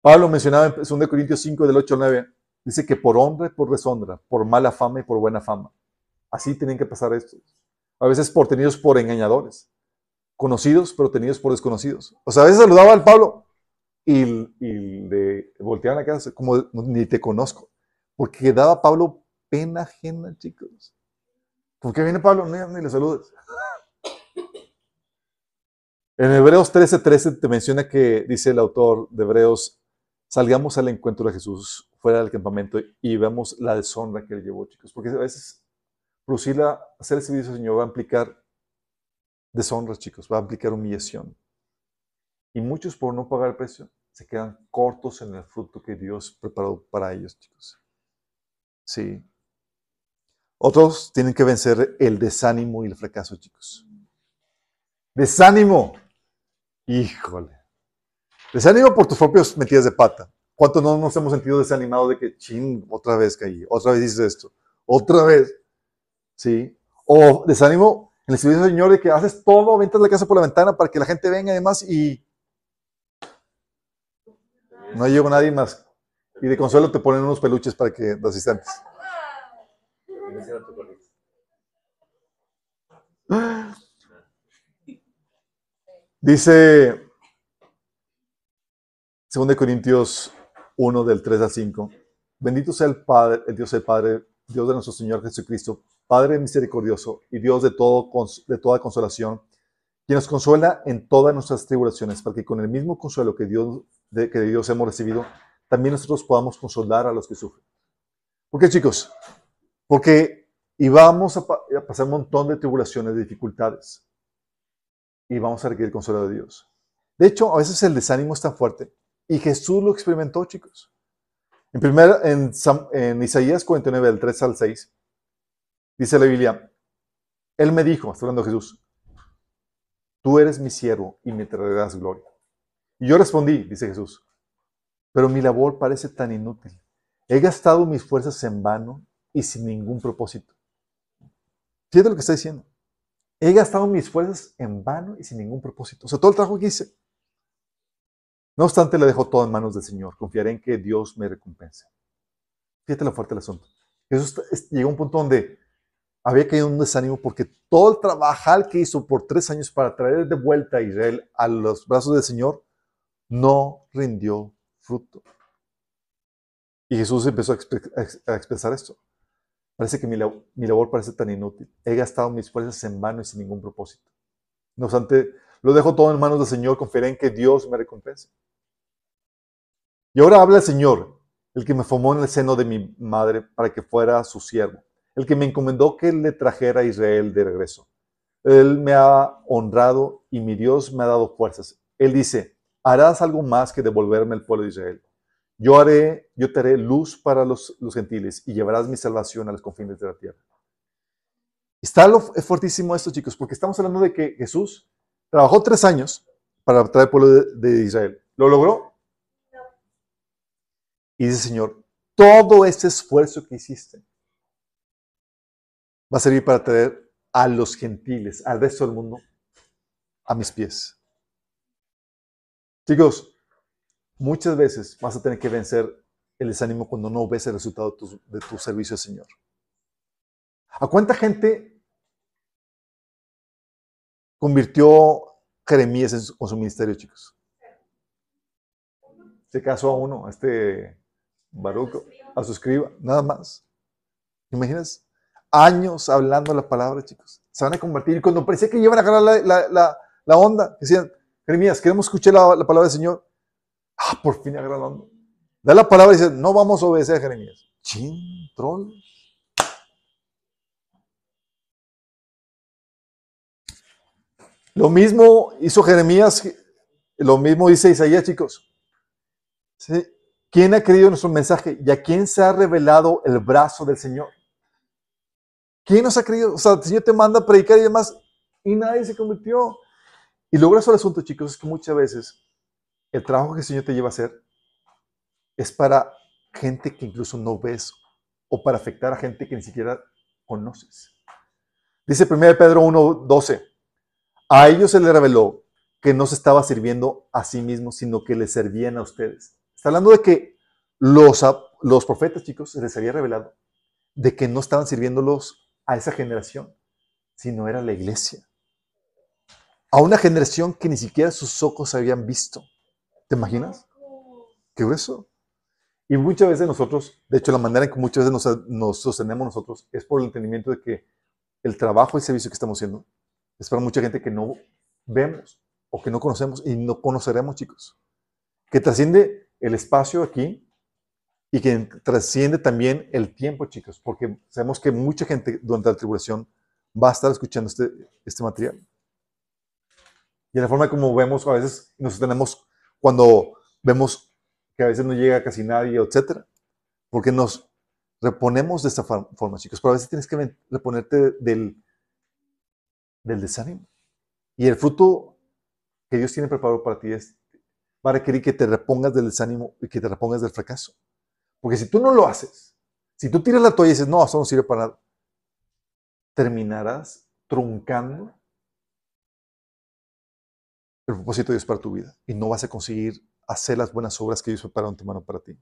Pablo mencionaba en 2 Corintios 5, del 8 al 9, dice que por honra y por deshonra, por mala fama y por buena fama. Así tienen que pasar estos. A veces por tenidos por engañadores conocidos, pero tenidos por desconocidos. O sea, a veces saludaba al Pablo y, le volteaban la casa como ni te conozco. Porque daba Pablo pena ajena, chicos. ¿Por qué viene Pablo? Ni, le saludes. En Hebreos 13:13 13 te menciona que dice el autor de Hebreos, salgamos al encuentro de Jesús fuera del campamento y vemos la deshonra que él llevó, chicos. Porque a veces producir hacer el servicio al Señor va a implicar deshonra, chicos, va a aplicar humillación. Y muchos por no pagar el precio se quedan cortos en el fruto que Dios preparó para ellos, chicos. Sí. Otros tienen que vencer el desánimo y el fracaso, chicos. Desánimo. Híjole. Desánimo por tus propios metidas de pata. ¿Cuántos no nos hemos sentido desanimados de que, ching, otra vez caí, otra vez dices esto, otra vez? ¿Sí? O desánimo en el servicio del Señor de que haces todo, aventas la casa por la ventana para que la gente venga y demás y no llegó nadie más. Y de consuelo te ponen unos peluches para que los asistentes. Dice 2 Corintios 1 del 3 al 5. Bendito sea el Padre, el Dios del Padre, Dios de nuestro Señor Jesucristo, Padre misericordioso y Dios de, todo, de toda consolación, quien nos consuela en todas nuestras tribulaciones, para que con el mismo consuelo que, Dios, de, que Dios hemos recibido, también nosotros podamos consolar a los que sufren. ¿Por qué, chicos? Porque íbamos a, a pasar un montón de tribulaciones, de dificultades, y vamos a requerir consuelo de Dios. De hecho, a veces el desánimo es tan fuerte, y Jesús lo experimentó, chicos. En, primer, en, en Isaías 49, del 3 al 6, dice la Biblia, Él me dijo, está hablando Jesús, tú eres mi siervo y me traerás gloria. Y yo respondí, dice Jesús, pero mi labor parece tan inútil. He gastado mis fuerzas en vano y sin ningún propósito. Fíjate lo que está diciendo. He gastado mis fuerzas en vano y sin ningún propósito. O sea, todo el trabajo que hice. No obstante, le dejo todo en manos del Señor. Confiaré en que Dios me recompense. Fíjate lo fuerte del asunto. Jesús llegó a un punto donde había caído en un desánimo porque todo el trabajar que hizo por tres años para traer de vuelta a Israel a los brazos del Señor no rindió fruto. Y Jesús empezó a, expresar esto. Parece que mi labor parece tan inútil. He gastado mis fuerzas en vano y sin ningún propósito. No obstante, lo dejo todo en manos del Señor, confiaré en que Dios me recompense. Y ahora habla el Señor, el que me formó en el seno de mi madre para que fuera su siervo, el que me encomendó que le trajera a Israel de regreso. Él me ha honrado y mi Dios me ha dado fuerzas. Él dice, harás algo más que devolverme el pueblo de Israel. Yo haré, yo te haré luz para los, los gentiles y llevarás mi salvación a los confines de la tierra. Está lo, es fuertísimo esto, chicos, porque estamos hablando de que Jesús trabajó tres años para traer el pueblo de, de Israel. ¿Lo logró? Y dice, Señor, todo ese esfuerzo que hiciste va a servir para traer a los gentiles, al resto del mundo, a mis pies. Chicos, muchas veces vas a tener que vencer el desánimo cuando no ves el resultado de tu, servicio al Señor. ¿A cuánta gente convirtió Jeremías en su- con su ministerio, chicos? Se casó a uno, a este Baruch, a su escriba, nada más. ¿Te imaginas? Años hablando la palabra, chicos. Se van a convertir. Y cuando parecía que iban a agarrar la, la, la, onda, decían, Jeremías, queremos escuchar la, la palabra del Señor. Ah, por fin agarra la onda. Da la palabra y dice, no vamos a obedecer a Jeremías. Chin, troll. Lo mismo hizo Jeremías, lo mismo dice Isaías, chicos. ¿Sí? ¿Quién ha creído nuestro mensaje y a quién se ha revelado el brazo del Señor? ¿Quién nos ha creído? O sea, el Señor te manda a predicar y demás y nadie se convirtió. Y lo grueso del asunto, chicos, es que muchas veces el trabajo que el Señor te lleva a hacer es para gente que incluso no ves o para afectar a gente que ni siquiera conoces. Dice 1 Pedro 1:12, a ellos se les reveló que no se estaba sirviendo a sí mismos, sino que les servían a ustedes. Está hablando de que los, los profetas, chicos, se les había revelado de que no estaban sirviéndolos a esa generación, sino era la iglesia. A una generación que ni siquiera sus ojos habían visto. ¿Te imaginas? Qué grueso. Y muchas veces nosotros, de hecho, la manera en que muchas veces nos, nos sostenemos nosotros es por el entendimiento de que el trabajo y servicio que estamos haciendo es para mucha gente que no vemos o que no conocemos y no conoceremos, chicos. Que trasciende el espacio aquí y que trasciende también el tiempo, chicos, porque sabemos que mucha gente durante la tribulación va a estar escuchando este, este material. Y la forma como vemos, a veces nos tenemos, cuando vemos que a veces no llega casi nadie, etcétera, porque nos reponemos de esta forma, chicos. Pero a veces tienes que reponerte del, del desánimo. Y el fruto que Dios tiene preparado para ti es, va a que te repongas del desánimo y que te repongas del fracaso. Porque si tú no lo haces, si tú tiras la toalla y dices, no, esto no sirve para nada, terminarás truncando el propósito de Dios para tu vida y no vas a conseguir hacer las buenas obras que Dios preparó en tu mano para ti.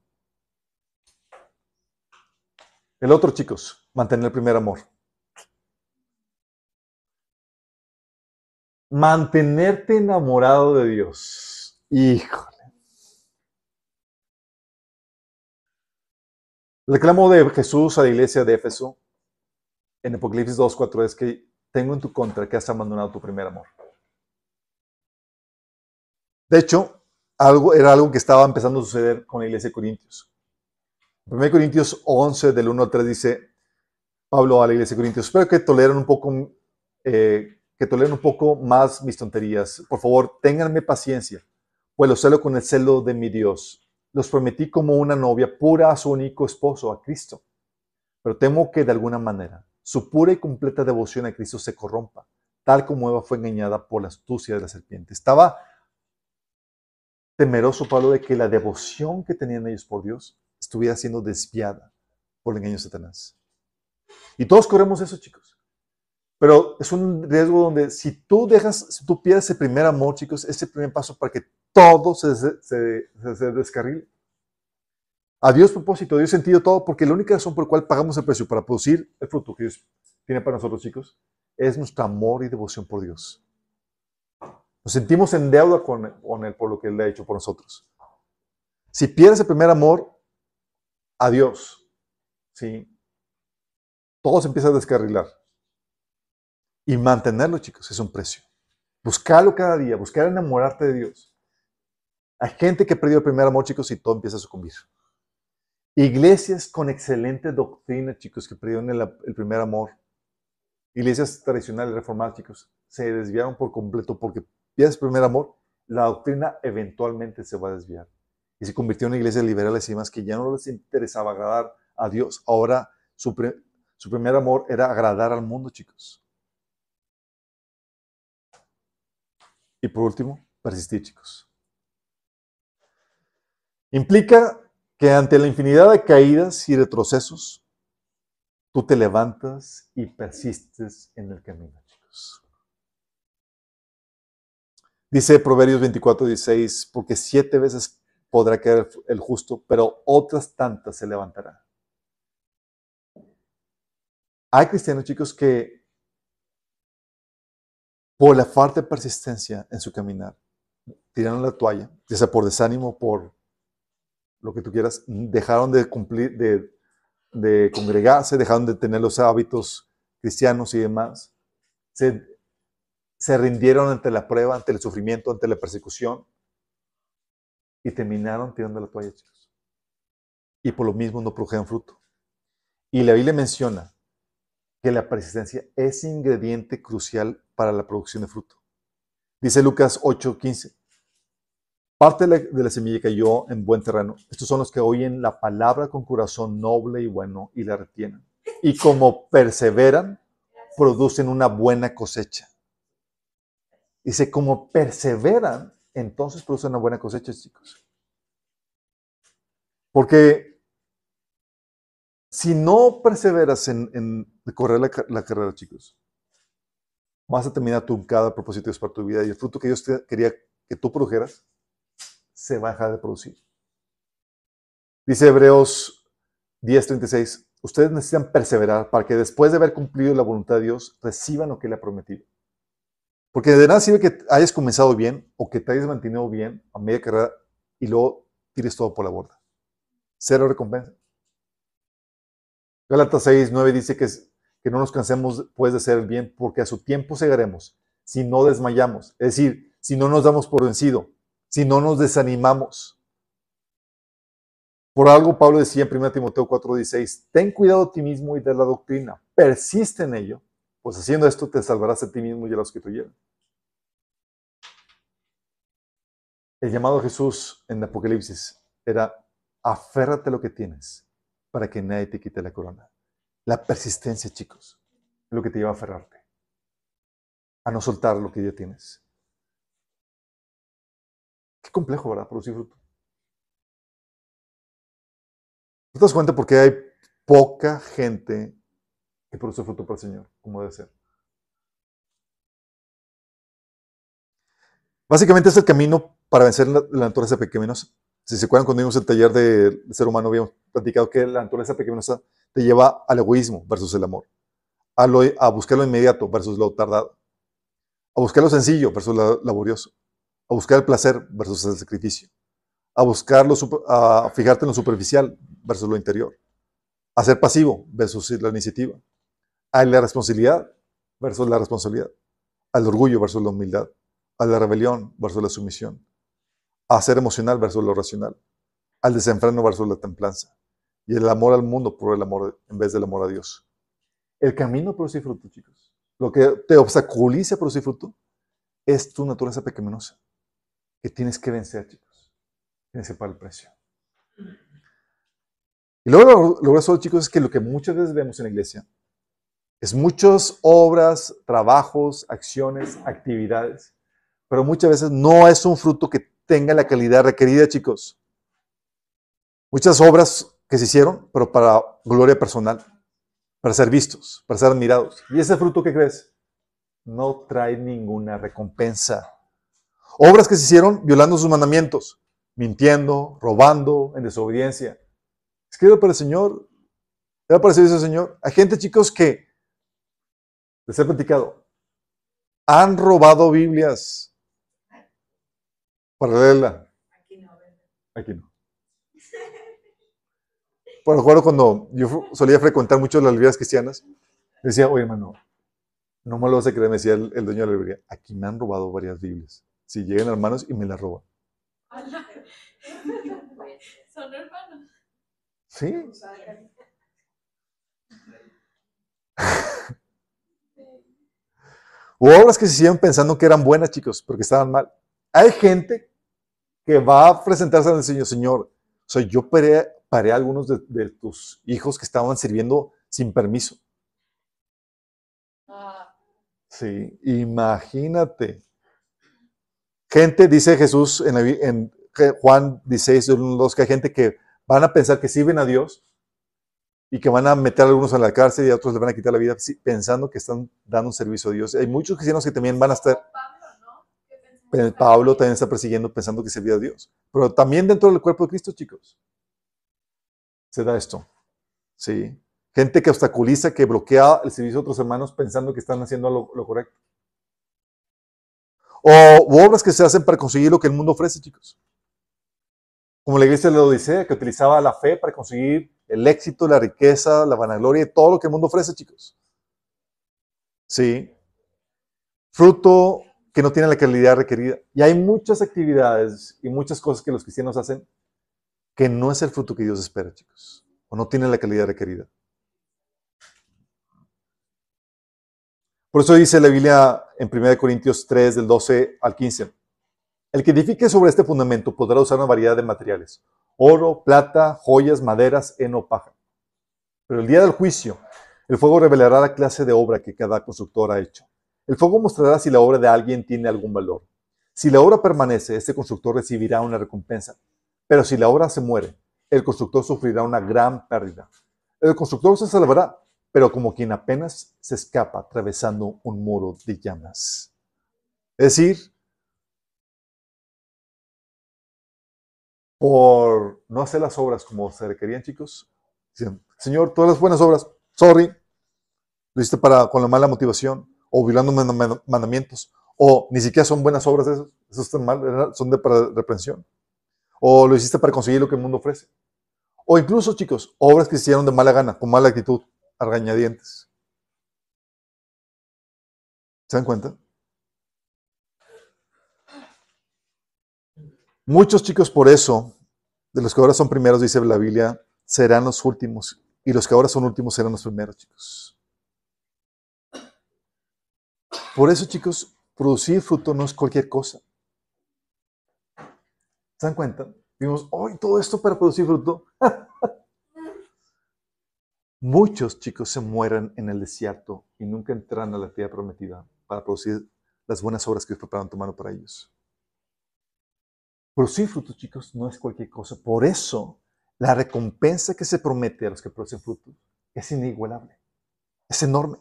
El otro, chicos, mantener el primer amor. Mantenerte enamorado de Dios. Híjole. El reclamo de Jesús a la iglesia de Éfeso en Apocalipsis 2.4 es que tengo en tu contra que has abandonado tu primer amor. De hecho, algo, era algo que estaba empezando a suceder con la iglesia de Corintios. 1 Corintios 11, del 1 al 3 dice Pablo a la iglesia de Corintios, espero que toleren un poco, eh, que toleren un poco más mis tonterías. Por favor, ténganme paciencia, pues lo celo con el celo de mi Dios. Los prometí como una novia pura a su único esposo, a Cristo. Pero temo que de alguna manera su pura y completa devoción a Cristo se corrompa, tal como Eva fue engañada por la astucia de la serpiente. Estaba temeroso Pablo de que la devoción que tenían ellos por Dios estuviera siendo desviada por el engaño de Satanás. Y todos corremos eso, chicos. Pero es un riesgo donde si tú dejas, si tú pierdes ese primer amor, chicos, ese primer paso para que todo se, se, se, se. A Dios propósito, Dios sentido todo, porque la única razón por la cual pagamos el precio para producir el fruto que Dios tiene para nosotros, chicos, es nuestro amor y devoción por Dios. Nos sentimos en deuda con, Él por lo que Él ha hecho por nosotros. Si pierdes el primer amor, a Dios, todo se empieza a descarrilar. Y mantenerlo, chicos, es un precio. Buscarlo cada día, buscar enamorarte de Dios. Hay gente que perdió el primer amor, chicos, y todo empieza a sucumbir. Iglesias con excelente doctrina, chicos, que perdieron el, el primer amor. Iglesias tradicionales, reformadas, chicos, se desviaron por completo porque pierdes el primer amor, la doctrina eventualmente se va a desviar. Y se convirtió en iglesias liberales y demás que ya no les interesaba agradar a Dios. Ahora su, su primer amor era agradar al mundo, chicos. Y por último, persistir, chicos. Implica que ante la infinidad de caídas y retrocesos, tú te levantas y persistes en el camino, chicos. Dice Proverbios 24, 16, porque siete veces podrá caer el justo, pero otras tantas se levantará. Hay cristianos, chicos, que por la falta de persistencia en su caminar, tiraron la toalla, ya sea por desánimo, por lo que tú quieras, dejaron de cumplir, de, congregarse, dejaron de tener los hábitos cristianos y demás. Se, se rindieron ante la prueba, ante el sufrimiento, ante la persecución y terminaron tirando la toalla, chicos. Y por lo mismo no produjeron fruto. Y la Biblia menciona que la persistencia es ingrediente crucial para la producción de fruto. Dice Lucas 8:15. Parte de la, semilla cayó en buen terreno. Estos son los que oyen la palabra con corazón noble y bueno y la retienen. Y como perseveran, producen una buena cosecha. Dice, como perseveran, entonces producen una buena cosecha, chicos. Porque si no perseveras en, correr la, carrera, chicos, vas a terminar truncada a propósito de para tu vida y el fruto que Dios quería que tú produjeras se va a dejar de producir. Dice Hebreos 10:36, ustedes necesitan perseverar para que después de haber cumplido la voluntad de Dios reciban lo que Él ha prometido. Porque de nada sirve que hayas comenzado bien o que te hayas mantenido bien a media carrera y luego tires todo por la borda. Cero recompensa. Gálatas 6, 9 dice que, que no nos cansemos pues de hacer el bien porque a su tiempo segaremos si no desmayamos. Es decir, si no nos damos por vencido, si no nos desanimamos. Por algo Pablo decía en 1 Timoteo 4:16, ten cuidado de ti mismo y de la doctrina, persiste en ello, pues haciendo esto te salvarás a ti mismo y a los que te llevan. El llamado a Jesús en Apocalipsis era, aférrate a lo que tienes para que nadie te quite la corona. La persistencia, chicos, es lo que te lleva a aferrarte, a no soltar lo que ya tienes. Qué complejo, ¿verdad? Producir fruto. ¿Te das cuenta por qué hay poca gente que produce fruto para el Señor, como debe ser? Básicamente es el camino para vencer la, naturaleza pecaminosa. Si se acuerdan cuando vimos el taller de ser humano, habíamos platicado que la naturaleza pecaminosa te lleva al egoísmo versus el amor, a, lo, a buscar lo inmediato versus lo tardado, a buscar lo sencillo versus lo laborioso, a buscar el placer versus el sacrificio, a buscar lo, sup- a fijarte en lo superficial versus lo interior, a ser pasivo versus la iniciativa, a la responsabilidad versus la responsabilidad, al orgullo versus la humildad, a la rebelión versus la sumisión, a ser emocional versus lo racional, al desenfreno versus la templanza, y el amor al mundo por el amor en vez del amor a Dios. El camino a producir fruto, chicos, lo que te obstaculiza a producir fruto es tu naturaleza pecaminosa, que tienes que vencer, chicos. Tienes que pagar el precio. Y luego lo, grueso, chicos, es que lo que muchas veces vemos en la iglesia es muchas obras, trabajos, acciones, actividades, pero muchas veces no es un fruto que tenga la calidad requerida, chicos. Muchas obras que se hicieron, pero para gloria personal, para ser vistos, para ser admirados. ¿Y ese fruto que crees? No trae ninguna recompensa. Obras que se hicieron violando sus mandamientos, mintiendo, robando, en desobediencia. Escribe para el Señor. ¿Le para servicio al Señor? Hay gente, chicos, que, les he platicado, han robado Biblias para leerla. Aquí no. Aquí no. Recuerdo cuando yo solía frecuentar mucho las librerías cristianas, decía, oye hermano, no me lo vas a creer, me decía el, el dueño de la librería, aquí me han robado varias Biblias. Si llegan hermanos y me las roban. Son hermanos. Sí, Hubo obras que se hicieron pensando que eran buenas, chicos, porque estaban mal. Hay gente que va a presentarse al Señor, Señor, o sea, yo paré, paré a algunos de, de tus hijos que estaban sirviendo sin permiso. Ah, Sí, imagínate. Gente, dice Jesús en, la Juan 16, del 1 al 2, que hay gente que van a pensar que sirven a Dios y que van a meter a algunos en la cárcel y a otros le van a quitar la vida pensando que están dando un servicio a Dios. Hay muchos cristianos que también van a estar, Pablo, ¿no? ¿Qué pensamos pero de Pablo también está persiguiendo pensando que servía a Dios. Pero también dentro del cuerpo de Cristo, chicos, se da esto. Sí. Gente que obstaculiza, que bloquea el servicio de otros hermanos pensando que están haciendo lo, lo correcto. O obras que se hacen para conseguir lo que el mundo ofrece, chicos. Como la iglesia de la Odisea, que utilizaba la fe para conseguir el éxito, la riqueza, la vanagloria y todo lo que el mundo ofrece, chicos. Sí. Fruto que no tiene la calidad requerida. Y hay muchas actividades y muchas cosas que los cristianos hacen que no es el fruto que Dios espera, chicos. O no tiene la calidad requerida. Por eso dice la Biblia en 1 Corintios 3, del 12 al 15. El que edifique sobre este fundamento podrá usar una variedad de materiales. Oro, plata, joyas, maderas, heno, paja. Pero el día del juicio, el fuego revelará la clase de obra que cada constructor ha hecho. El fuego mostrará si la obra de alguien tiene algún valor. Si la obra permanece, este constructor recibirá una recompensa. Pero si la obra se muere, el constructor sufrirá una gran pérdida. El constructor se salvará, pero como quien apenas se escapa atravesando un muro de llamas. Es decir, por no hacer las obras como se requerían, chicos, dicen, Señor, todas las buenas obras, sorry, lo hiciste para, con la mala motivación, o violando mand- mand- mandamientos, o ni siquiera son buenas obras esos, esos están mal, son de reprensión, o lo hiciste para conseguir lo que el mundo ofrece, o incluso, chicos, obras que se hicieron de mala gana, con mala actitud, a regañadientes. ¿Se dan cuenta? Muchos chicos por eso, de los que ahora son primeros, dice la Biblia, serán los últimos, y los que ahora son últimos serán los primeros, chicos. Por eso, chicos, producir fruto no es cualquier cosa. ¿Se dan cuenta? Vimos, hoy todo esto para producir fruto. Muchos chicos se mueren en el desierto y nunca entran a la tierra prometida para producir las buenas obras que Dios prepararon tu mano para ellos. Producir frutos, chicos, no es cualquier cosa. Por eso, la recompensa que se promete a los que producen frutos es inigualable, es enorme.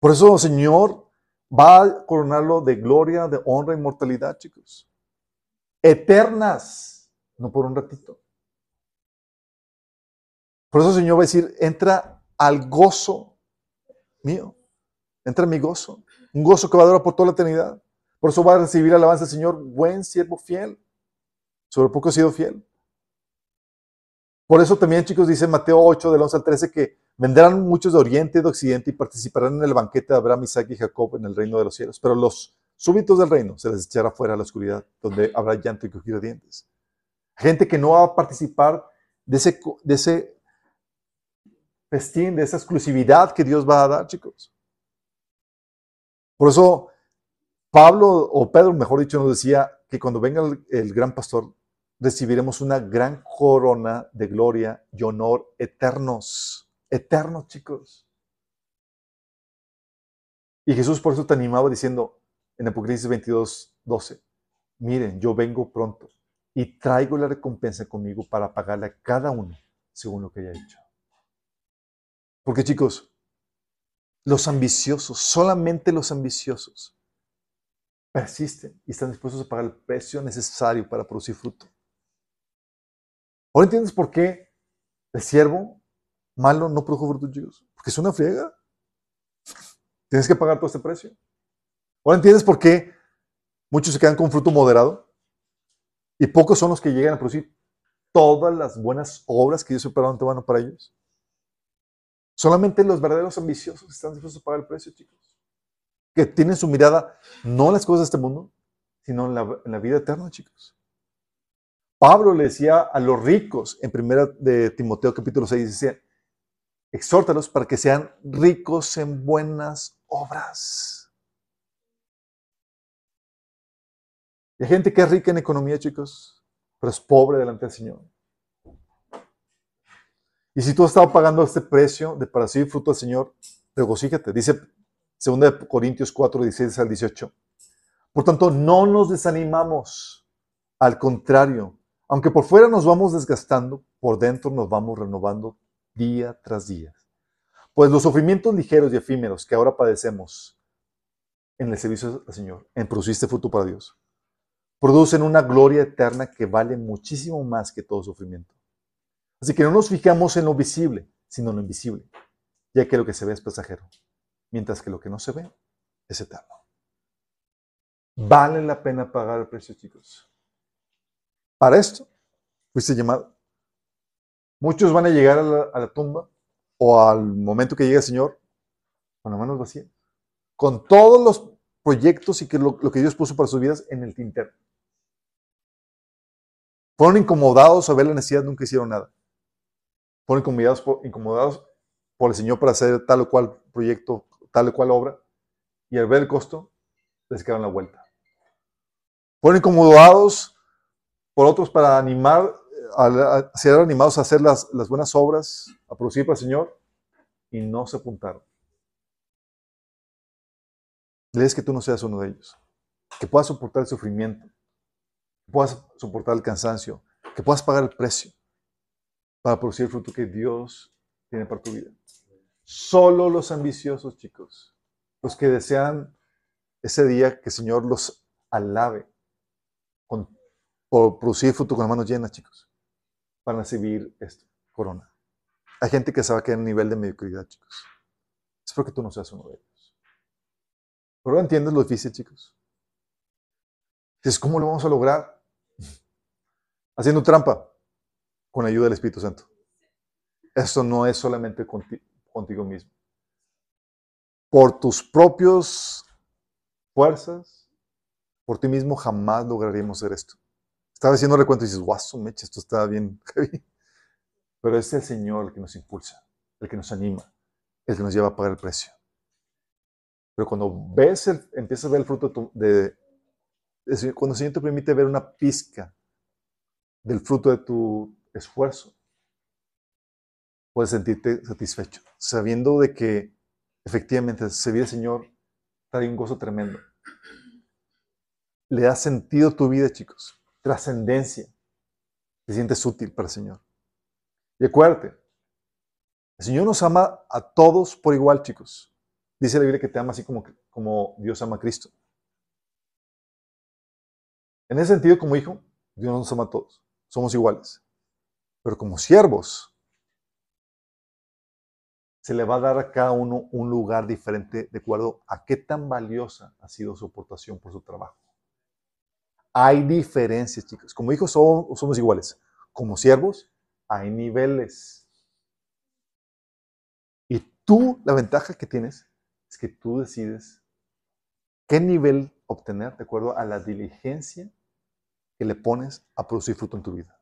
Por eso el Señor va a coronarlo de gloria, de honra, inmortalidad, chicos. Eternas, no por un ratito. Por eso el Señor va a decir, entra al gozo mío. Entra en mi gozo. Un gozo que va a durar por toda la eternidad. Por eso va a recibir alabanza del Señor, buen siervo fiel. Sobre poco he sido fiel. Por eso también, chicos, dice Mateo 8, del 11 al 13, que vendrán muchos de oriente y de occidente y participarán en el banquete de Abraham, Isaac y Jacob en el reino de los cielos. Pero los súbitos del reino se les echará fuera a la oscuridad, donde habrá llanto y crujir de dientes. Gente que no va a participar de ese, de ese festín, de esa exclusividad que Dios va a dar, chicos. Por eso Pablo, o Pedro, mejor dicho, nos decía que cuando venga el, gran pastor, recibiremos una gran corona de gloria y honor eternos. Eternos, chicos. Y Jesús por eso te animaba diciendo en Apocalipsis 22, 12, miren, yo vengo pronto y traigo la recompensa conmigo para pagarle a cada uno según lo que haya hecho. Porque chicos, los ambiciosos, solamente los ambiciosos, persisten y están dispuestos a pagar el precio necesario para producir fruto. ¿Ahora entiendes por qué el siervo malo no produjo frutos, chicos? Porque es una friega. Tienes que pagar todo este precio. ¿Ahora entiendes por qué muchos se quedan con fruto moderado? Y pocos son los que llegan a producir todas las buenas obras que Dios preparó antemano para ellos. Solamente los verdaderos ambiciosos están dispuestos a pagar el precio, chicos. Que tienen su mirada no en las cosas de este mundo, sino en la, vida eterna, chicos. Pablo le decía a los ricos en primera de Timoteo capítulo 6, decía, exhórtalos para que sean ricos en buenas obras. Y hay gente que es rica en economía, chicos, pero es pobre delante del Señor. Y si tú has estado pagando este precio de para recibir fruto del Señor, regocíjate. Dice 2 Corintios 4, 16 al 18. Por tanto, no nos desanimamos. Al contrario, aunque por fuera nos vamos desgastando, por dentro nos vamos renovando día tras día. Pues los sufrimientos ligeros y efímeros que ahora padecemos en el servicio del Señor, en producir este fruto para Dios, producen una gloria eterna que vale muchísimo más que todo sufrimiento. Así que no nos fijamos en lo visible, sino en lo invisible, ya que lo que se ve es pasajero, mientras que lo que no se ve es eterno. Vale la pena pagar el precio, chicos. Para esto fuiste llamado. Muchos van a llegar a la, tumba o al momento que llegue el Señor con las manos vacías, con todos los proyectos y que lo, lo que Dios puso para sus vidas en el tintero. Fueron incomodados a ver la necesidad, nunca hicieron nada fueron incomodados por, el Señor para hacer tal o cual proyecto, tal o cual obra, y al ver el costo, les quedaron la vuelta. Fueron incomodados por otros para animar, a, ser animados a hacer las, buenas obras, a producir para el Señor, y no se apuntaron. Lees que tú no seas uno de ellos, que puedas soportar el sufrimiento, que puedas soportar el cansancio, que puedas pagar el precio para producir el fruto que Dios tiene para tu vida. Solo los ambiciosos, chicos, los que desean ese día que el Señor los alabe con, por producir fruto con las manos llenas, chicos, van a recibir esta corona. Hay gente que se va a en nivel de mediocridad, chicos. Espero que tú no seas uno de ellos. Pero entiendes lo difícil, chicos. Entonces, ¿cómo lo vamos a lograr? Haciendo trampa con ayuda del Espíritu Santo. Esto no es solamente contigo mismo. Por tus propias fuerzas, por ti mismo jamás lograríamos hacer esto. Estaba haciendo recuento y dices, guaso, mecha, esto está bien Pero es el Señor el que nos impulsa, el que nos anima, el que nos lleva a pagar el precio. Pero cuando ves, empiezas a ver el fruto de, el Señor- cuando el Señor te permite ver una pizca del fruto de tu esfuerzo, puedes sentirte satisfecho, sabiendo de que efectivamente servir al Señor trae un gozo tremendo. Le da sentido tu vida, chicos, trascendencia. Te sientes útil para el Señor. Y acuérdate, el Señor nos ama a todos por igual, chicos. Dice la Biblia que te ama así como, como Dios ama a Cristo. En ese sentido, como hijo, Dios nos ama a todos. Somos iguales. Pero como siervos, se le va a dar a cada uno un lugar diferente de acuerdo a qué tan valiosa ha sido su aportación por su trabajo. Hay diferencias, chicos. Como hijos somos, somos iguales. Como siervos, hay niveles. Y tú, la ventaja que tienes es que tú decides qué nivel obtener de acuerdo a la diligencia que le pones a producir fruto en tu vida.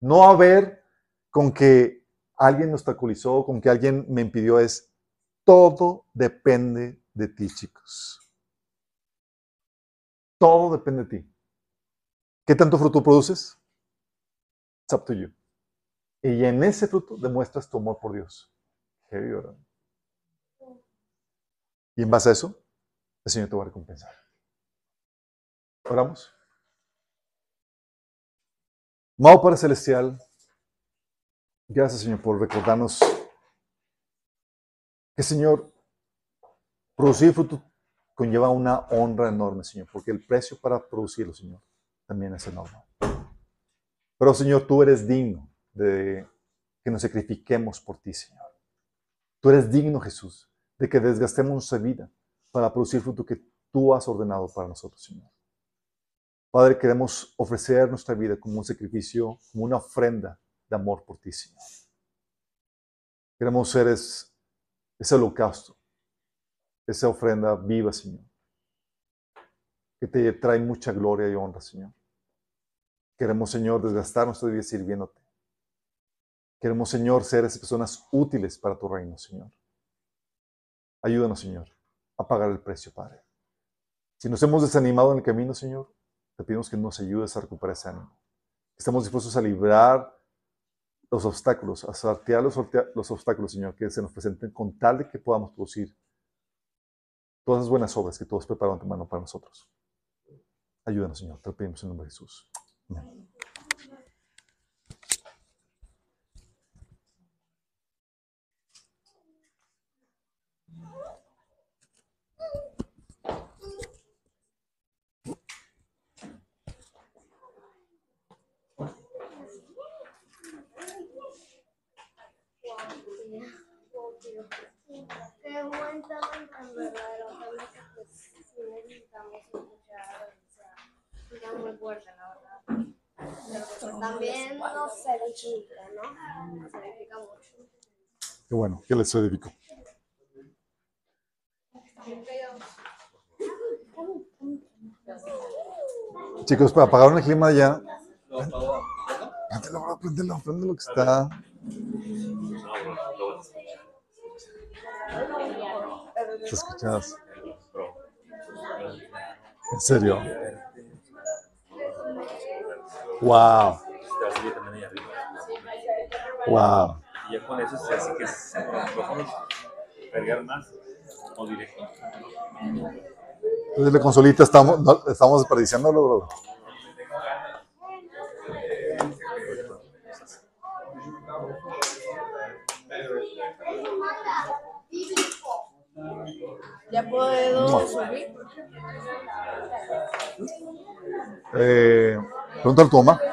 No a ver con que alguien me obstaculizó, con que alguien me impidió, es todo depende de ti, chicos. Todo depende de ti. ¿Qué tanto fruto produces? It's up to you. Y en ese fruto demuestras tu amor por Dios. Heavy, ¿verdad? Y en base a eso, el Señor te va a recompensar. Oramos. Amado Padre Celestial, gracias Señor por recordarnos que Señor, producir fruto conlleva una honra enorme, Señor, porque el precio para producirlo, Señor, también es enorme. Pero Señor, tú eres digno de que nos sacrifiquemos por ti, Señor. Tú eres digno, Jesús, de que desgastemos nuestra vida para producir fruto que tú has ordenado para nosotros, Señor. Padre, queremos ofrecer nuestra vida como un sacrificio, como una ofrenda de amor por ti, Señor. Queremos ser es- ese holocausto, esa ofrenda viva, Señor, que te trae mucha gloria y honra, Señor. Queremos, Señor, desgastar nuestra vida sirviéndote. Queremos, Señor, ser esas personas útiles para tu reino, Señor. Ayúdanos, Señor, a pagar el precio, Padre. Si nos hemos desanimado en el camino, Señor, te pedimos que nos ayudes a recuperar ese ánimo. Estamos dispuestos a librar los obstáculos, a sortear los, obstáculos, Señor, que se nos presenten con tal de que podamos producir todas las buenas obras que preparado en tu mano para nosotros. Ayúdanos, Señor. Te pedimos en el nombre de Jesús. Amén. Qué buen tema tan verdadero, también que pues sí necesitamos escuchar, o sea, ya muy fuerte, la verdad. Pero pues también nos edifica, ¿no? Nos edifica mucho. Qué bueno, que les edifico. Chicos, para apagar el clima ya. Préndelo, préndelo, préndelo que está. ¿Te escuchas? ¿En serio? Wow, wow. Y ya con eso se hace que micrófonos cargar más o directo. Entonces la consolita estamos, no, estamos desperdiciándolo, bro. ¿Ya puedo subir? Eh, pregúntale a tu mamá.